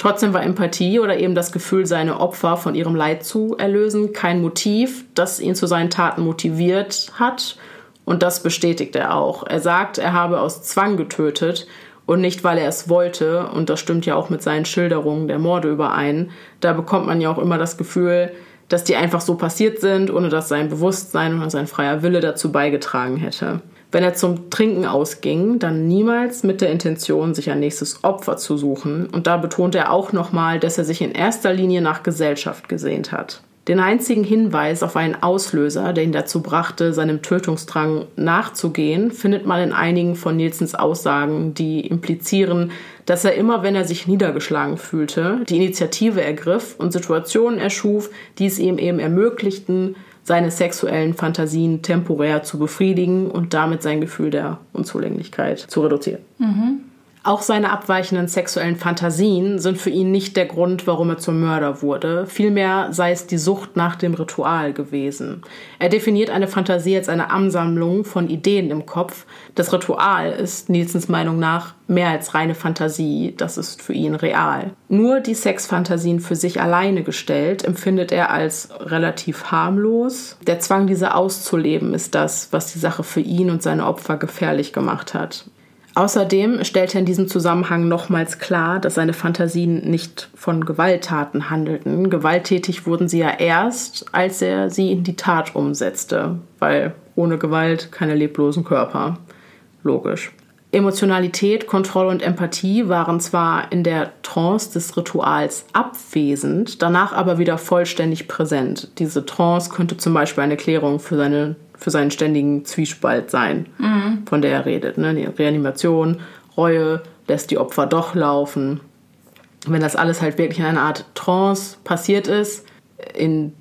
A: Trotzdem war Empathie oder eben das Gefühl, seine Opfer von ihrem Leid zu erlösen, kein Motiv, das ihn zu seinen Taten motiviert hat. Und das bestätigt er auch. Er sagt, er habe aus Zwang getötet und nicht, weil er es wollte. Und das stimmt ja auch mit seinen Schilderungen der Morde überein. Da bekommt man ja auch immer das Gefühl, dass die einfach so passiert sind, ohne dass sein Bewusstsein und sein freier Wille dazu beigetragen hätte. Wenn er zum Trinken ausging, dann niemals mit der Intention, sich ein nächstes Opfer zu suchen. Und da betont er auch nochmal, dass er sich in erster Linie nach Gesellschaft gesehnt hat. Den einzigen Hinweis auf einen Auslöser, der ihn dazu brachte, seinem Tötungsdrang nachzugehen, findet man in einigen von Nielsens Aussagen, die implizieren, dass er immer, wenn er sich niedergeschlagen fühlte, die Initiative ergriff und Situationen erschuf, die es ihm eben ermöglichten, seine sexuellen Fantasien temporär zu befriedigen und damit sein Gefühl der Unzulänglichkeit zu reduzieren. Mhm. Auch seine abweichenden sexuellen Fantasien sind für ihn nicht der Grund, warum er zum Mörder wurde. Vielmehr sei es die Sucht nach dem Ritual gewesen. Er definiert eine Fantasie als eine Ansammlung von Ideen im Kopf. Das Ritual ist Nielsens Meinung nach mehr als reine Fantasie. Das ist für ihn real. Nur die Sexfantasien für sich alleine gestellt empfindet er als relativ harmlos. Der Zwang, diese auszuleben, ist das, was die Sache für ihn und seine Opfer gefährlich gemacht hat. Außerdem stellt er in diesem Zusammenhang nochmals klar, dass seine Fantasien nicht von Gewalttaten handelten. Gewalttätig wurden sie ja erst, als er sie in die Tat umsetzte, weil ohne Gewalt keine leblosen Körper. Logisch. Emotionalität, Kontrolle und Empathie waren zwar in der Trance des Rituals abwesend, danach aber wieder vollständig präsent. Diese Trance könnte zum Beispiel eine Klärung für seine für seinen ständigen Zwiespalt sein, mhm. von der er redet. Ne? Die Reanimation, Reue, lässt die Opfer doch laufen. Wenn das alles halt wirklich in einer Art Trance passiert ist, in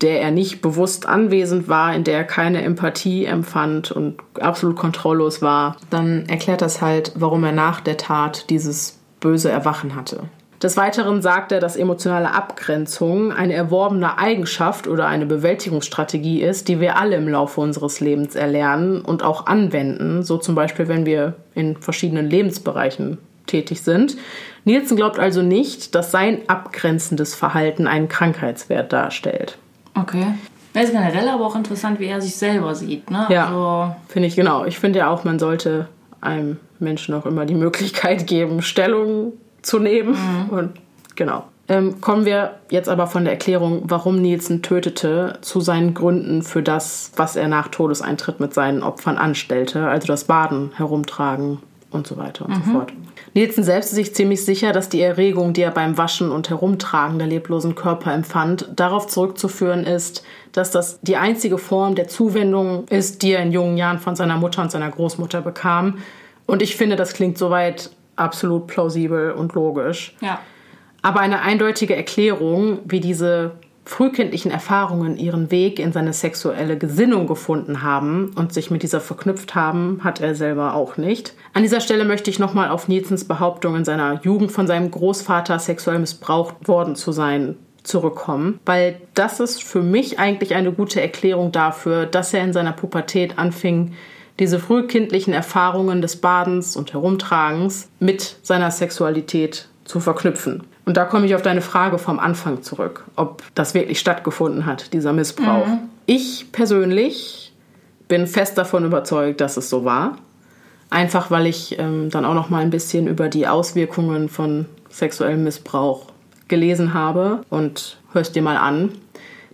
A: der er nicht bewusst anwesend war, in der er keine Empathie empfand und absolut kontrolllos war, dann erklärt das halt, warum er nach der Tat dieses böse Erwachen hatte. Des Weiteren sagt er, dass emotionale Abgrenzung eine erworbene Eigenschaft oder eine Bewältigungsstrategie ist, die wir alle im Laufe unseres Lebens erlernen und auch anwenden, so zum Beispiel, wenn wir in verschiedenen Lebensbereichen tätig sind. Nielsen glaubt also nicht, dass sein abgrenzendes Verhalten einen Krankheitswert darstellt.
B: Okay. Es ist generell aber auch interessant, wie er sich selber sieht. Ne?
A: Ja, also, finde ich genau. Ich finde ja auch, man sollte einem Menschen auch immer die Möglichkeit geben, Stellung zu nehmen. Mhm. Und genau. Ähm, kommen wir jetzt aber von der Erklärung, warum Nielsen tötete, zu seinen Gründen für das, was er nach Todeseintritt mit seinen Opfern anstellte, also das Baden, Herumtragen und so weiter und mhm. so fort. Nielsen selbst ist sich ziemlich sicher, dass die Erregung, die er beim Waschen und Herumtragen der leblosen Körper empfand, darauf zurückzuführen ist, dass das die einzige Form der Zuwendung ist, die er in jungen Jahren von seiner Mutter und seiner Großmutter bekam. Und ich finde, das klingt soweit absolut plausibel und logisch. Ja. Aber eine eindeutige Erklärung, wie diese frühkindlichen Erfahrungen ihren Weg in seine sexuelle Gesinnung gefunden haben und sich mit dieser verknüpft haben, hat er selber auch nicht. An dieser Stelle möchte ich nochmal auf Nielsens Behauptung in seiner Jugend von seinem Großvater sexuell missbraucht worden zu sein zurückkommen, weil das ist für mich eigentlich eine gute Erklärung dafür, dass er in seiner Pubertät anfing, diese frühkindlichen Erfahrungen des Badens und Herumtragens mit seiner Sexualität zu verknüpfen. Und da komme ich auf deine Frage vom Anfang zurück, ob das wirklich stattgefunden hat, dieser Missbrauch. Mhm. Ich persönlich bin fest davon überzeugt, dass es so war. Einfach weil ich ähm, dann auch noch mal ein bisschen über die Auswirkungen von sexuellem Missbrauch gelesen habe und hörst dir mal an.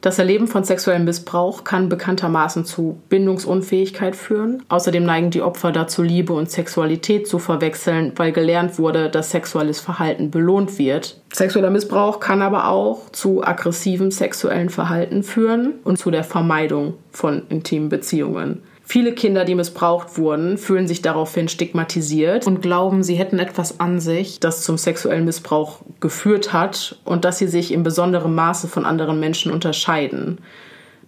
A: Das Erleben von sexuellem Missbrauch kann bekanntermaßen zu Bindungsunfähigkeit führen. Außerdem neigen die Opfer dazu, Liebe und Sexualität zu verwechseln, weil gelernt wurde, dass sexuelles Verhalten belohnt wird. Sexueller Missbrauch kann aber auch zu aggressivem sexuellen Verhalten führen und zu der Vermeidung von intimen Beziehungen. Viele Kinder, die missbraucht wurden, fühlen sich daraufhin stigmatisiert und glauben, sie hätten etwas an sich, das zum sexuellen Missbrauch geführt hat und dass sie sich in besonderem Maße von anderen Menschen unterscheiden.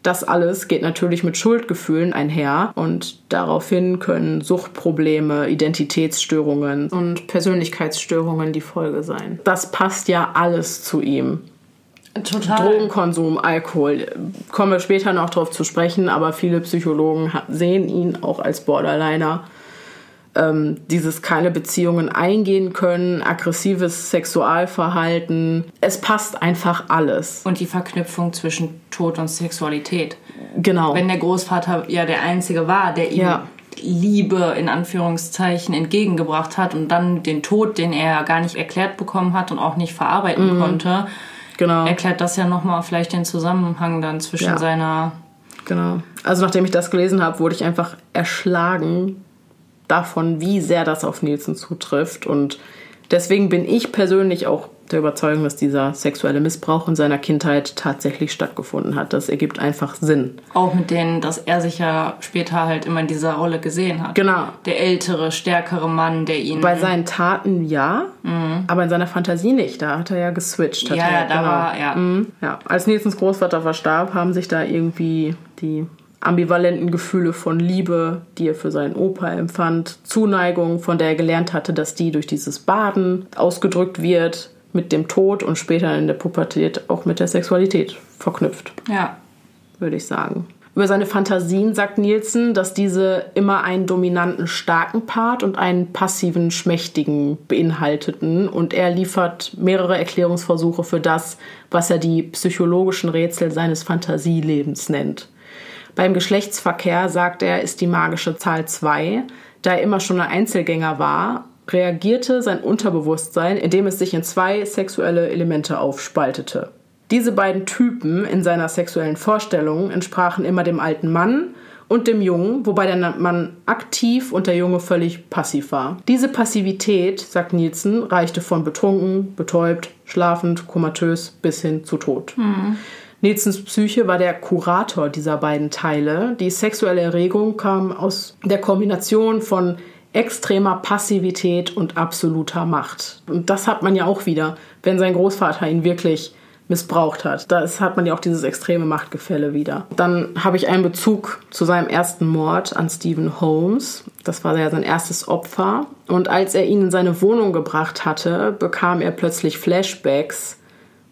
A: Das alles geht natürlich mit Schuldgefühlen einher und daraufhin können Suchtprobleme, Identitätsstörungen und Persönlichkeitsstörungen die Folge sein. Das passt ja alles zu ihm. Total. Drogenkonsum, Alkohol. Kommen wir später noch darauf zu sprechen, aber viele Psychologen sehen ihn auch als Borderliner. Ähm, dieses keine Beziehungen eingehen können, aggressives Sexualverhalten. Es passt einfach alles.
B: Und die Verknüpfung zwischen Tod und Sexualität. Genau. Wenn der Großvater ja der Einzige war, der ihm ja. Liebe in Anführungszeichen entgegengebracht hat und dann den Tod, den er gar nicht erklärt bekommen hat und auch nicht verarbeiten mhm. konnte, genau. erklärt das ja nochmal vielleicht den Zusammenhang dann zwischen ja. seiner.
A: Genau. Also nachdem ich das gelesen habe, wurde ich einfach erschlagen davon, wie sehr das auf Nielsen zutrifft. Und deswegen bin ich persönlich auch der Überzeugung, dass dieser sexuelle Missbrauch in seiner Kindheit tatsächlich stattgefunden hat. Das ergibt einfach Sinn.
B: Auch mit denen, dass er sich ja später halt immer in dieser Rolle gesehen hat. Genau. Der ältere, stärkere Mann, der ihn.
A: Bei seinen Taten ja, mhm. aber in seiner Fantasie nicht. Da hat er ja geswitcht. ja, er, da genau. war, ja. Mhm. ja. Als Nilsens Großvater verstarb, haben sich da irgendwie die ambivalenten Gefühle von Liebe, die er für seinen Opa empfand, Zuneigung, von der er gelernt hatte, dass die durch dieses Baden ausgedrückt wird, mit dem Tod und später in der Pubertät auch mit der Sexualität verknüpft. Ja. Würde ich sagen. Über seine Fantasien sagt Nielsen, dass diese immer einen dominanten starken Part und einen passiven schmächtigen beinhalteten und er liefert mehrere Erklärungsversuche für das, was er die psychologischen Rätsel seines Fantasielebens nennt. Beim Geschlechtsverkehr, sagt er, ist die magische Zahl 2, da er immer schon ein Einzelgänger war reagierte sein Unterbewusstsein, indem es sich in zwei sexuelle Elemente aufspaltete. Diese beiden Typen in seiner sexuellen Vorstellung entsprachen immer dem alten Mann und dem Jungen, wobei der Mann aktiv und der Junge völlig passiv war. Diese Passivität, sagt Nielsen, reichte von betrunken, betäubt, schlafend, komatös bis hin zu Tod. Mhm. Nielsens Psyche war der Kurator dieser beiden Teile. Die sexuelle Erregung kam aus der Kombination von extremer Passivität und absoluter Macht. Und das hat man ja auch wieder, wenn sein Großvater ihn wirklich missbraucht hat. Da hat man ja auch dieses extreme Machtgefälle wieder. Dann habe ich einen Bezug zu seinem ersten Mord an Stephen Holmes. Das war ja sein erstes Opfer. Und als er ihn in seine Wohnung gebracht hatte, bekam er plötzlich Flashbacks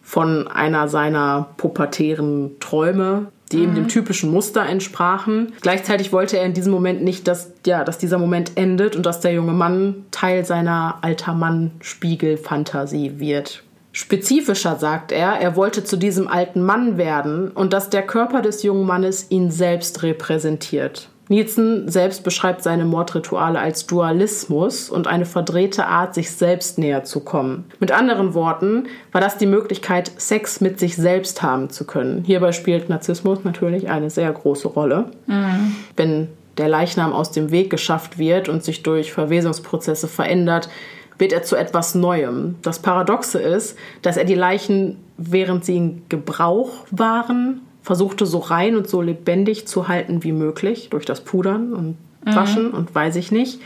A: von einer seiner pubertären Träume, die eben dem mhm. typischen Muster entsprachen. Gleichzeitig wollte er in diesem Moment nicht, dass, ja, dass dieser Moment endet und dass der junge Mann Teil seiner alter Mann-Spiegel-Fantasie wird. Spezifischer sagt er, er wollte zu diesem alten Mann werden und dass der Körper des jungen Mannes ihn selbst repräsentiert. Nielsen selbst beschreibt seine Mordrituale als Dualismus und eine verdrehte Art, sich selbst näher zu kommen. Mit anderen Worten war das die Möglichkeit, Sex mit sich selbst haben zu können. Hierbei spielt Narzissmus natürlich eine sehr große Rolle. Mhm. Wenn der Leichnam aus dem Weg geschafft wird und sich durch Verwesungsprozesse verändert, wird er zu etwas Neuem. Das Paradoxe ist, dass er die Leichen, während sie in Gebrauch waren, versuchte so rein und so lebendig zu halten wie möglich durch das Pudern und mhm. Waschen mhm. und weiß ich nicht.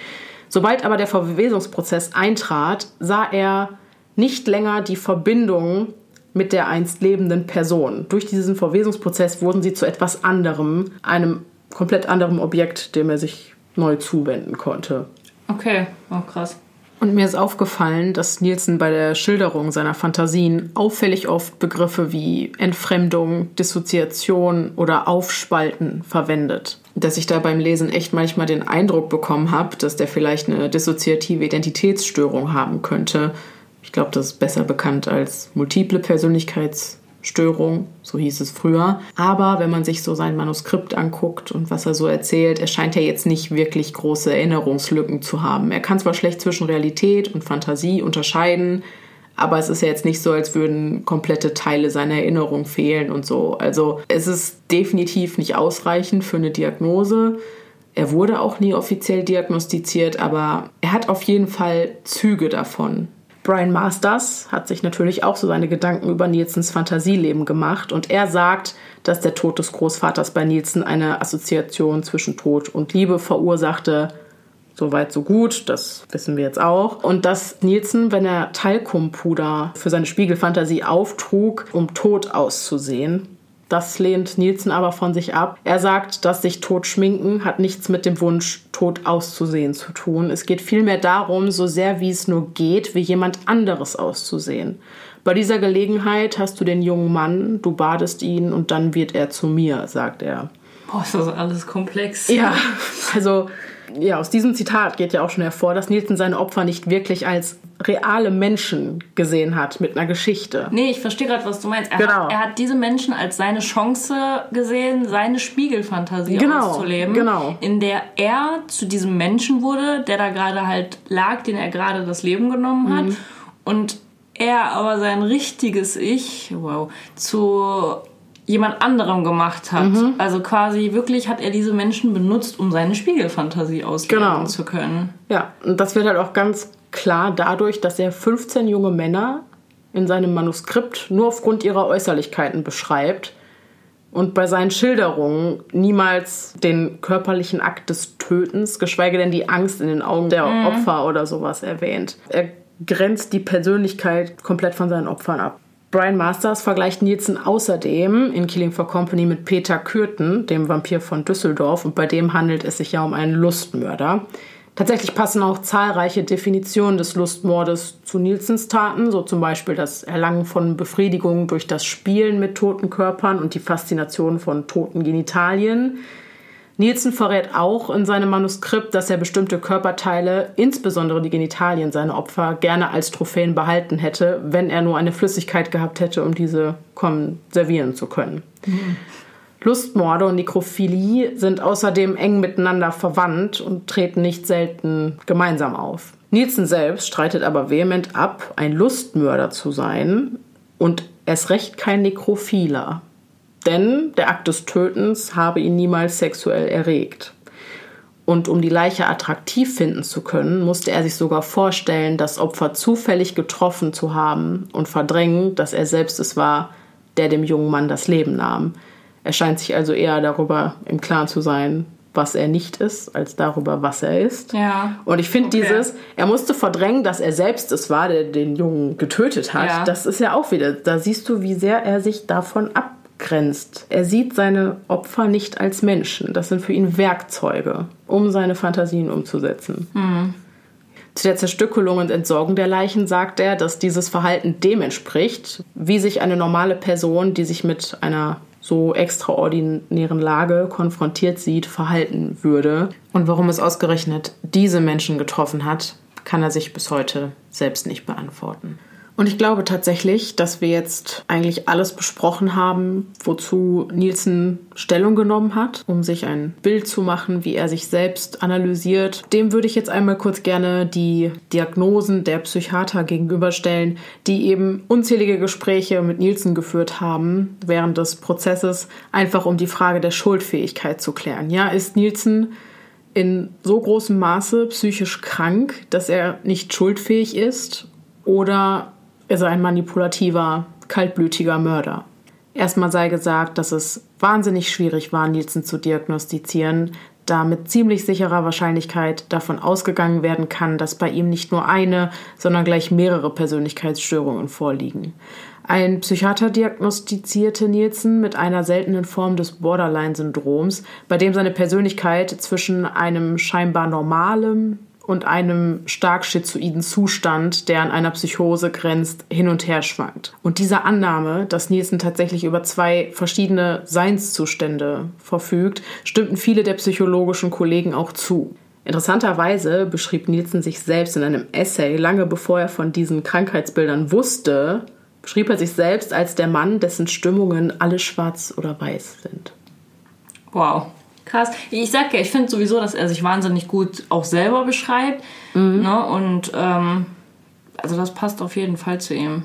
A: Sobald aber der Verwesungsprozess eintrat, sah er nicht länger die Verbindung mit der einst lebenden Person. Durch diesen Verwesungsprozess wurden sie zu etwas anderem, einem komplett anderem Objekt, dem er sich neu zuwenden konnte.
B: Okay, oh krass.
A: Und mir ist aufgefallen, dass Nielsen bei der Schilderung seiner Fantasien auffällig oft Begriffe wie Entfremdung, Dissoziation oder Aufspalten verwendet. Dass ich da beim Lesen echt manchmal den Eindruck bekommen habe, dass der vielleicht eine dissoziative Identitätsstörung haben könnte. Ich glaube, das ist besser bekannt als multiple Persönlichkeits Störung, so hieß es früher. Aber wenn man sich so sein Manuskript anguckt und was er so erzählt, er scheint ja jetzt nicht wirklich große Erinnerungslücken zu haben. Er kann zwar schlecht zwischen Realität und Fantasie unterscheiden, aber es ist ja jetzt nicht so, als würden komplette Teile seiner Erinnerung fehlen und so. Also es ist definitiv nicht ausreichend für eine Diagnose. Er wurde auch nie offiziell diagnostiziert, aber er hat auf jeden Fall Züge davon. Brian Masters hat sich natürlich auch so seine Gedanken über Nielsens Fantasieleben gemacht und er sagt, dass der Tod des Großvaters bei Nielsen eine Assoziation zwischen Tod und Liebe verursachte. Soweit, so gut, das wissen wir jetzt auch. Und dass Nielsen, wenn er Talkumpuder für seine Spiegelfantasie auftrug, um tot auszusehen, das lehnt Nielsen aber von sich ab. Er sagt, dass sich tot schminken hat nichts mit dem Wunsch, tot auszusehen zu tun. Es geht vielmehr darum, so sehr wie es nur geht, wie jemand anderes auszusehen. Bei dieser Gelegenheit hast du den jungen Mann, du badest ihn und dann wird er zu mir, sagt er.
B: Boah, ist das alles komplex.
A: Ja, also ja, aus diesem Zitat geht ja auch schon hervor, dass Nielsen seine Opfer nicht wirklich als reale Menschen gesehen hat mit einer Geschichte.
B: Nee, ich verstehe gerade, was du meinst. Er, genau. hat, er hat diese Menschen als seine Chance gesehen, seine Spiegelfantasie genau, auszuleben, genau. in der er zu diesem Menschen wurde, der da gerade halt lag, den er gerade das Leben genommen hat. Mhm. Und er aber sein richtiges Ich, wow, zu jemand anderem gemacht hat. Mhm. Also quasi wirklich hat er diese Menschen benutzt, um seine Spiegelfantasie ausleben genau. zu können.
A: Ja, und das wird halt auch ganz klar dadurch, dass er 15 junge Männer in seinem Manuskript nur aufgrund ihrer Äußerlichkeiten beschreibt und bei seinen Schilderungen niemals den körperlichen Akt des Tötens, geschweige denn die Angst in den Augen der mhm. Opfer oder sowas erwähnt. Er grenzt die Persönlichkeit komplett von seinen Opfern ab. Brian Masters vergleicht Nielsen außerdem in Killing for Company mit Peter Kürten, dem Vampir von Düsseldorf, und bei dem handelt es sich ja um einen Lustmörder. Tatsächlich passen auch zahlreiche Definitionen des Lustmordes zu Nielsens Taten, so zum Beispiel das Erlangen von Befriedigung durch das Spielen mit toten Körpern und die Faszination von toten Genitalien. Nielsen verrät auch in seinem Manuskript, dass er bestimmte Körperteile, insbesondere die Genitalien seiner Opfer, gerne als Trophäen behalten hätte, wenn er nur eine Flüssigkeit gehabt hätte, um diese konservieren zu können. Mhm. Lustmorde und Nekrophilie sind außerdem eng miteinander verwandt und treten nicht selten gemeinsam auf. Nielsen selbst streitet aber vehement ab, ein Lustmörder zu sein und erst recht kein Nekrophiler. Denn der Akt des Tötens habe ihn niemals sexuell erregt. Und um die Leiche attraktiv finden zu können, musste er sich sogar vorstellen, das Opfer zufällig getroffen zu haben und verdrängen, dass er selbst es war, der dem jungen Mann das Leben nahm. Er scheint sich also eher darüber im Klaren zu sein, was er nicht ist, als darüber, was er ist.
B: Ja.
A: Und ich finde okay. dieses, er musste verdrängen, dass er selbst es war, der den Jungen getötet hat. Ja. Das ist ja auch wieder, da siehst du, wie sehr er sich davon abgrenzt. Er sieht seine Opfer nicht als Menschen. Das sind für ihn Werkzeuge, um seine Fantasien umzusetzen. Mhm. Zu der Zerstückelung und Entsorgung der Leichen sagt er, dass dieses Verhalten dem entspricht, wie sich eine normale Person, die sich mit einer so extraordinären Lage konfrontiert sieht, verhalten würde. Und warum es ausgerechnet diese Menschen getroffen hat, kann er sich bis heute selbst nicht beantworten. Und ich glaube tatsächlich, dass wir jetzt eigentlich alles besprochen haben, wozu Nielsen Stellung genommen hat, um sich ein Bild zu machen, wie er sich selbst analysiert. Dem würde ich jetzt einmal kurz gerne die Diagnosen der Psychiater gegenüberstellen, die eben unzählige Gespräche mit Nielsen geführt haben während des Prozesses, einfach um die Frage der Schuldfähigkeit zu klären. Ja, ist Nielsen in so großem Maße psychisch krank, dass er nicht schuldfähig ist? Oder er ein manipulativer, kaltblütiger Mörder. Erstmal sei gesagt, dass es wahnsinnig schwierig war, Nielsen zu diagnostizieren, da mit ziemlich sicherer Wahrscheinlichkeit davon ausgegangen werden kann, dass bei ihm nicht nur eine, sondern gleich mehrere Persönlichkeitsstörungen vorliegen. Ein Psychiater diagnostizierte Nielsen mit einer seltenen Form des Borderline-Syndroms, bei dem seine Persönlichkeit zwischen einem scheinbar normalen, und einem stark schizoiden Zustand, der an einer Psychose grenzt, hin und her schwankt. Und dieser Annahme, dass Nielsen tatsächlich über zwei verschiedene Seinszustände verfügt, stimmten viele der psychologischen Kollegen auch zu. Interessanterweise beschrieb Nielsen sich selbst in einem Essay, lange bevor er von diesen Krankheitsbildern wusste, beschrieb er sich selbst als der Mann, dessen Stimmungen alle schwarz oder weiß sind.
B: Wow. Krass. Ich sag ja, ich finde sowieso, dass er sich wahnsinnig gut auch selber beschreibt. Mhm. Ne? Und ähm, also das passt auf jeden Fall zu ihm.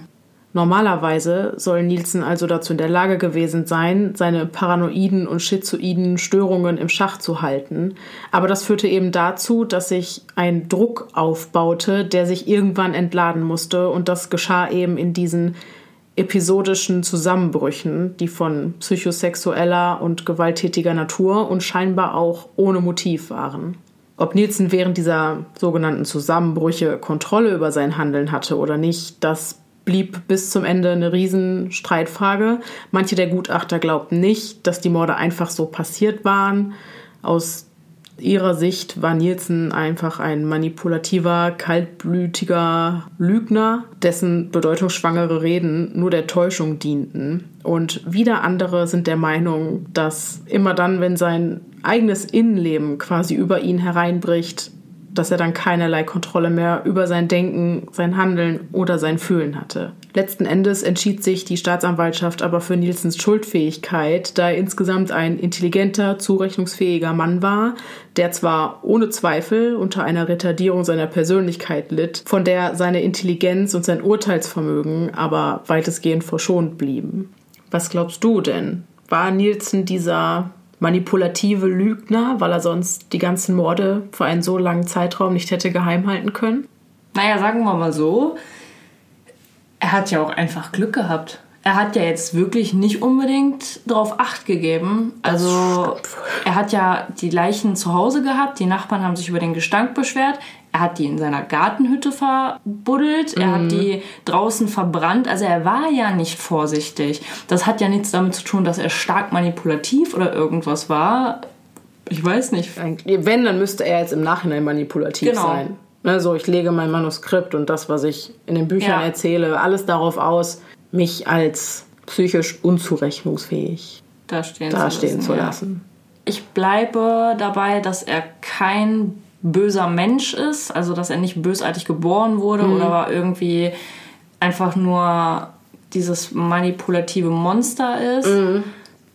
A: Normalerweise soll Nielsen also dazu in der Lage gewesen sein, seine paranoiden und schizoiden Störungen im Schach zu halten. Aber das führte eben dazu, dass sich ein Druck aufbaute, der sich irgendwann entladen musste. Und das geschah eben in diesen episodischen Zusammenbrüchen, die von psychosexueller und gewalttätiger Natur und scheinbar auch ohne Motiv waren. Ob Nielsen während dieser sogenannten Zusammenbrüche Kontrolle über sein Handeln hatte oder nicht, das blieb bis zum Ende eine Riesenstreitfrage. Manche der Gutachter glaubten nicht, dass die Morde einfach so passiert waren. Aus ihrer Sicht war Nielsen einfach ein manipulativer, kaltblütiger Lügner, dessen bedeutungsschwangere Reden nur der Täuschung dienten. Und wieder andere sind der Meinung, dass immer dann, wenn sein eigenes Innenleben quasi über ihn hereinbricht, dass er dann keinerlei Kontrolle mehr über sein Denken, sein Handeln oder sein Fühlen hatte. Letzten Endes entschied sich die Staatsanwaltschaft aber für Nielsens Schuldfähigkeit, da er insgesamt ein intelligenter, zurechnungsfähiger Mann war, der zwar ohne Zweifel unter einer Retardierung seiner Persönlichkeit litt, von der seine Intelligenz und sein Urteilsvermögen aber weitestgehend verschont blieben. Was glaubst du denn? War Nielsen dieser manipulative Lügner, weil er sonst die ganzen Morde für einen so langen Zeitraum nicht hätte geheim halten können?
B: Naja, sagen wir mal so, er hat ja auch einfach Glück gehabt. Er hat ja jetzt wirklich nicht unbedingt darauf Acht gegeben. Also er hat ja die Leichen zu Hause gehabt, die Nachbarn haben sich über den Gestank beschwert. Er hat die in seiner Gartenhütte verbuddelt, er hat mhm. die draußen verbrannt. Also er war ja nicht vorsichtig. Das hat ja nichts damit zu tun, dass er stark manipulativ oder irgendwas war. Ich weiß nicht.
A: Wenn, dann müsste er jetzt im Nachhinein manipulativ genau. sein. Also ich lege mein Manuskript und das, was ich in den Büchern ja. erzähle, alles darauf aus, mich als psychisch unzurechnungsfähig dastehen,
B: dastehen zu lassen. Zu lassen. Ja. Ich bleibe dabei, dass er kein böser Mensch ist, also dass er nicht bösartig geboren wurde mhm. oder irgendwie einfach nur dieses manipulative Monster ist. Mhm.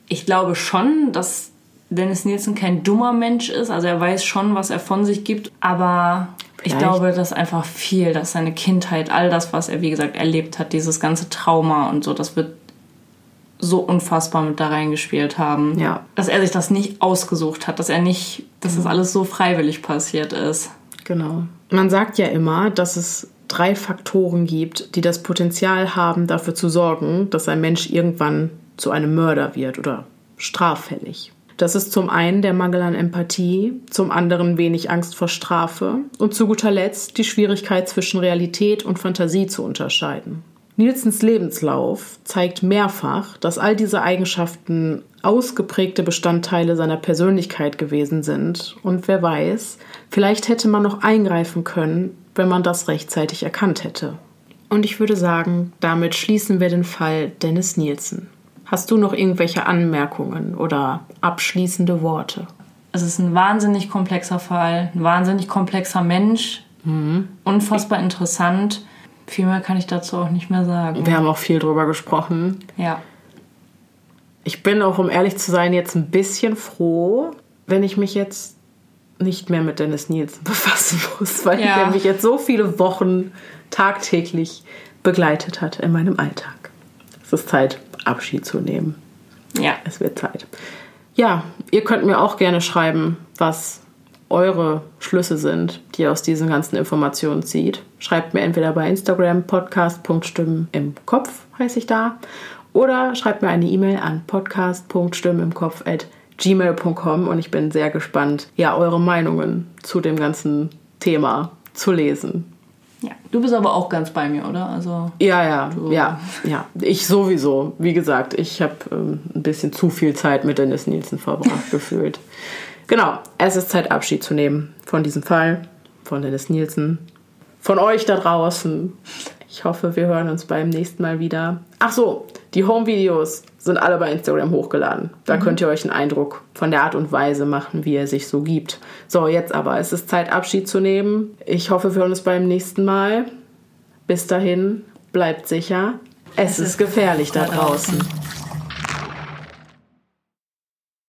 B: Ich glaube schon, dass Dennis Nielsen kein dummer Mensch ist, also er weiß schon, was er von sich gibt, aber Vielleicht. ich glaube, dass einfach viel, dass seine Kindheit, all das, was er wie gesagt erlebt hat, dieses ganze Trauma und so, das wird so unfassbar mit da reingespielt haben. Ja. Dass er sich das nicht ausgesucht hat, dass er nicht, dass das alles so freiwillig passiert ist.
A: Genau. Man sagt ja immer, dass es drei Faktoren gibt, die das Potenzial haben, dafür zu sorgen, dass ein Mensch irgendwann zu einem Mörder wird oder straffällig. Das ist zum einen der Mangel an Empathie, zum anderen wenig Angst vor Strafe und zu guter Letzt die Schwierigkeit zwischen Realität und Fantasie zu unterscheiden. Nielsens Lebenslauf zeigt mehrfach, dass all diese Eigenschaften ausgeprägte Bestandteile seiner Persönlichkeit gewesen sind. Und wer weiß, vielleicht hätte man noch eingreifen können, wenn man das rechtzeitig erkannt hätte. Und ich würde sagen, damit schließen wir den Fall Dennis Nielsen. Hast du noch irgendwelche Anmerkungen oder abschließende Worte?
B: Es ist ein wahnsinnig komplexer Fall, ein wahnsinnig komplexer Mensch, mhm. unfassbar interessant Viel mehr kann ich dazu auch nicht mehr sagen.
A: Wir haben auch viel drüber gesprochen. Ja. Ich bin auch, um ehrlich zu sein, jetzt ein bisschen froh, wenn ich mich jetzt nicht mehr mit Dennis Nielsen befassen muss, weil ja. er mich jetzt so viele Wochen tagtäglich begleitet hat in meinem Alltag. Es ist Zeit, Abschied zu nehmen. Ja. Es wird Zeit. Ja, ihr könnt mir auch gerne schreiben, was eure Schlüsse sind, die ihr aus diesen ganzen Informationen zieht. Schreibt mir entweder bei Instagram podcast.stimmen im Kopf, heiße ich da, oder schreibt mir eine E-Mail an podcast.stimmen im Kopf at gmail.com und ich bin sehr gespannt, ja, eure Meinungen zu dem ganzen Thema zu lesen.
B: Ja, du bist aber auch ganz bei mir, oder? Also
A: ja, ja, ja, ja. Ich sowieso. Wie gesagt, ich habe ähm, ein bisschen zu viel Zeit mit Dennis Nielsen verbracht gefühlt. Genau, es ist Zeit, Abschied zu nehmen von diesem Fall, von Dennis Nielsen, von euch da draußen. Ich hoffe, wir hören uns beim nächsten Mal wieder. Ach so, die Home-Videos sind alle bei Instagram hochgeladen. Da mhm. könnt ihr euch einen Eindruck von der Art und Weise machen, wie er sich so gibt. So, jetzt aber, es ist Zeit, Abschied zu nehmen. Ich hoffe, wir hören uns beim nächsten Mal. Bis dahin, bleibt sicher. Es, es ist gefährlich da draußen.